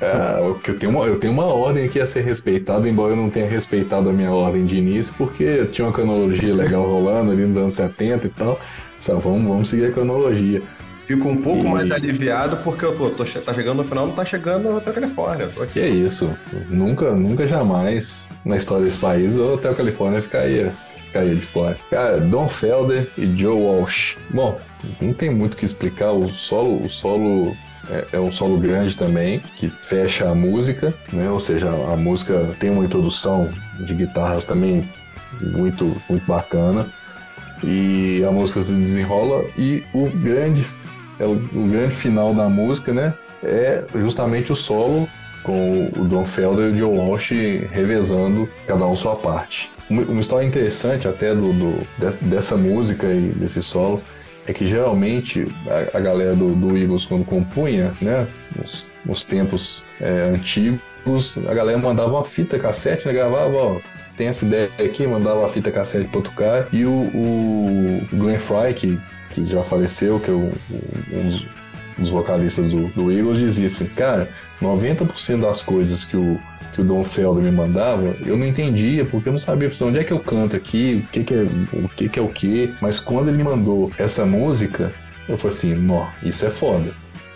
Ah, porque eu tenho, uma, eu tenho uma ordem aqui a ser respeitada, embora eu não tenha respeitado a minha ordem de início, porque tinha uma cronologia legal rolando ali nos anos 70 e tal. Só vamos, vamos seguir a cronologia. Fico um pouco E- mais aliviado porque eu tô, tô tá chegando no final, não tá chegando até a Califórnia. Que é isso? Nunca, nunca jamais na história desse país o Hotel Califórnia ficaria, ficaria de fora. Cara, Don Felder e Joe Walsh. Bom, não tem muito o que explicar. O solo, o solo é, é um solo grande também, que fecha a música, né? Ou seja, a música tem uma introdução de guitarras também muito, muito bacana. E a música se desenrola e o grande, é o, o grande final da música, né? É justamente o solo com o Don Felder e o Joe Walsh revezando cada um sua parte. Uma, história interessante até do, do- de- dessa música e desse solo é que geralmente a, a galera do, do Eagles quando compunha, né, nos, nos tempos é, antigos, a galera mandava uma fita cassete, né, gravava, ó, tem essa ideia aqui, mandava a fita cassete para outro cara. E o, o Glenn Fry, que, que já faleceu, que é um dos dos vocalistas do, do Eagles, dizia assim, cara, 90% das coisas que o, que o Don Felder me mandava, eu não entendia, porque eu não sabia onde é que eu canto aqui, o que, que é o que, que é o que. Mas quando ele me mandou essa música, eu falei assim, nó, isso é foda.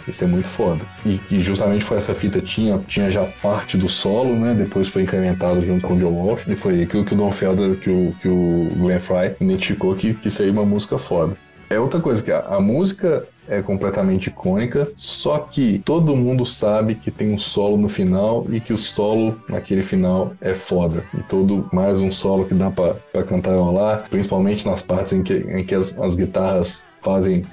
Isso é muito foda. E, e, justamente foi essa fita, tinha, tinha já parte do solo, né? Depois foi incrementado junto com o John Wolf. E foi aquilo que o Don Felder, que o, que o Glenn Fry identificou que, que seria uma música foda. É outra coisa, que a, a música é completamente icônica, só que todo mundo sabe que tem um solo no final e que o solo naquele final é foda. E todo mais um solo que dá para cantarolar, principalmente nas partes em que, em que as, as guitarras fazem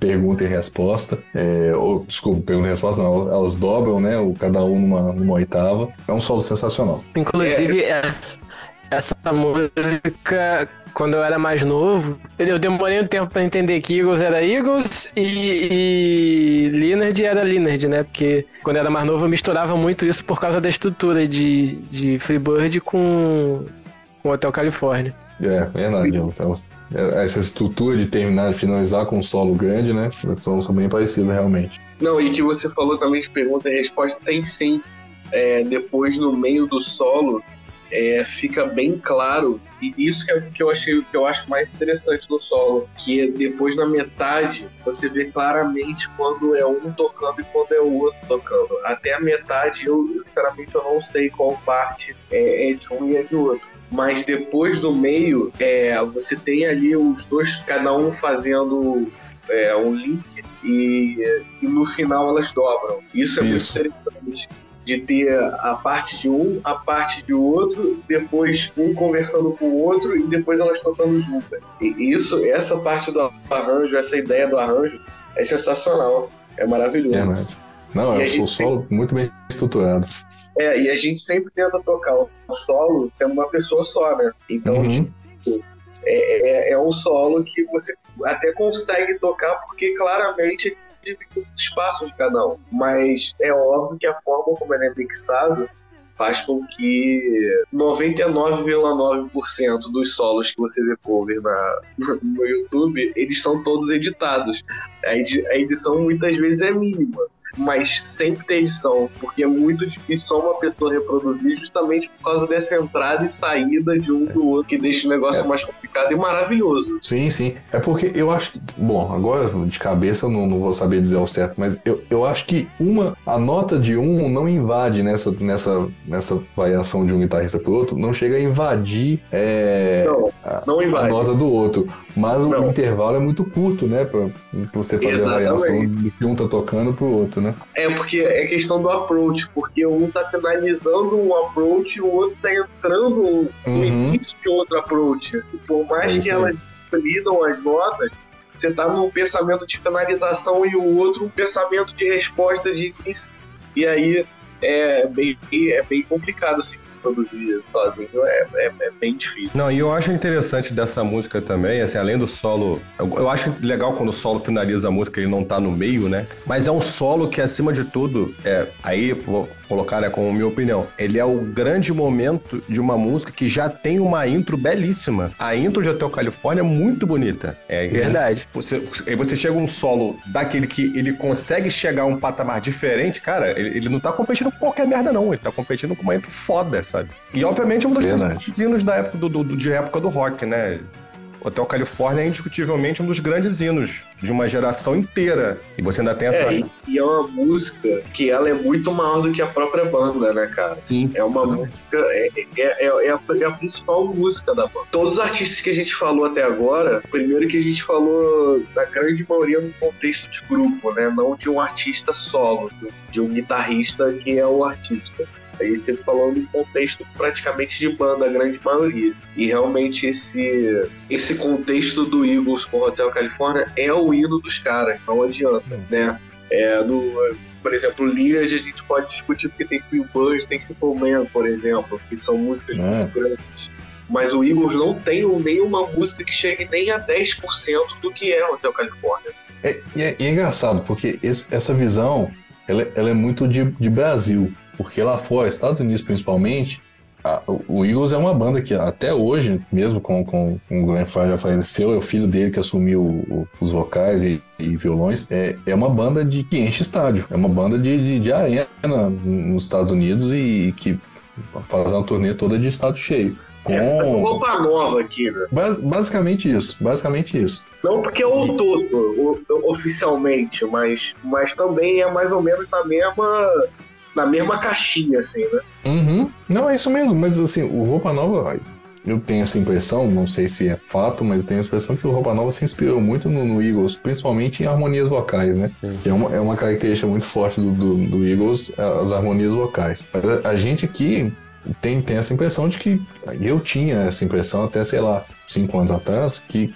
pergunta e resposta, é, ou, desculpa, pergunta e resposta não, elas dobram, né, o, cada um numa, numa oitava. É um solo sensacional. Inclusive, é. essa, essa música quando eu era mais novo, eu demorei um tempo para entender que Eagles era Eagles e, e Leonard era Leonard, né? Porque quando eu era mais novo eu misturava muito isso por causa da estrutura de, de Freebird com, com Hotel California. É, verdade. Então, essa estrutura de terminar, de finalizar com um solo grande, né? São, são bem parecidos realmente. Não, e que você falou também de pergunta e resposta, tem sim. É, depois, no meio do solo, é, fica bem claro e isso que, é, que eu achei que eu acho mais interessante no solo, que é depois na metade você vê claramente quando é um tocando e quando é o outro tocando. Até a metade eu sinceramente eu não sei qual parte é, é de um e é de outro. Mas depois do meio, é, você tem ali os dois, cada um fazendo é, um link e, e, no final elas dobram. Isso é Isso. muito interessante de ter a parte de um, a parte de outro, depois um conversando com o outro e depois elas tocando juntas. E isso, essa parte do arranjo, essa ideia do arranjo é sensacional, é maravilhoso. Verdade. Não, é um solo sempre... muito bem estruturado. É, e a gente sempre tenta tocar o solo é uma pessoa só, né? Então, uhum. tipo, é, é, é um solo que você até consegue tocar porque claramente divide os espaços de cada um. Mas é óbvio que a forma como ele é mixado faz com que 99,9% dos solos que você vê cover na, no YouTube, eles são todos editados. A edição muitas vezes é mínima mas sempre tem edição, porque é muito difícil só uma pessoa reproduzir, justamente por causa dessa entrada e saída de um do outro, que deixa o negócio é. mais complicado e maravilhoso. Sim, sim. É porque eu acho que. Bom, agora de cabeça eu não, não vou saber dizer ao certo, mas eu, eu acho que uma. A nota de um não invade nessa, nessa, nessa variação de um guitarrista pro outro, não chega a invadir é, não, não invade. a nota do outro. Mas não. o intervalo é muito curto, né? Pra, pra você fazer Exatamente. a variação do que um tá tocando pro outro, né? É porque é questão do approach, porque um tá finalizando um approach e o outro tá entrando no uhum. início de outro approach. Por mais é que elas lidam as notas, você tá num pensamento de finalização e o outro um pensamento de resposta de início. E aí é bem, é bem complicado assim produzir sozinho é, é, é, bem difícil. Não, e eu acho interessante dessa música também, assim, além do solo, eu, eu, acho legal quando o solo finaliza a música, ele não tá no meio, né? Mas é um solo que, acima de tudo, é, aí vou colocar né, como minha opinião, ele é o grande momento de uma música que já tem uma intro belíssima. A intro de Hotel Califórnia é muito bonita. É verdade. Você, aí você chega um solo daquele que ele consegue chegar a um patamar diferente, cara, ele, ele não tá competindo com qualquer merda, não. Ele tá competindo com uma intro foda, sabe? E obviamente é um dos hinos da época do, do, de época do rock, né? Hotel Califórnia é indiscutivelmente um dos grandes hinos de uma geração inteira. E você ainda tem essa. É, e é uma música que ela é muito maior do que a própria banda, né, cara? Sim. É uma música. É, é, é, é, a, é, a, principal música da banda. Todos os artistas que a gente falou até agora, primeiro que a gente falou da grande maioria no contexto de grupo, né? Não de um artista solo, de um guitarrista que é o artista. A gente sempre falou no contexto praticamente de banda, a grande maioria. E realmente esse, esse contexto do Eagles com o Hotel California é o hino dos caras, não adianta, né? É, no, por exemplo, Lineage a gente pode discutir porque tem Queen Buzz, tem Simple Man, por exemplo, que são músicas é. muito grandes. Mas o Eagles não tem nenhuma música que chegue nem a 10% do que é Hotel California. É, é, é engraçado, porque esse, essa visão ela, ela, é muito de, de Brasil. Porque lá fora, Estados Unidos principalmente, a, o Eagles é uma banda que até hoje, mesmo com, com, com o Glenn Frey já faleceu, é o filho dele que assumiu o, os vocais e, e, violões, é, é uma banda de que enche estádio. É uma banda de, de, de arena nos Estados Unidos e, e que faz uma turnê toda de estado cheio. Com... É, roupa nova aqui, né? Bas basicamente isso, basicamente isso. Não porque é o todo, oficialmente, mas, mas também é mais ou menos na mesma na mesma caixinha, assim, né? Uhum. Não, é isso mesmo, mas assim, o Roupa Nova, eu tenho essa impressão, não sei se é fato, mas tenho a impressão que o Roupa Nova se inspirou muito no, no Eagles, principalmente em harmonias vocais, né? Sim. Que é uma, é uma característica muito forte do, do, do Eagles, as harmonias vocais. Mas a, a gente aqui tem, tem essa impressão de que eu tinha essa impressão até, sei lá, cinco anos atrás, que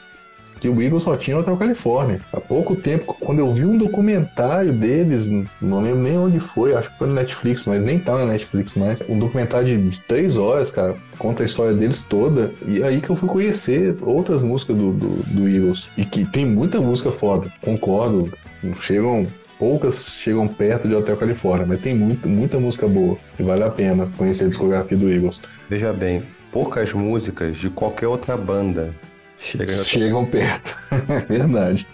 que o Eagles só tinha Hotel Califórnia. Há pouco tempo, quando eu vi um documentário deles, não lembro nem onde foi, acho que foi no Netflix, mas nem tá na Netflix mais. Um documentário de, de três horas, cara, conta a história deles toda. E é aí que eu fui conhecer outras músicas do, do, do Eagles. E que tem muita música foda, concordo. Chegam poucas chegam perto de Hotel Califórnia, mas tem muito, muita música boa e vale a pena conhecer a discografia do Eagles. Veja bem, poucas músicas de qualquer outra banda Chegam, Chegam perto. Verdade.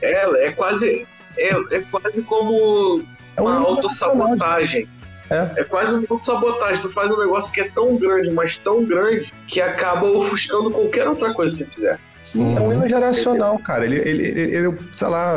É, é quase. É, é quase como é uma autossabotagem. É. é quase uma autossabotagem. Tu faz um negócio que é tão grande, mas tão grande, que acaba ofuscando qualquer outra coisa que você fizer. Uhum. É um hino geracional, cara. Ele, ele, ele, ele, sei lá.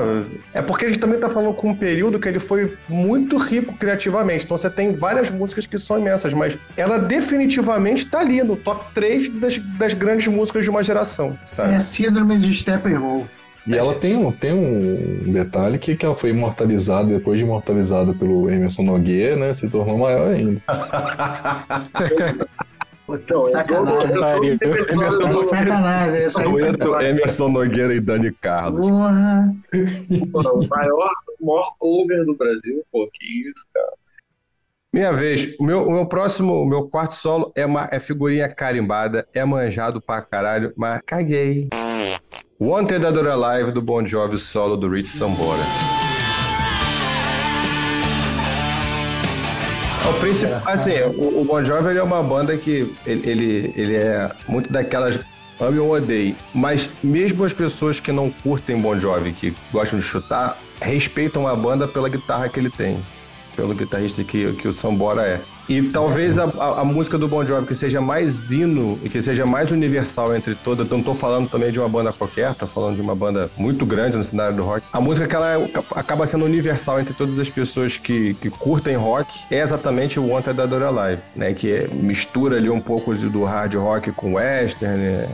É porque a gente também tá falando com um período que ele foi muito rico criativamente. Então você tem várias músicas que são imensas, mas ela definitivamente tá ali no top 3 das, das grandes músicas de uma geração, sabe? É a síndrome de Steppenwolf. E ela tem um, tem um detalhe que, que ela foi imortalizada, depois de imortalizada pelo Emerson Nogueira, né? Se tornou maior ainda. Então, sacanagem. Emerson, sacanagem. Essa aí Emerson Nogueira e Dani Carlos. Porra. o maior, maior cover do Brasil, pô, que isso, cara. Minha vez, o meu, o meu próximo, o meu quarto solo é, uma, é figurinha carimbada, é manjado pra caralho, mas caguei. Wanted Adore Alive do Bon Jovi solo do Rich Sambora. O principal, assim, o, o Bon Jovi é uma banda que ele, ele, ele é muito daquelas ame ou odeie, mas mesmo as pessoas que não curtem Bon Jovi, que gostam de chutar, respeitam a banda pela guitarra que ele tem, pelo guitarrista que, que o Sambora é. E talvez a, a, a, música do Bon Jovi que seja mais hino e que seja mais universal entre todas, não estou falando também de uma banda qualquer, estou falando de uma banda muito grande no cenário do rock. A música que ela é, acaba sendo universal entre todas as pessoas que, que curtem rock é exatamente o Wanted da Dora Live, né? Que é, mistura ali um pouco do hard rock com western, né?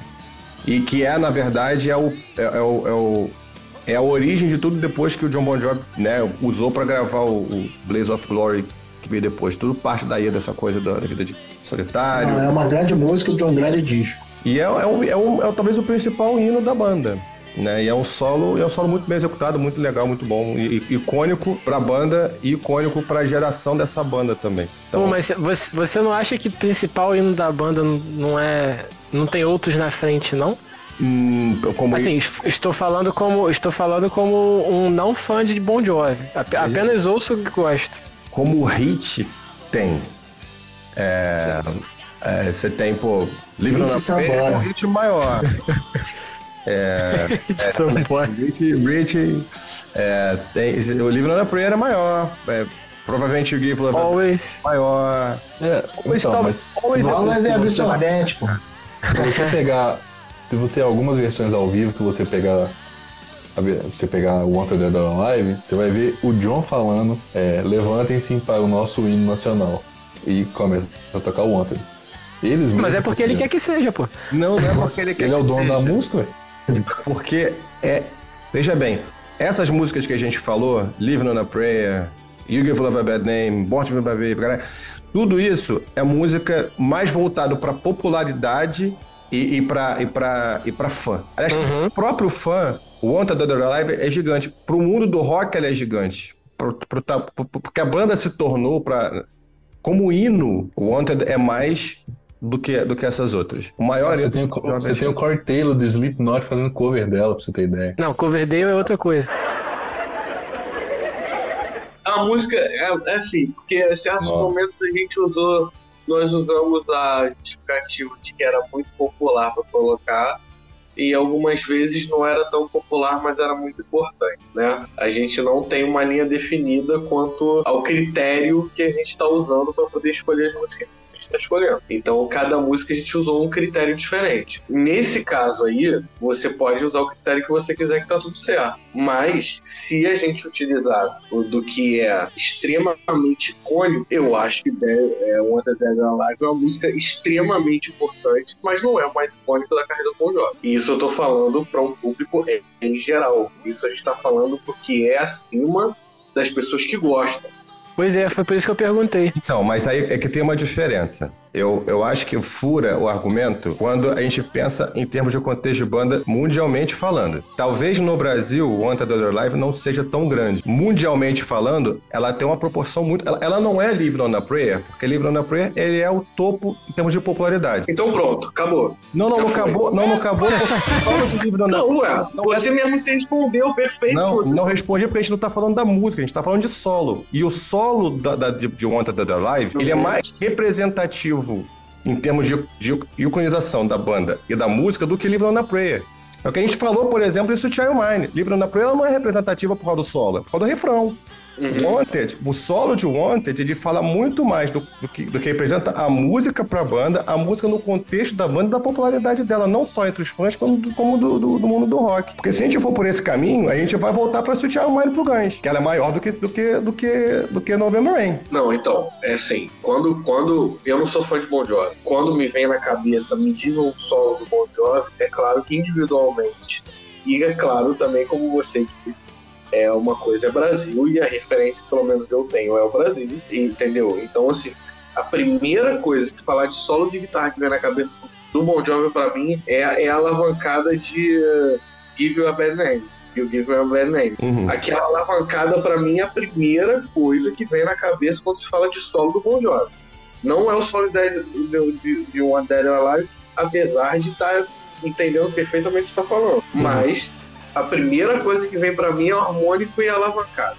E que é, na verdade, é o, é, é o, é o é a origem de tudo depois que o John Bon Jovi né, usou para gravar o, o Blaze of Glory que veio depois. Tudo parte daí dessa coisa da, vida de solitário. Não, é uma grande música de um grande disco. E é, é, um, é, um, é talvez o principal hino da banda. Né? E é um solo, é um solo muito bem executado, muito legal, muito bom, e, icônico para a banda e icônico para a geração dessa banda também. Então, Pô, mas você, você não acha que o principal hino da banda não é, não tem outros na frente, não? Hum, como assim, estou falando como estou falando como um não fã de Bon Jovi. Apenas ouço o que gosto como hit tem. É, é, você tem, pô, Livre na é um hit maior. é, é, Rich é, tem, o Livro na Prayer é maior. É, provavelmente o Love Always. maior. É, always então, mas, always, always é absurdante, Se você pegar, se você algumas versões ao vivo que você pegar você pegar o Wanted Dead or Alive, você vai ver o John falando, é, levantem-se para o nosso hino nacional. E começa a tocar o Wanted. Eles Mas é porque ele quer que seja, pô. Não, não é porque ele quer Ele é o dono seja. da música, Porque é. Veja bem, essas músicas que a gente falou, Living on a Prayer, You Give Love a Bad Name, Born to Be Baby, tudo isso é música mais voltado para popularidade e, e para e pra, e pra fã. Aliás, uhum. o próprio fã o Wanted Dead or Alive é gigante. Pro mundo do rock, ele é gigante. Pro, pro, pro, porque a banda se tornou para como hino, o Wanted é mais do que, do que essas outras. O maior você tem, o, você tem o Corey Taylor do Slipknot fazendo cover dela, pra você ter ideia. Não, cover dele é outra coisa. A música é, é assim, porque em certos Nossa. momentos a gente usou nós usamos a justificativa de que era muito popular para colocar e algumas vezes não era tão popular, mas era muito importante, né? A gente não tem uma linha definida quanto ao critério que a gente está usando para poder escolher as músicas está escolhendo. Então, cada música a gente usou um critério diferente. Nesse caso aí, você pode usar o critério que você quiser que tá tudo certo. Mas, se a gente utilizasse o do que é extremamente icônico, eu acho que é, One Dead Alive é uma música extremamente importante, mas não é o mais icônico da carreira do Bon Jovi. E isso eu tô falando para um público em geral. Isso a gente tá falando porque é acima das pessoas que gostam. Pois é, foi por isso que eu perguntei. Então, mas aí é que tem uma diferença. Eu, eu acho que fura o argumento quando a gente pensa em termos de contexto de banda mundialmente falando. Talvez no Brasil o Wanted Other Live não seja tão grande. Mundialmente falando, ela tem uma proporção muito. Ela, ela não é Live on a Prayer, porque Live on a Prayer ele é o topo em termos de popularidade. Então pronto, acabou. Não, não, Já não foi. acabou. Não, não acabou. Não, ué, não, você é... mesmo se respondeu perfeito. Não, não respondi porque a gente não tá falando da música, a gente tá falando de solo. E o solo da, da de, de Wanted Other Live, uhum. ele é mais representativo em termos de, de iconização da banda e da música do que Live on a Prayer. É o que a gente falou, por exemplo, isso Child Mine. Live on a Prayer não é representativa por causa do solo, é por causa do refrão. Uhum. Wanted, o solo de Wanted, ele fala muito mais do, do, que, do que representa a música pra banda, a música no contexto da banda e da popularidade dela, não só entre os fãs, como, do, como do, do, do, mundo do rock. Porque se a gente for por esse caminho, a gente vai voltar pra Sweet Child Mine pro Guns, que ela é maior do que, do que, do que, do que November Rain. Não, então, é assim, quando, quando eu não sou fã de Bon Jovi, quando me vem na cabeça, me diz um solo do Bon Jovi, é claro que individualmente, e é claro também, como você disse, é uma coisa é Brasil e a referência, pelo menos que eu tenho, é o Brasil, entendeu? Então, assim, a primeira coisa que falar de solo de guitarra que vem na cabeça do Bon Jovi pra mim é, é a alavancada de uh, Give You a Bad Name. You Give You a Bad Name. Uhum. Aquela alavancada pra mim é a primeira coisa que vem na cabeça quando se fala de solo do Bon Jovi. Não é o solo de, de, de, de One Dead Alive, apesar de estar tá entendendo perfeitamente o que você está falando. Uhum. Mas a primeira coisa que vem para mim é o harmônico e a alavancada.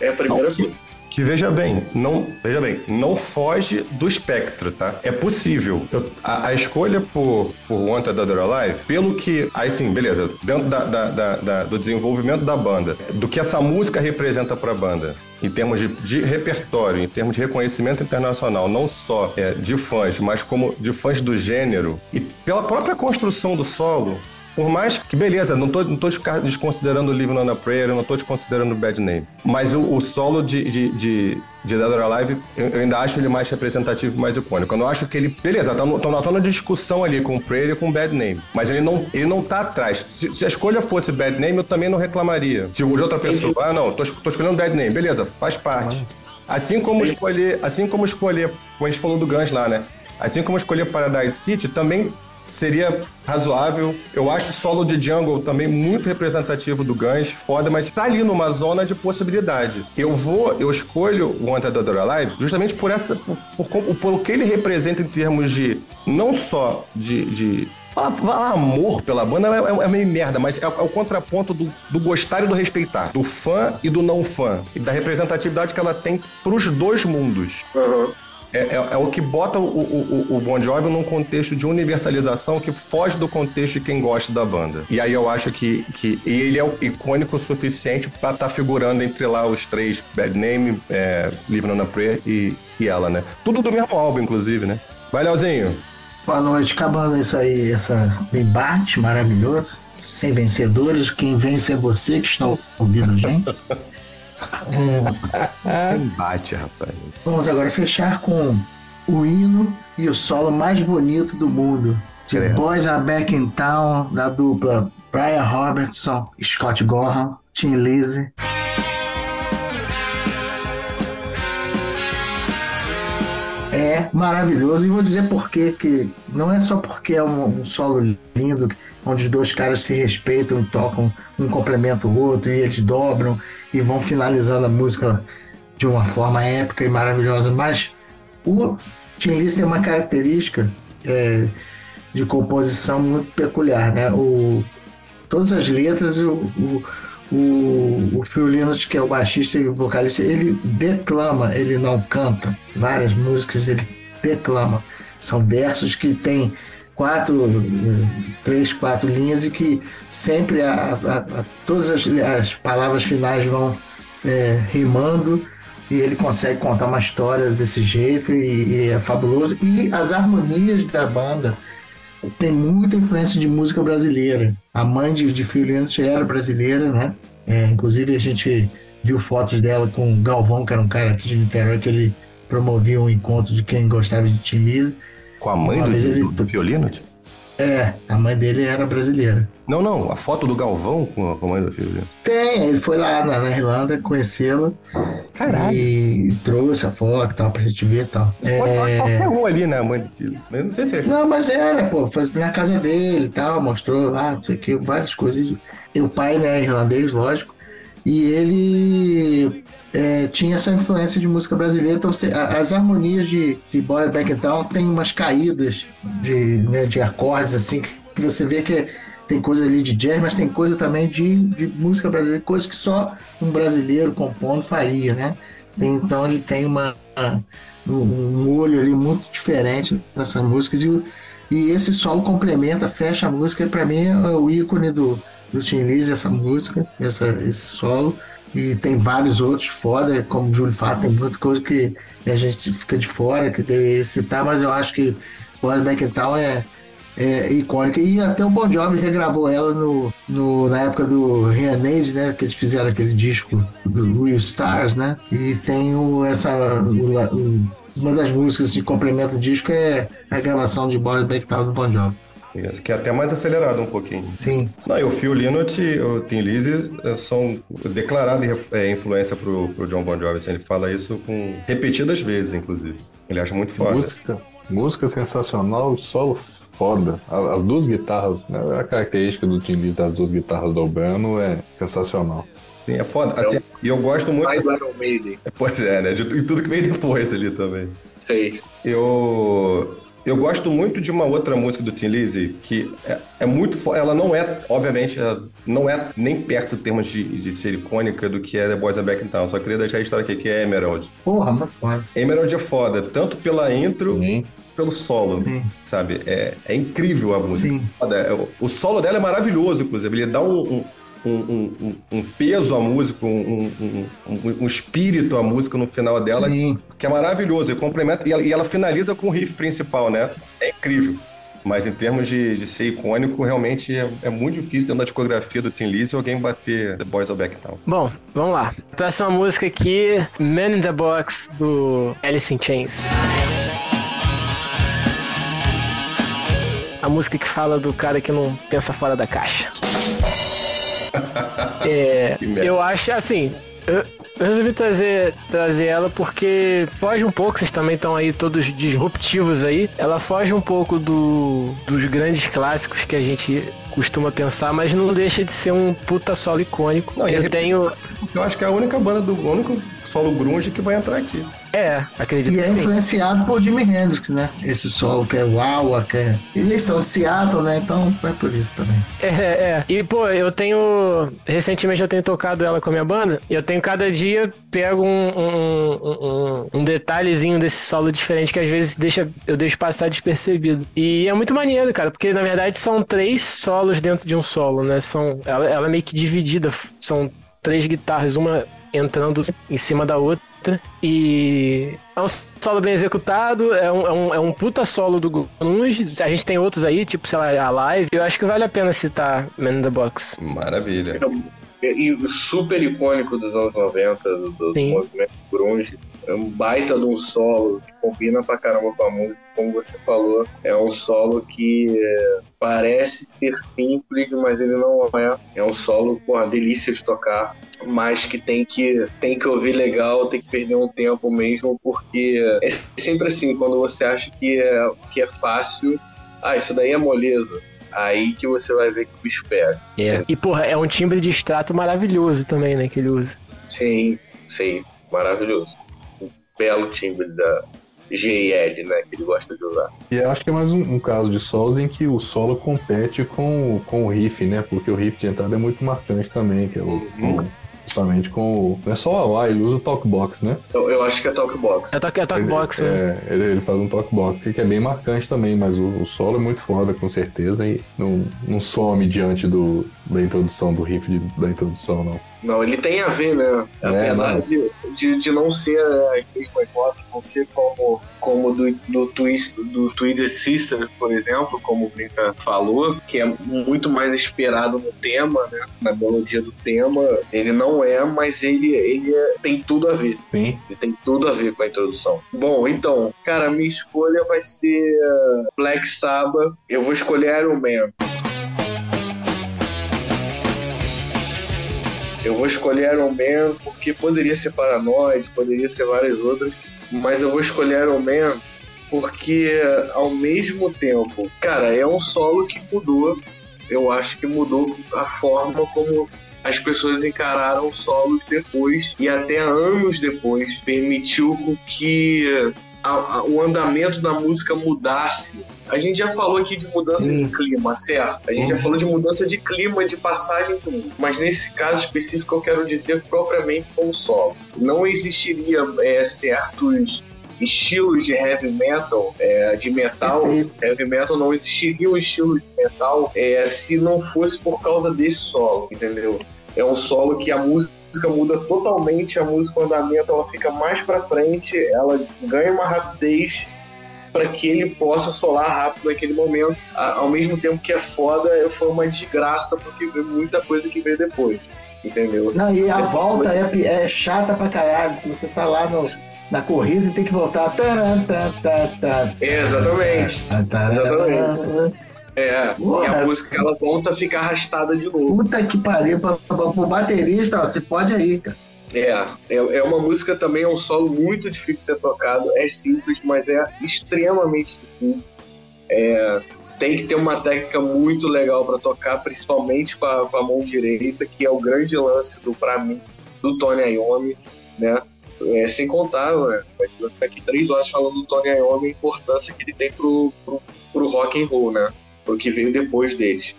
É a primeira coisa. Que veja bem, não veja bem, não foge do espectro, tá? É possível. Eu, a, a, escolha por, por Wanted or Alive, pelo que. Aí sim, beleza. Dentro da, da, da, do desenvolvimento da banda, do que essa música representa pra banda, em termos de, de, repertório, em termos de reconhecimento internacional, não só é, de fãs, mas como de fãs do gênero, e pela própria construção do solo, por mais que, beleza, não tô, não tô desconsiderando o Living on a Prayer, não tô desconsiderando o Bad Name. Mas o, o solo de, de, de, de Dead or Alive, eu, eu, ainda acho ele mais representativo, mais icônico. Eu não acho que ele. Beleza, tá, na discussão ali com o Prayer e com o Bad Name. Mas ele não, ele não tá atrás. Se, se, a escolha fosse Bad Name, eu também não reclamaria. Se de outra pessoa, ah, não, tô, tô escolhendo Bad Name, beleza, faz parte. Assim como escolher, assim como escolher, como a gente falou do Guns lá, né? Assim como escolher Paradise City, também seria razoável. Eu acho o solo de Jungle também muito representativo do Guns, foda, mas tá ali numa zona de possibilidade. Eu vou, eu escolho o Wanted Dead Alive justamente por essa, por, por, por, que ele representa em termos de, não só de, de Falar, falar, amor pela banda é, é, é meio merda, mas é, é, o contraponto do, do gostar e do respeitar. Do fã e do não fã. E da representatividade que ela tem pros dois mundos. Uhum. É, é, é, o que bota o, o, o Bon Jovi num contexto de universalização que foge do contexto de quem gosta da banda. E aí eu acho que, que ele é o icônico o suficiente para estar tá figurando entre lá os três, Bad Name, é, Living on a Prayer e, e ela, né? Tudo do mesmo álbum, inclusive, né? Vai, Leozinho. Boa noite, acabando isso aí, essa embate maravilhoso. Sem vencedores, quem vence é você que está ouvindo a gente. É. Embate, rapaz. Vamos agora fechar com o hino e o solo mais bonito do mundo. De Boys Are Back in Town, da dupla Brian Robertson, Scott Gorham, Tim Lizzy. É maravilhoso e vou dizer por quê, que não é só porque é um, um solo lindo, onde os dois caras se respeitam, tocam, um complementa o outro, e eles dobram e vão finalizando a música de uma forma épica e maravilhosa. Mas o Tim Lizzy tem uma característica é, de composição muito peculiar, né? O, todas as letras, o, o, o, o Phil Linus, que é o baixista e vocalista, ele declama, ele não canta. Várias músicas ele declama. São versos que têm quatro, três, quatro linhas e que sempre a, a, a, todas as, as, palavras finais vão é, rimando e ele consegue contar uma história desse jeito e, e, é fabuloso. E as harmonias da banda tem muita influência de música brasileira. A mãe de, de Phil era brasileira, né? É, inclusive a gente viu fotos dela com o Galvão, que era um cara aqui de Niterói, que ele promovia um encontro de quem gostava de Tim. Com a mãe do, ele... do, do violino? É, a mãe dele era brasileira. Não, não, a foto do Galvão com a, mãe do violino. Tem, ele foi lá na, na Irlanda conhecê-la. Caralho. E trouxe a foto e tal, pra gente ver e tal. Pode é... qualquer um ali, né, mãe do filho. Não sei se é. Não, mas era, pô, foi na casa dele e tal, mostrou lá, não sei o que, várias coisas. E o pai, né, irlandês, lógico. E ele é, tinha essa influência de música brasileira, então as harmonias de, de Boy Back in Town tem umas caídas de, né, de acordes assim que você vê que tem coisa ali de jazz, mas tem coisa também de, de música brasileira, coisas que só um brasileiro compondo faria, né? Então ele tem uma, um, olho ali muito diferente nessas músicas e, e esse solo complementa, fecha a música, para mim é o ícone do, do Tim Lizzy, essa música, essa, esse solo. E tem vários outros foda, como o Júlio fala, tem muita coisa que a gente fica de fora, que deveria citar, mas eu acho que Back in Town é, é icônica. E até o Bon Jovi regravou ela no, no, na época do Renage, né? Que eles fizeram aquele disco do Real Stars, né? E tem o, essa. O, uma das músicas que complementa o disco é a gravação de Boy Back Town do Bon Jovi. Isso, que é até mais acelerado um pouquinho. Sim. Não, e o Phil Lynott e o Tim Lizzy eh, são declarados é, influência pro, pro John Bon Jovi. Assim, ele fala isso com repetidas vezes, inclusive. Ele acha muito foda. Música, música sensacional, solo foda. As, duas guitarras, né, a característica do Tim das duas guitarras do Albano é sensacional. Sim, é foda. Assim, e eu gosto muito. Mais Iron Maiden. Pois é, né? De, de tudo que veio depois ali também. Sei. Eu eu gosto muito de uma outra música do Tim Lizzy que é, é muito. Ela não é, obviamente, não é nem perto em termos de, de ser icônica do que é The Boys Are Back in Town. Só queria deixar a história aqui, que é Emerald. Porra, mas foda. Emerald é foda, tanto pela intro. Sim pelo solo, Sim. sabe? É, é incrível a música. Sim. É, o solo dela é maravilhoso, inclusive. Ele dá um, um um, um, um, peso à música, um, um, espírito à música no final dela, Sim. que é maravilhoso. E complementa, e ela, e ela, finaliza com o riff principal, né? É incrível. Mas em termos de, de ser icônico, realmente é, é, muito difícil dentro da discografia do Tim Lizzy alguém bater The Boys of Backtown. Bom, vamos lá. Próxima música aqui, Man in the Box, do Alice in Chains. A música que fala do cara que não pensa fora da caixa. é, eu acho assim. Eu, eu resolvi trazer, trazer ela porque foge um pouco, vocês também estão aí todos disruptivos aí. Ela foge um pouco do, dos grandes clássicos que a gente costuma pensar, mas não deixa de ser um puta solo icônico. Não, eu tenho. Eu acho que é a única banda do. Único solo grunge que vai entrar aqui. É, acredito. E é influenciado por Jimi Hendrix, né? Esse solo que é uau, que é. Eles são Seattle, né? Então é por isso também. É, é. E, pô, eu tenho. Recentemente eu tenho tocado ela com a minha banda. E eu tenho cada dia pego um, um, um, um detalhezinho desse solo diferente que às vezes deixa, eu deixo passar despercebido. E é muito maneiro, cara, porque na verdade são três solos dentro de um solo, né? São, ela, ela é meio que dividida. São três guitarras, uma entrando em cima da outra. E é um solo bem executado, é um, é um, é um puta solo do grunge. A gente tem outros aí, tipo, sei lá, a Live. Eu acho que vale a pena citar Man in the Box. Maravilha. E super icônico dos anos 90, do, do movimento grunge. É um baita de um solo que combina pra caramba com a música, como você falou. É um solo que é, parece ser simples, mas ele não é. É um solo com uma delícia de tocar mas que tem que tem que ouvir legal, tem que perder um tempo mesmo, porque é sempre assim, quando você acha que é, que é fácil, ah, isso daí é moleza. Aí que você vai ver que o bicho pega. É. E, porra, é um timbre de extrato maravilhoso também, né, que ele usa. Sim, sim, maravilhoso. Belo timbre da, GL, né, que ele gosta de usar. E acho que é mais um, um, caso de solos em que o solo compete com, com o riff, né, porque o riff de entrada é muito marcante também, que é o, uhum. Justamente com o. Não é só lá, ele usa o talkbox, né? Eu, eu acho que é Talkbox. É toque, é toque box, ele, né? é, ele, ele faz um talkbox que é bem marcante também, mas o, o solo é muito foda, com certeza, e não, não some diante do, da introdução, do riff de- da introdução, não. Não, ele tem a ver, né? É, Apesar de, de, de não ser a Chris McCoy, não ser como, como do, do, twist, do Twitter Sister, por exemplo, como o Brinca falou, que é muito mais esperado no tema, né? Na melodia do tema. Ele não é, mas ele, ele é- tem tudo a ver. Sim. Ele tem tudo a ver com a introdução. Bom, então, cara, minha escolha vai ser uh, Black Sabbath. Eu vou escolher Iron Man. Eu vou escolher Iron Man porque poderia ser Paranoid, poderia ser várias outras, mas eu vou escolher Iron Man porque ao mesmo tempo, cara, é um solo que mudou. Eu acho que mudou a forma como as pessoas encararam solos depois e até anos depois permitiu que a- a- o andamento da música mudasse. A gente já falou aqui de mudança Sim. de clima, certo? A gente já falou de mudança de clima, de passagem do mundo. Mas nesse caso específico eu quero dizer propriamente com o solo. Não existiria é, certos estilos de heavy metal, é, de metal, Perfeito. heavy metal não existiria um estilo de metal é, se não fosse por causa desse solo, entendeu? É um solo que a música muda totalmente, a música o andamento ela fica mais pra frente, ela ganha uma rapidez para que ele possa solar rápido naquele momento, ao mesmo tempo que é foda, foi uma desgraça porque veio muita coisa que veio depois, entendeu? Não, e a volta é, é chata pra caralho. Você tá lá no, na corrida e tem que voltar. Taran, É, exatamente. É, e Porra. a música ela volta a ficar arrastada de novo. Puta que pariu. Pra, pra, pro baterista, ó, você pode aí, cara. É, é, é uma música também, é um solo muito difícil de ser tocado. É simples, mas é extremamente difícil. É, tem que ter uma técnica muito legal para tocar, principalmente com a, com a mão direita, que é o grande lance do para mim do Tony Iommi, né? É, sem contar, né, vai ficar aqui três horas falando do Tony Iommi, a importância que ele tem pro, pro, pro rock and roll, né? Pro que veio depois deles.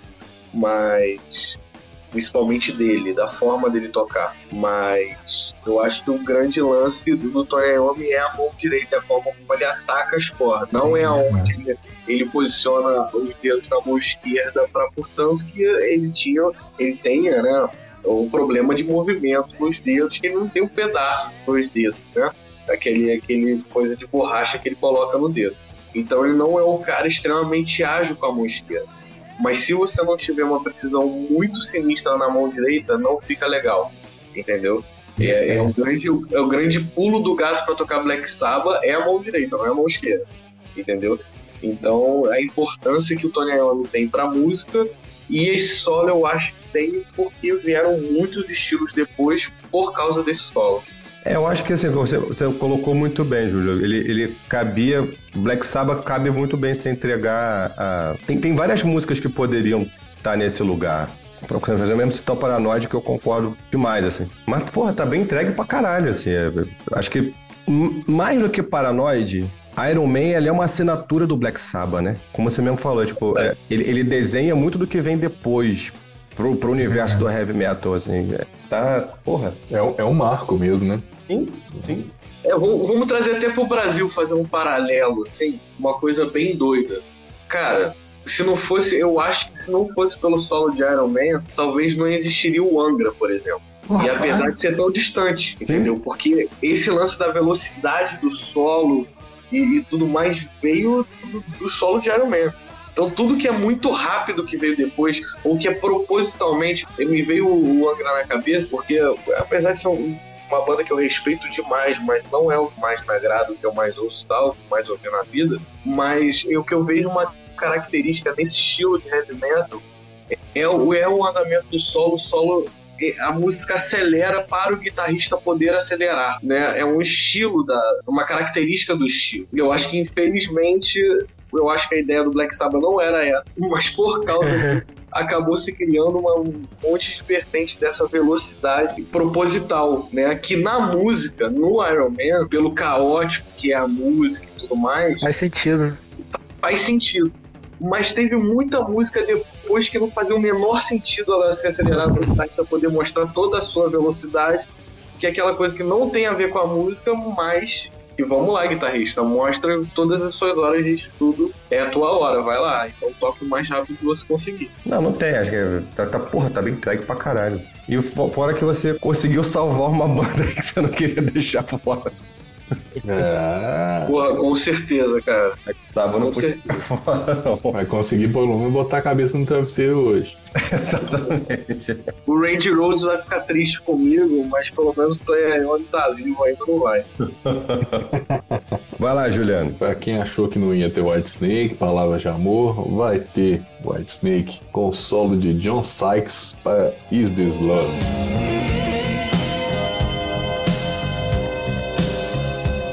Mas principalmente dele, da forma dele tocar. Mas eu acho que o grande lance do Tony Iommi é a mão direita, a forma como ele ataca as cordas. Não é aonde ele, ele posiciona os dedos na mão esquerda, para portanto que ele tinha, ele tenha, né, o problema de movimento nos dedos, que ele não tem um pedaço dos dedos, né? Aquele, aquele coisa de borracha que ele coloca no dedo. Então ele não é um cara extremamente ágil com a mão esquerda. Mas se você não tiver uma precisão muito sinistra na mão direita, não fica legal. Entendeu? É, é, o, grande, é o grande pulo do gato para tocar Black Sabbath é a mão direita, não é a mão esquerda. Entendeu? Então, a importância que o Tony Iommi tem para música e esse solo eu acho que tem porque vieram muitos estilos depois por causa desse solo. É, eu acho que assim, você, você colocou muito bem, Júlio. Ele, ele cabia. Black Sabbath cabe muito bem se entregar a. Tem, tem várias músicas que poderiam estar nesse lugar. Por exemplo, mesmo citar o Paranoide, que eu concordo demais, assim. Mas, porra, tá bem entregue pra caralho, assim. É, acho que mais do que Paranoide, Iron Man ele é uma assinatura do Black Sabbath, né? Como você mesmo falou, tipo, é, ele, ele desenha muito do que vem depois pro, pro universo do heavy metal, assim. É, tá, porra. É, um- é um marco mesmo, né? Sim, sim. É, vamos, vamos trazer até pro Brasil fazer um paralelo, assim, uma coisa bem doida. Cara, se não fosse, eu acho que se não fosse pelo solo de Iron Man, talvez não existiria o Angra, por exemplo. Porra, E apesar cara. de ser tão distante, entendeu? Porque esse lance da velocidade do solo e, e tudo mais veio do, do solo de Iron Man. Então tudo que é muito rápido que veio depois, ou que é propositalmente, me veio o Angra na cabeça, porque apesar de ser um- uma banda que eu respeito demais, mas não é o que mais me agrada, o que eu mais ouço tal, o que mais ouvi na vida, mas o que eu vejo uma característica nesse estilo de heavy metal é, o- é o andamento do solo, solo a música acelera para o guitarrista poder acelerar, né? É um estilo da, uma característica do estilo. Eu acho que infelizmente eu acho que a ideia do Black Sabbath não era essa, mas por causa disso acabou se criando uma, um monte de vertente dessa velocidade proposital, né? Que na música, no Iron Man, pelo caótico que é a música e tudo mais, Faz sentido. faz sentido. mas teve muita música depois que não fazia o menor sentido ela ser acelerada para poder mostrar toda a sua velocidade, que é aquela coisa que não tem a ver com a música, mas e vamos lá, guitarrista, mostra todas as suas horas de estudo. É a tua hora, vai lá. Então toca o mais rápido que você conseguir. Não, não tem. Acho que é, tá, tá, porra, tá bem entregue pra caralho. E fora que você conseguiu salvar uma banda que você não queria deixar fora. É. Porra, com certeza, cara. É que sábado não certeza. Vai conseguir pelo menos botar a cabeça no travesseiro hoje. Exatamente. O Randy Rhodes vai ficar triste comigo, mas pelo menos o Tonhão tá vivo ainda não vai. vai lá, Juliano. Pra quem achou que não ia ter White Snake, palavra de amor, vai ter White Snake com o solo de John Sykes para Is This Love.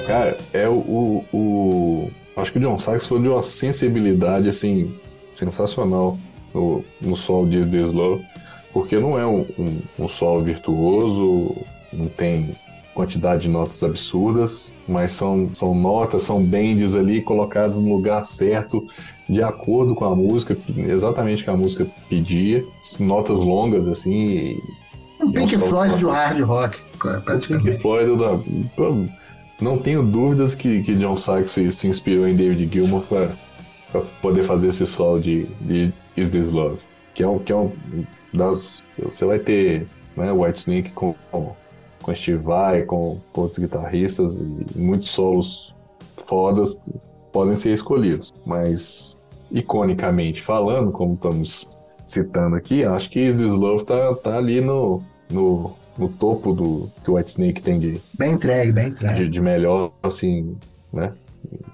Cara, é o, o, o, Acho que o John Sykes foi de uma sensibilidade, assim, sensacional no, no solo de This Love, porque não é um, um, um solo virtuoso, não tem quantidade de notas absurdas, mas são, são notas, são bends ali colocadas no lugar certo, de acordo com a música, exatamente o que a música pedia, notas longas, assim. Um Pink Floyd do hard rock, praticamente. Pink Floyd do não tenho dúvidas que, que John Sykes se, se inspirou em David Gilmour para poder fazer esse solo de, de Is This Love. Que é um, que é um das. Você vai ter né, White Snake com, com Steve Vai, com, com outros guitarristas, e muitos solos fodas podem ser escolhidos. Mas, iconicamente falando, como estamos citando aqui, acho que Is This Love tá, tá ali no, no no topo do que o White Snake tem de. Bem entregue, bem entregue. De, de melhor, assim, né?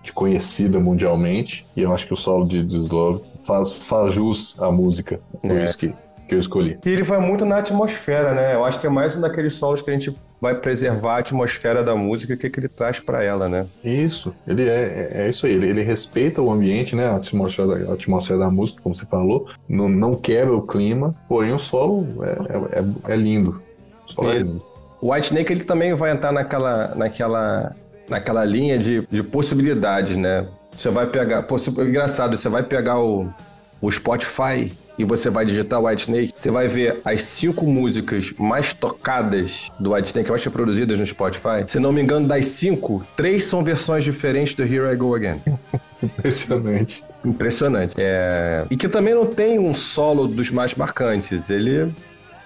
De conhecida mundialmente. E eu acho que o solo de Dislove faz, faz jus à música. Por é. isso que, que eu escolhi. E ele vai muito na atmosfera, né? Eu acho que é mais um daqueles solos que a gente vai preservar a atmosfera da música que, que ele traz para ela, né? Isso, ele é, é, é isso aí, ele, ele, respeita o ambiente, né? A atmosfera, a atmosfera da música, como você falou, não, não quebra o clima, porém o solo é, é, é lindo. O White Snake ele também vai entrar naquela, naquela, naquela linha de, de possibilidades, né? Você vai pegar. Pô, engraçado, você vai pegar o, o Spotify e você vai digitar White Snake, você vai ver as cinco músicas mais tocadas do White Snake, mais produzidas no Spotify. Se não me engano, das cinco, três são versões diferentes do Here I Go Again. Impressionante. Impressionante. É... E que também não tem um solo dos mais marcantes. Ele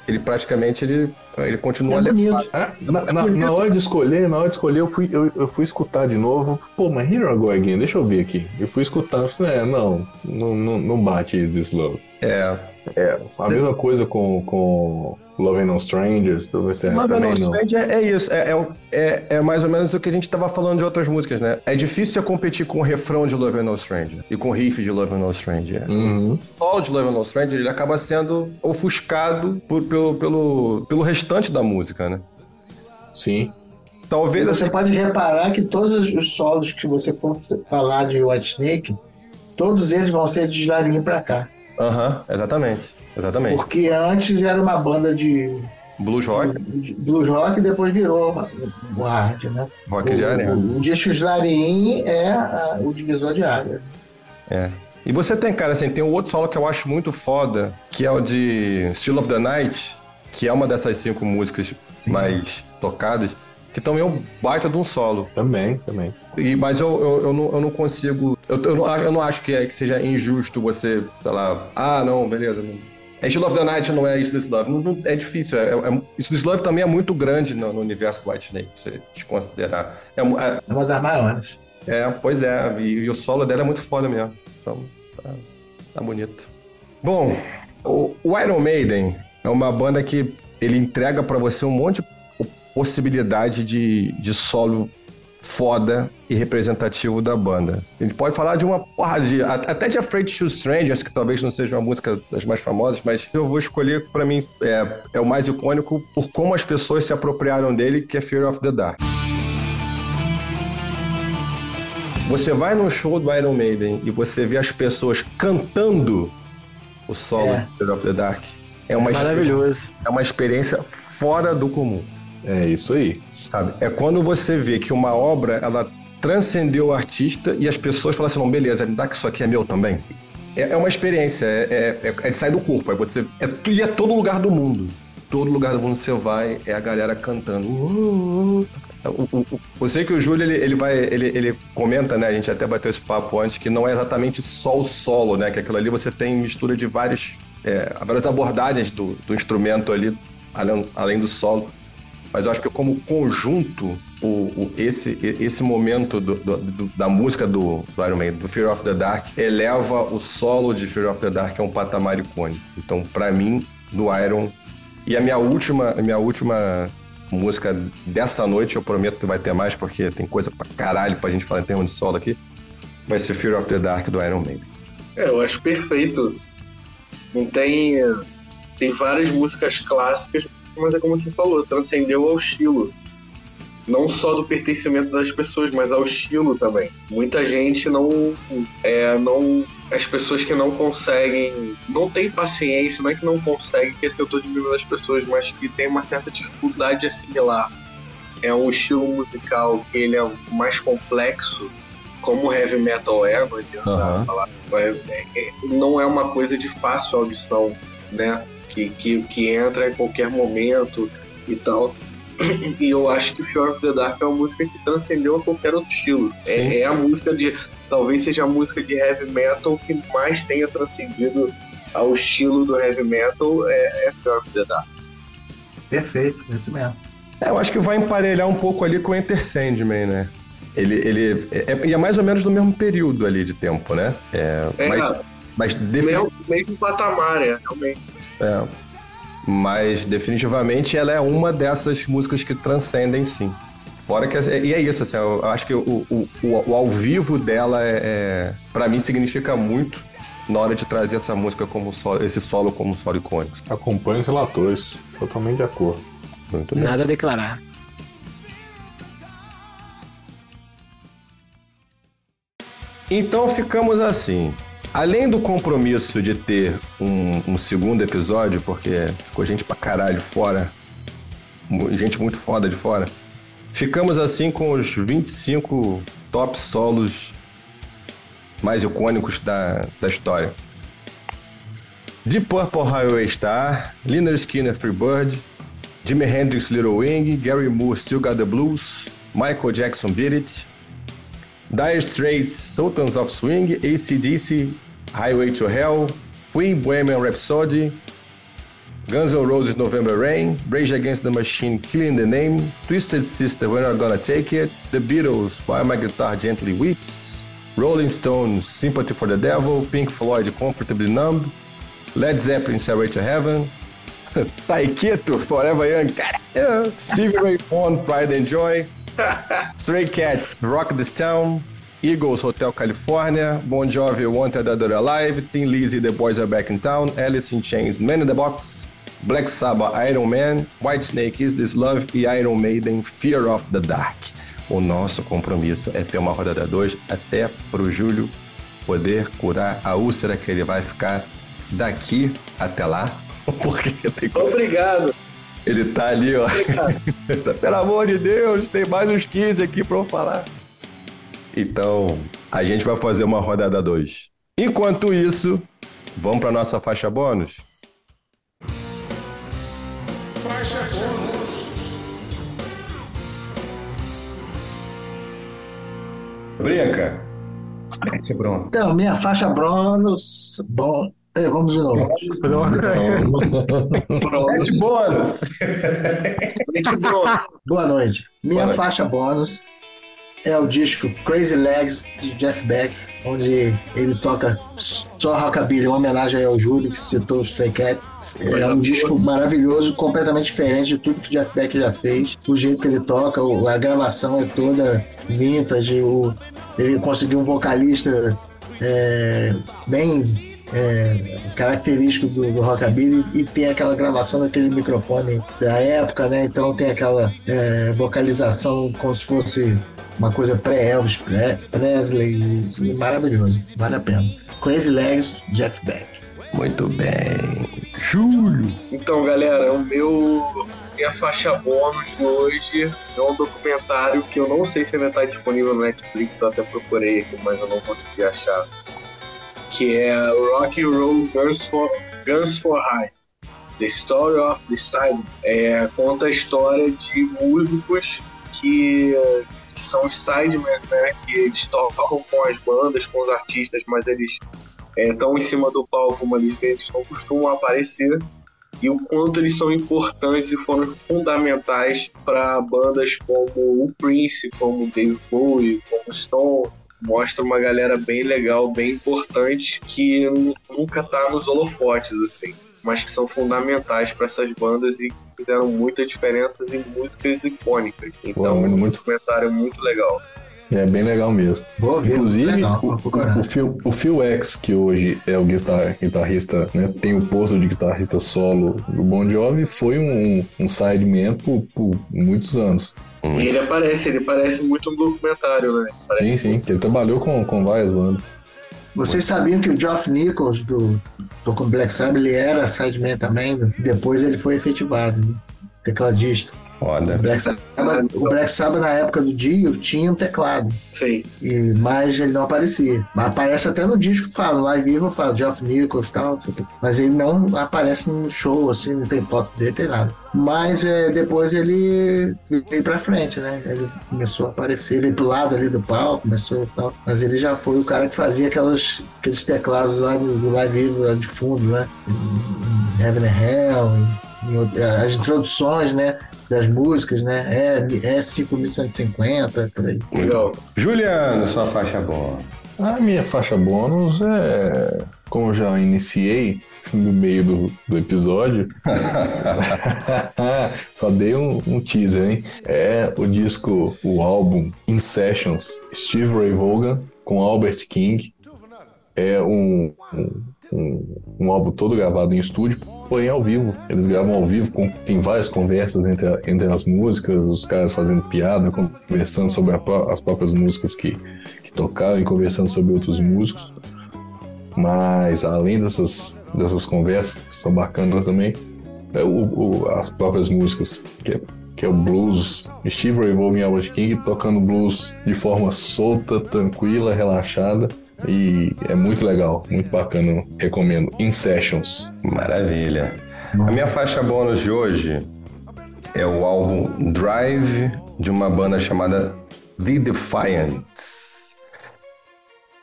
ele praticamente ele, ele continua é bonito. É, na, é na, na, hora de escolher, na hora de escolher, eu fui, eu, eu fui escutar de novo. Pô, mas Here I Go Again, deixa eu ver aqui. Eu fui escutar, eu falei, é, não, não, não, bate Is This Love. É. É, a mesma coisa com, com Loving No Strangers, talvez No Strangers é, isso, é, é, é, é, mais ou menos o que a gente estava falando de outras músicas, né? É difícil você competir com o refrão de Loving No Stranger e com o riff de Loving No Stranger. Uhum. O solo de Loving No Stranger, ele acaba sendo ofuscado por, pelo, pelo, pelo restante da música, né? Sim. Talvez você assim... pode reparar que todos os solos que você for falar de White Snake, todos eles vão ser de Slarinho pra cá. Aham, uhum, exatamente. Exatamente. Porque antes era uma banda de. Blues rock? Blues rock e depois virou o hard, né? Rock de arena. O, o disco Slarin é a, o divisor de área. É. E você tem, cara, assim, tem um outro solo que eu acho muito foda, que é o de Still of the Night, que é uma dessas cinco músicas Sim. mais tocadas que também é um baita de um solo. Também, também. E, mas eu, eu, eu, não, eu não consigo. Eu, eu, não, eu não acho que, é, que seja injusto você, sei lá, ah, não, beleza. Não. É Still of the Night não é Is This Love. Não, não, é difícil. É, é, Is This Love também é muito grande no, no universo White Snake, você desconsiderar. É, é, é uma das maiores. É, pois é. E, e, o solo dela é muito foda mesmo. Então, tá, tá bonito. Bom, o, o Iron Maiden é uma banda que ele entrega para você um monte de possibilidade de, de solo foda e representativo da banda. Gente pode falar de uma porra de. Até de Afraid to Strangers, que talvez não seja uma música das mais famosas, mas eu vou escolher, para mim, é, é o mais icônico por como as pessoas se apropriaram dele, que é Fear of the Dark. Você vai num show do Iron Maiden e você vê as pessoas cantando o solo é. de Fear of the Dark. É, uma é maravilhoso. É uma experiência fora do comum. É isso aí. Sabe? É quando você vê que uma obra ela transcendeu o artista e as pessoas falam assim: não, beleza, me dá que isso aqui é meu também. é, é uma experiência, é, é, é de sair do corpo. É você, é, e é todo lugar do mundo. Todo lugar do mundo você vai, é a galera cantando. Eu sei que o Júlio, ele, ele vai, ele, ele comenta, né? A gente até bateu esse papo antes, que não é exatamente só o solo, né? Que aquilo ali você tem mistura de várias, é, várias abordagens do, do instrumento ali, além, além do solo. Mas eu acho que como conjunto, o, o, esse, esse momento do, do, da música do, do Iron Maiden, do Fear of the Dark, eleva o solo de Fear of the Dark a um patamar icônico. Então, para mim, do Iron. E a minha última, a minha última música dessa noite, eu prometo que vai ter mais, porque tem coisa pra caralho pra gente falar em termos de solo aqui, vai ser Fear of the Dark do Iron Maiden. É, eu acho perfeito. Não tem. Tem várias músicas clássicas mas é como você falou, transcendeu ao estilo. Não só do pertencimento das pessoas, mas ao estilo também. Muita gente não. É, não as pessoas que não conseguem, não tem paciência, não é que não conseguem, que é que eu estou diminuindo as pessoas, mas que tem uma certa dificuldade de assimilar. É um estilo musical que ele é mais complexo, como o heavy metal é, não adianta uhum. falar. É, é, não é uma coisa de fácil audição, né? Que, que, que entra em qualquer momento e tal. E eu acho que Fear of the Dark é uma música que transcendeu a qualquer outro estilo. É, é, a música de. Talvez seja a música de heavy metal que mais tenha transcendido ao estilo do heavy metal é, é Fear of the Dark. Perfeito, é isso mesmo. É, eu acho que vai emparelhar um pouco ali com o Enter Sandman, né? Ele, ele é, é, é mais ou menos no mesmo período ali de tempo, né? É, é mas, mas defini... mesmo, mesmo patamar, é, realmente. É. Mas definitivamente ela é uma dessas músicas que transcendem, sim. Fora que. E é isso, assim, eu acho que o, o, o, o ao vivo dela é, é para mim significa muito na hora de trazer essa música como solo, esse solo como solo icônico. Acompanho os relatores, totalmente de acordo. Muito bem. Nada a declarar. Então ficamos assim. Além do compromisso de ter um, um, segundo episódio, porque ficou gente pra caralho fora, gente muito foda de fora, ficamos assim com os 25 top solos mais icônicos da, da história. Deep Purple Highway Star, Liner Skinner Freebird, Jimi Hendrix Little Wing, Gary Moore Still Got the Blues, Michael Jackson Beat It, Dire Straits Sultans of Swing, ACDC Highway to Hell, Queen Bohemian Rhapsody, Guns N' Roses November Rain, Rage Against the Machine Killing the Name, Twisted Sister We're Not Gonna Take It, The Beatles Why My Guitar Gently Weeps, Rolling Stones Sympathy for the Devil, Pink Floyd Comfortably Numb, Led Zeppelin Stairway to Heaven, Taikito Forever Young, Stevie Ray Vaughan Pride and Joy, Stray Cats Rock This Town, Eagles, Hotel California, Bon Jovi, Wanted Dead Alive, Tim Lizzy, The Boys Are Back in Town, Alice in Chains, Man in the Box, Black Sabbath, Iron Man, Whitesnake, Is This Love e Iron Maiden, Fear of the Dark. O nosso compromisso é ter uma rodada 2 até pro Júlio poder curar a úlcera que ele vai ficar daqui até lá. Porque tem... Obrigado. Ele tá ali, ó. Pelo amor de Deus, tem mais uns 15 aqui pra eu falar. Então, a gente vai fazer uma rodada 2. Enquanto isso, vamos para nossa faixa bônus? Faixa bônus. Faixa bônus. Então, minha faixa bônus. Bom, é, vamos de novo. Mete bônus. Boa noite. Minha Boa noite. faixa bônus é o disco Crazy Legs de Jeff Beck, onde ele toca só rockabilly, uma homenagem ao Júlio que citou os Stray Cats. É um disco maravilhoso, completamente diferente de tudo que Jeff Beck já fez. O jeito que ele toca, a gravação é toda vintage, o, ele conseguiu um vocalista é, bem é, característico do, do, rockabilly e tem aquela gravação daquele microfone da época, né? Então tem aquela é, vocalização como se fosse uma coisa pré-Elvis Presley, maravilhoso, vale a pena. Crazy Legs, Jeff Beck. Muito bem. Júlio. Então, galera, o meu minha faixa bônus de hoje é um documentário que eu não sei se ainda está disponível no Netflix, eu até procurei aqui, mas eu não consegui achar. Que é Rock and Roll Girls for, Girls for High. The Story of the Side. É, conta a história de músicos que, que são os sidemen, né? Que eles tocam com as bandas, com os artistas, mas eles estão é, em cima do palco, mas eles não costumam aparecer e o quanto eles são importantes e foram fundamentais para bandas como o Prince, como Dave Bowie, como Stone. Mostra uma galera bem legal, bem importante, que nunca tá nos holofotes, assim, mas que são fundamentais para essas bandas e fizeram muita diferença em músicas icônicas. Então, um muito... documentário muito legal. É bem legal mesmo. Vou ver, Inclusive, legal, o, o, Phil, o Phil X, que hoje é o guitar- guitarrista, né, tem o posto de guitarrista solo do Bon Jovi, foi um, um sideman por, por muitos anos. E ele aparece, ele parece muito um documentário, né? Parece Sim, sim, que ele trabalhou com, com várias bandas. Vocês sabiam que o Geoff Nichols, do, do Black Sabbath, ele era sideman também, né? depois ele foi efetivado, né? tecladista. O Foda. Black, Sabbath, o Black Sabbath, na época do Dio, tinha um teclado, Sim. e, mas ele não aparecia. Mas aparece até no disco que fala, lá vivo fala Geoff Nichols e tal, não sei o quê. mas ele não aparece no show, assim, não tem foto dele, tem nada. Mas é, depois ele veio pra frente, né? Ele começou a aparecer, veio pro lado ali do palco, começou e tal. Mas ele já foi o cara que fazia aquelas, aqueles teclados lá do, do Live Vivo, lá de fundo, né? Heaven and Hell, as introduções, né? Das músicas, né? É, é 5150, por aí. Legal. Juliano, sua faixa boa. A minha faixa bônus é, como eu já iniciei no meio do, do episódio, só dei um, um teaser, hein? É o disco, o álbum In Sessions, Steve Ray Vaughan com Albert King. É um, um, um, um álbum todo gravado em estúdio, porém ao vivo. Eles gravam ao vivo, com, tem várias conversas entre, a- entre as músicas, os caras fazendo piada, conversando sobre a as próprias músicas que, que tocaram e conversando sobre outros músicos. Mas além dessas, dessas conversas, que são bacanas também, é o, o- as próprias músicas, que é, que é o blues, Steve Ray Vaughan e Albert King tocando blues de forma solta, tranquila, relaxada. E é muito legal, muito bacana, recomendo. In Sessions. Maravilha. A minha faixa bônus de hoje é o álbum Drive de uma banda chamada The Defiants.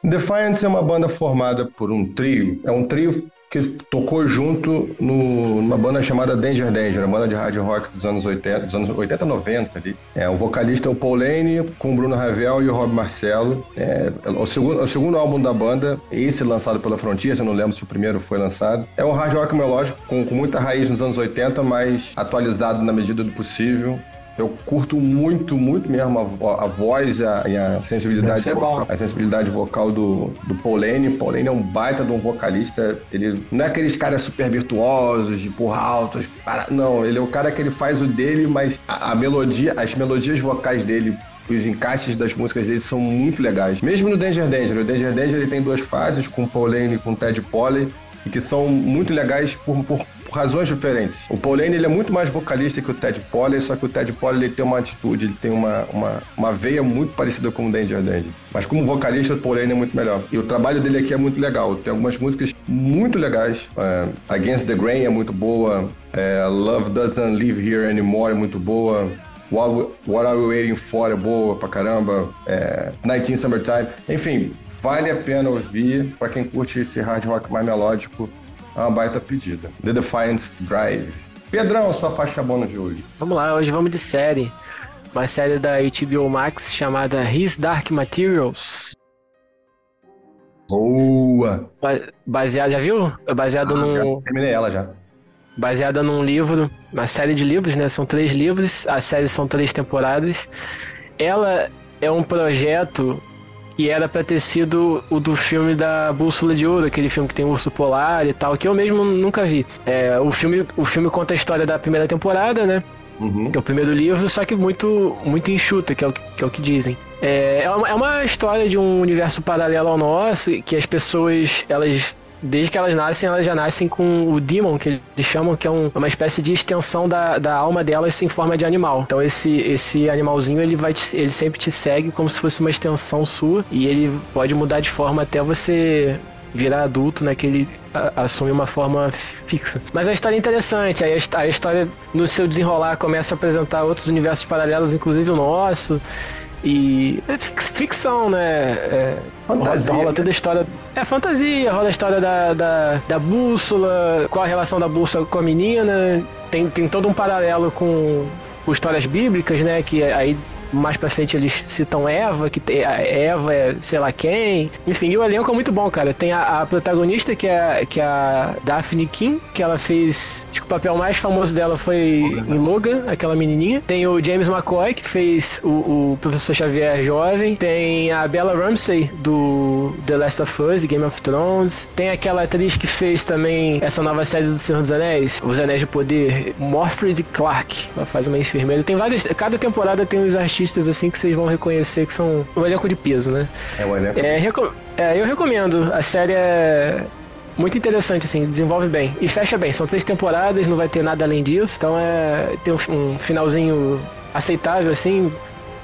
Defiants é uma banda formada por um trio, é um trio que tocou junto no- numa banda chamada Danger Danger, uma banda de hard rock dos anos 80, dos anos 80 90 ali. É, o vocalista é o Paul Lane, com o Bruno Ravel e o Rob Marcelo. É, o, segundo, o segundo álbum da banda, esse lançado pela Frontier, eu não lembro se o primeiro foi lançado. É um hard rock melódico com, com muita raiz nos anos 80, mas atualizado na medida do possível. Eu curto muito, muito mesmo a, a voz e a, a sensibilidade vocal, a sensibilidade vocal do, do Paul Lane. Paul Lane é um baita de um vocalista. Ele não é aqueles caras super virtuosos, de porra altos. para- Não, ele é o cara que ele faz o dele, mas a, a melodia, as melodias vocais dele os encaixes das músicas dele são muito legais. Mesmo no Danger Danger. O Danger Danger ele tem duas fases, com o Paul Lane e com o Ted Polley, e que são muito legais por- por razões diferentes. O Paul Lane ele é muito mais vocalista que o Ted Polley, só que o Ted Polley ele tem uma atitude, ele tem uma, uma, uma veia muito parecida com o Danger Danger. Mas como vocalista, o Paul Lane é muito melhor. E o trabalho dele aqui é muito legal. Tem algumas músicas muito legais. É, Against the Grain é muito boa. É, Love Doesn't Live Here Anymore é muito boa. What, Are We Waiting For é boa pra caramba. É, 19 Summertime. Enfim, vale a pena ouvir pra quem curte esse hard rock mais melódico. É uma baita pedida. The Defiance Drive. Pedrão, sua faixa bônus de hoje. Vamos lá, hoje vamos de série. Uma série da HBO Max chamada His Dark Materials. Boa! Ba- Baseado, já viu? É baseado num, Terminei ela já. baseada num livro, uma série de livros, né? São três livros, a série são três temporadas. Ela é um projeto que era pra ter sido o do filme da Bússola de Ouro, aquele filme que tem o urso polar e tal, que eu mesmo nunca vi. É, o, filme, o filme conta a história da primeira temporada, né? Uhum. que é o primeiro livro, só que muito, muito enxuta, que é o que, é o que dizem. É, é, uma, é uma história de um universo paralelo ao nosso, e que as pessoas, elas, desde que elas nascem, elas já nascem com o Demon, que eles chamam, que é um- uma espécie de extensão da, da alma delas em forma de animal. Então esse, esse animalzinho, ele, vai te- ele sempre te segue como se fosse uma extensão sua, e ele pode mudar de forma até você virar adulto, né? Que ele assume uma forma fixa. Mas a história é interessante, a, a história no seu desenrolar começa a apresentar outros universos paralelos, inclusive o nosso. E é ficção, né? É, fantasia. Rola toda a história. É fantasia, rola a história da, da, da bússola, qual a relação da bússola com a menina. Tem, tem todo um paralelo com, com histórias bíblicas, né? Que aí mais pra frente eles citam Eva, que tem, a Eva é sei lá quem. Enfim, e o elenco é muito bom, cara. Tem a, a protagonista, que é, que é a Daphne King, que ela fez. Acho que o papel mais famoso dela foi em Logan, aquela menininha. Tem o James McCoy, que fez o, o Professor Xavier jovem. Tem a Bella Ramsey, do The Last of Us, Game of Thrones. Tem aquela atriz que fez também essa nova série do Senhor dos Anéis, Os Anéis de Poder, Morfred Clark. Ela faz uma enfermeira. Tem vários. Cada temporada tem uns artistas artistas assim que vocês vão reconhecer que são um elenco de peso, né? É um elenco. É, reco é, eu recomendo. A série é muito interessante, assim, desenvolve bem. E fecha bem. São três temporadas, não vai ter nada além disso. Então é. Tem um, um finalzinho aceitável, assim.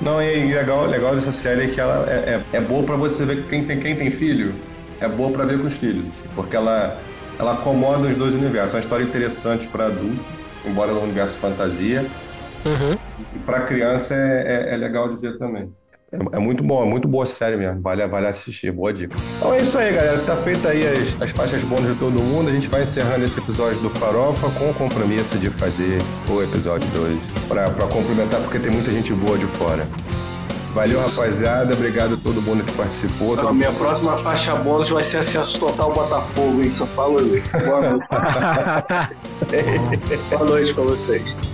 Não, e legal, legal dessa série é que ela é, é, é boa para você ver quem, quem tem filho. É boa para ver com os filhos. Assim, porque ela, ela acomoda os dois universos. É uma história interessante para adulto, embora no universo fantasia. Uhum. E para criança é, é, é, legal de ver também. É, é, muito bom, é muito boa série mesmo. Vale, vale assistir, boa dica. Então é isso aí, galera. Tá feita aí as, as faixas bônus de todo mundo. A gente vai encerrando esse episódio do Farofa com o compromisso de fazer o episódio 2 para complementar, porque tem muita gente boa de fora. Valeu, rapaziada. Obrigado a todo mundo que participou. Não, minha próxima faixa bônus vai ser acesso total Botafogo, hein? Só falo aí. Boa noite. Boa noite pra vocês.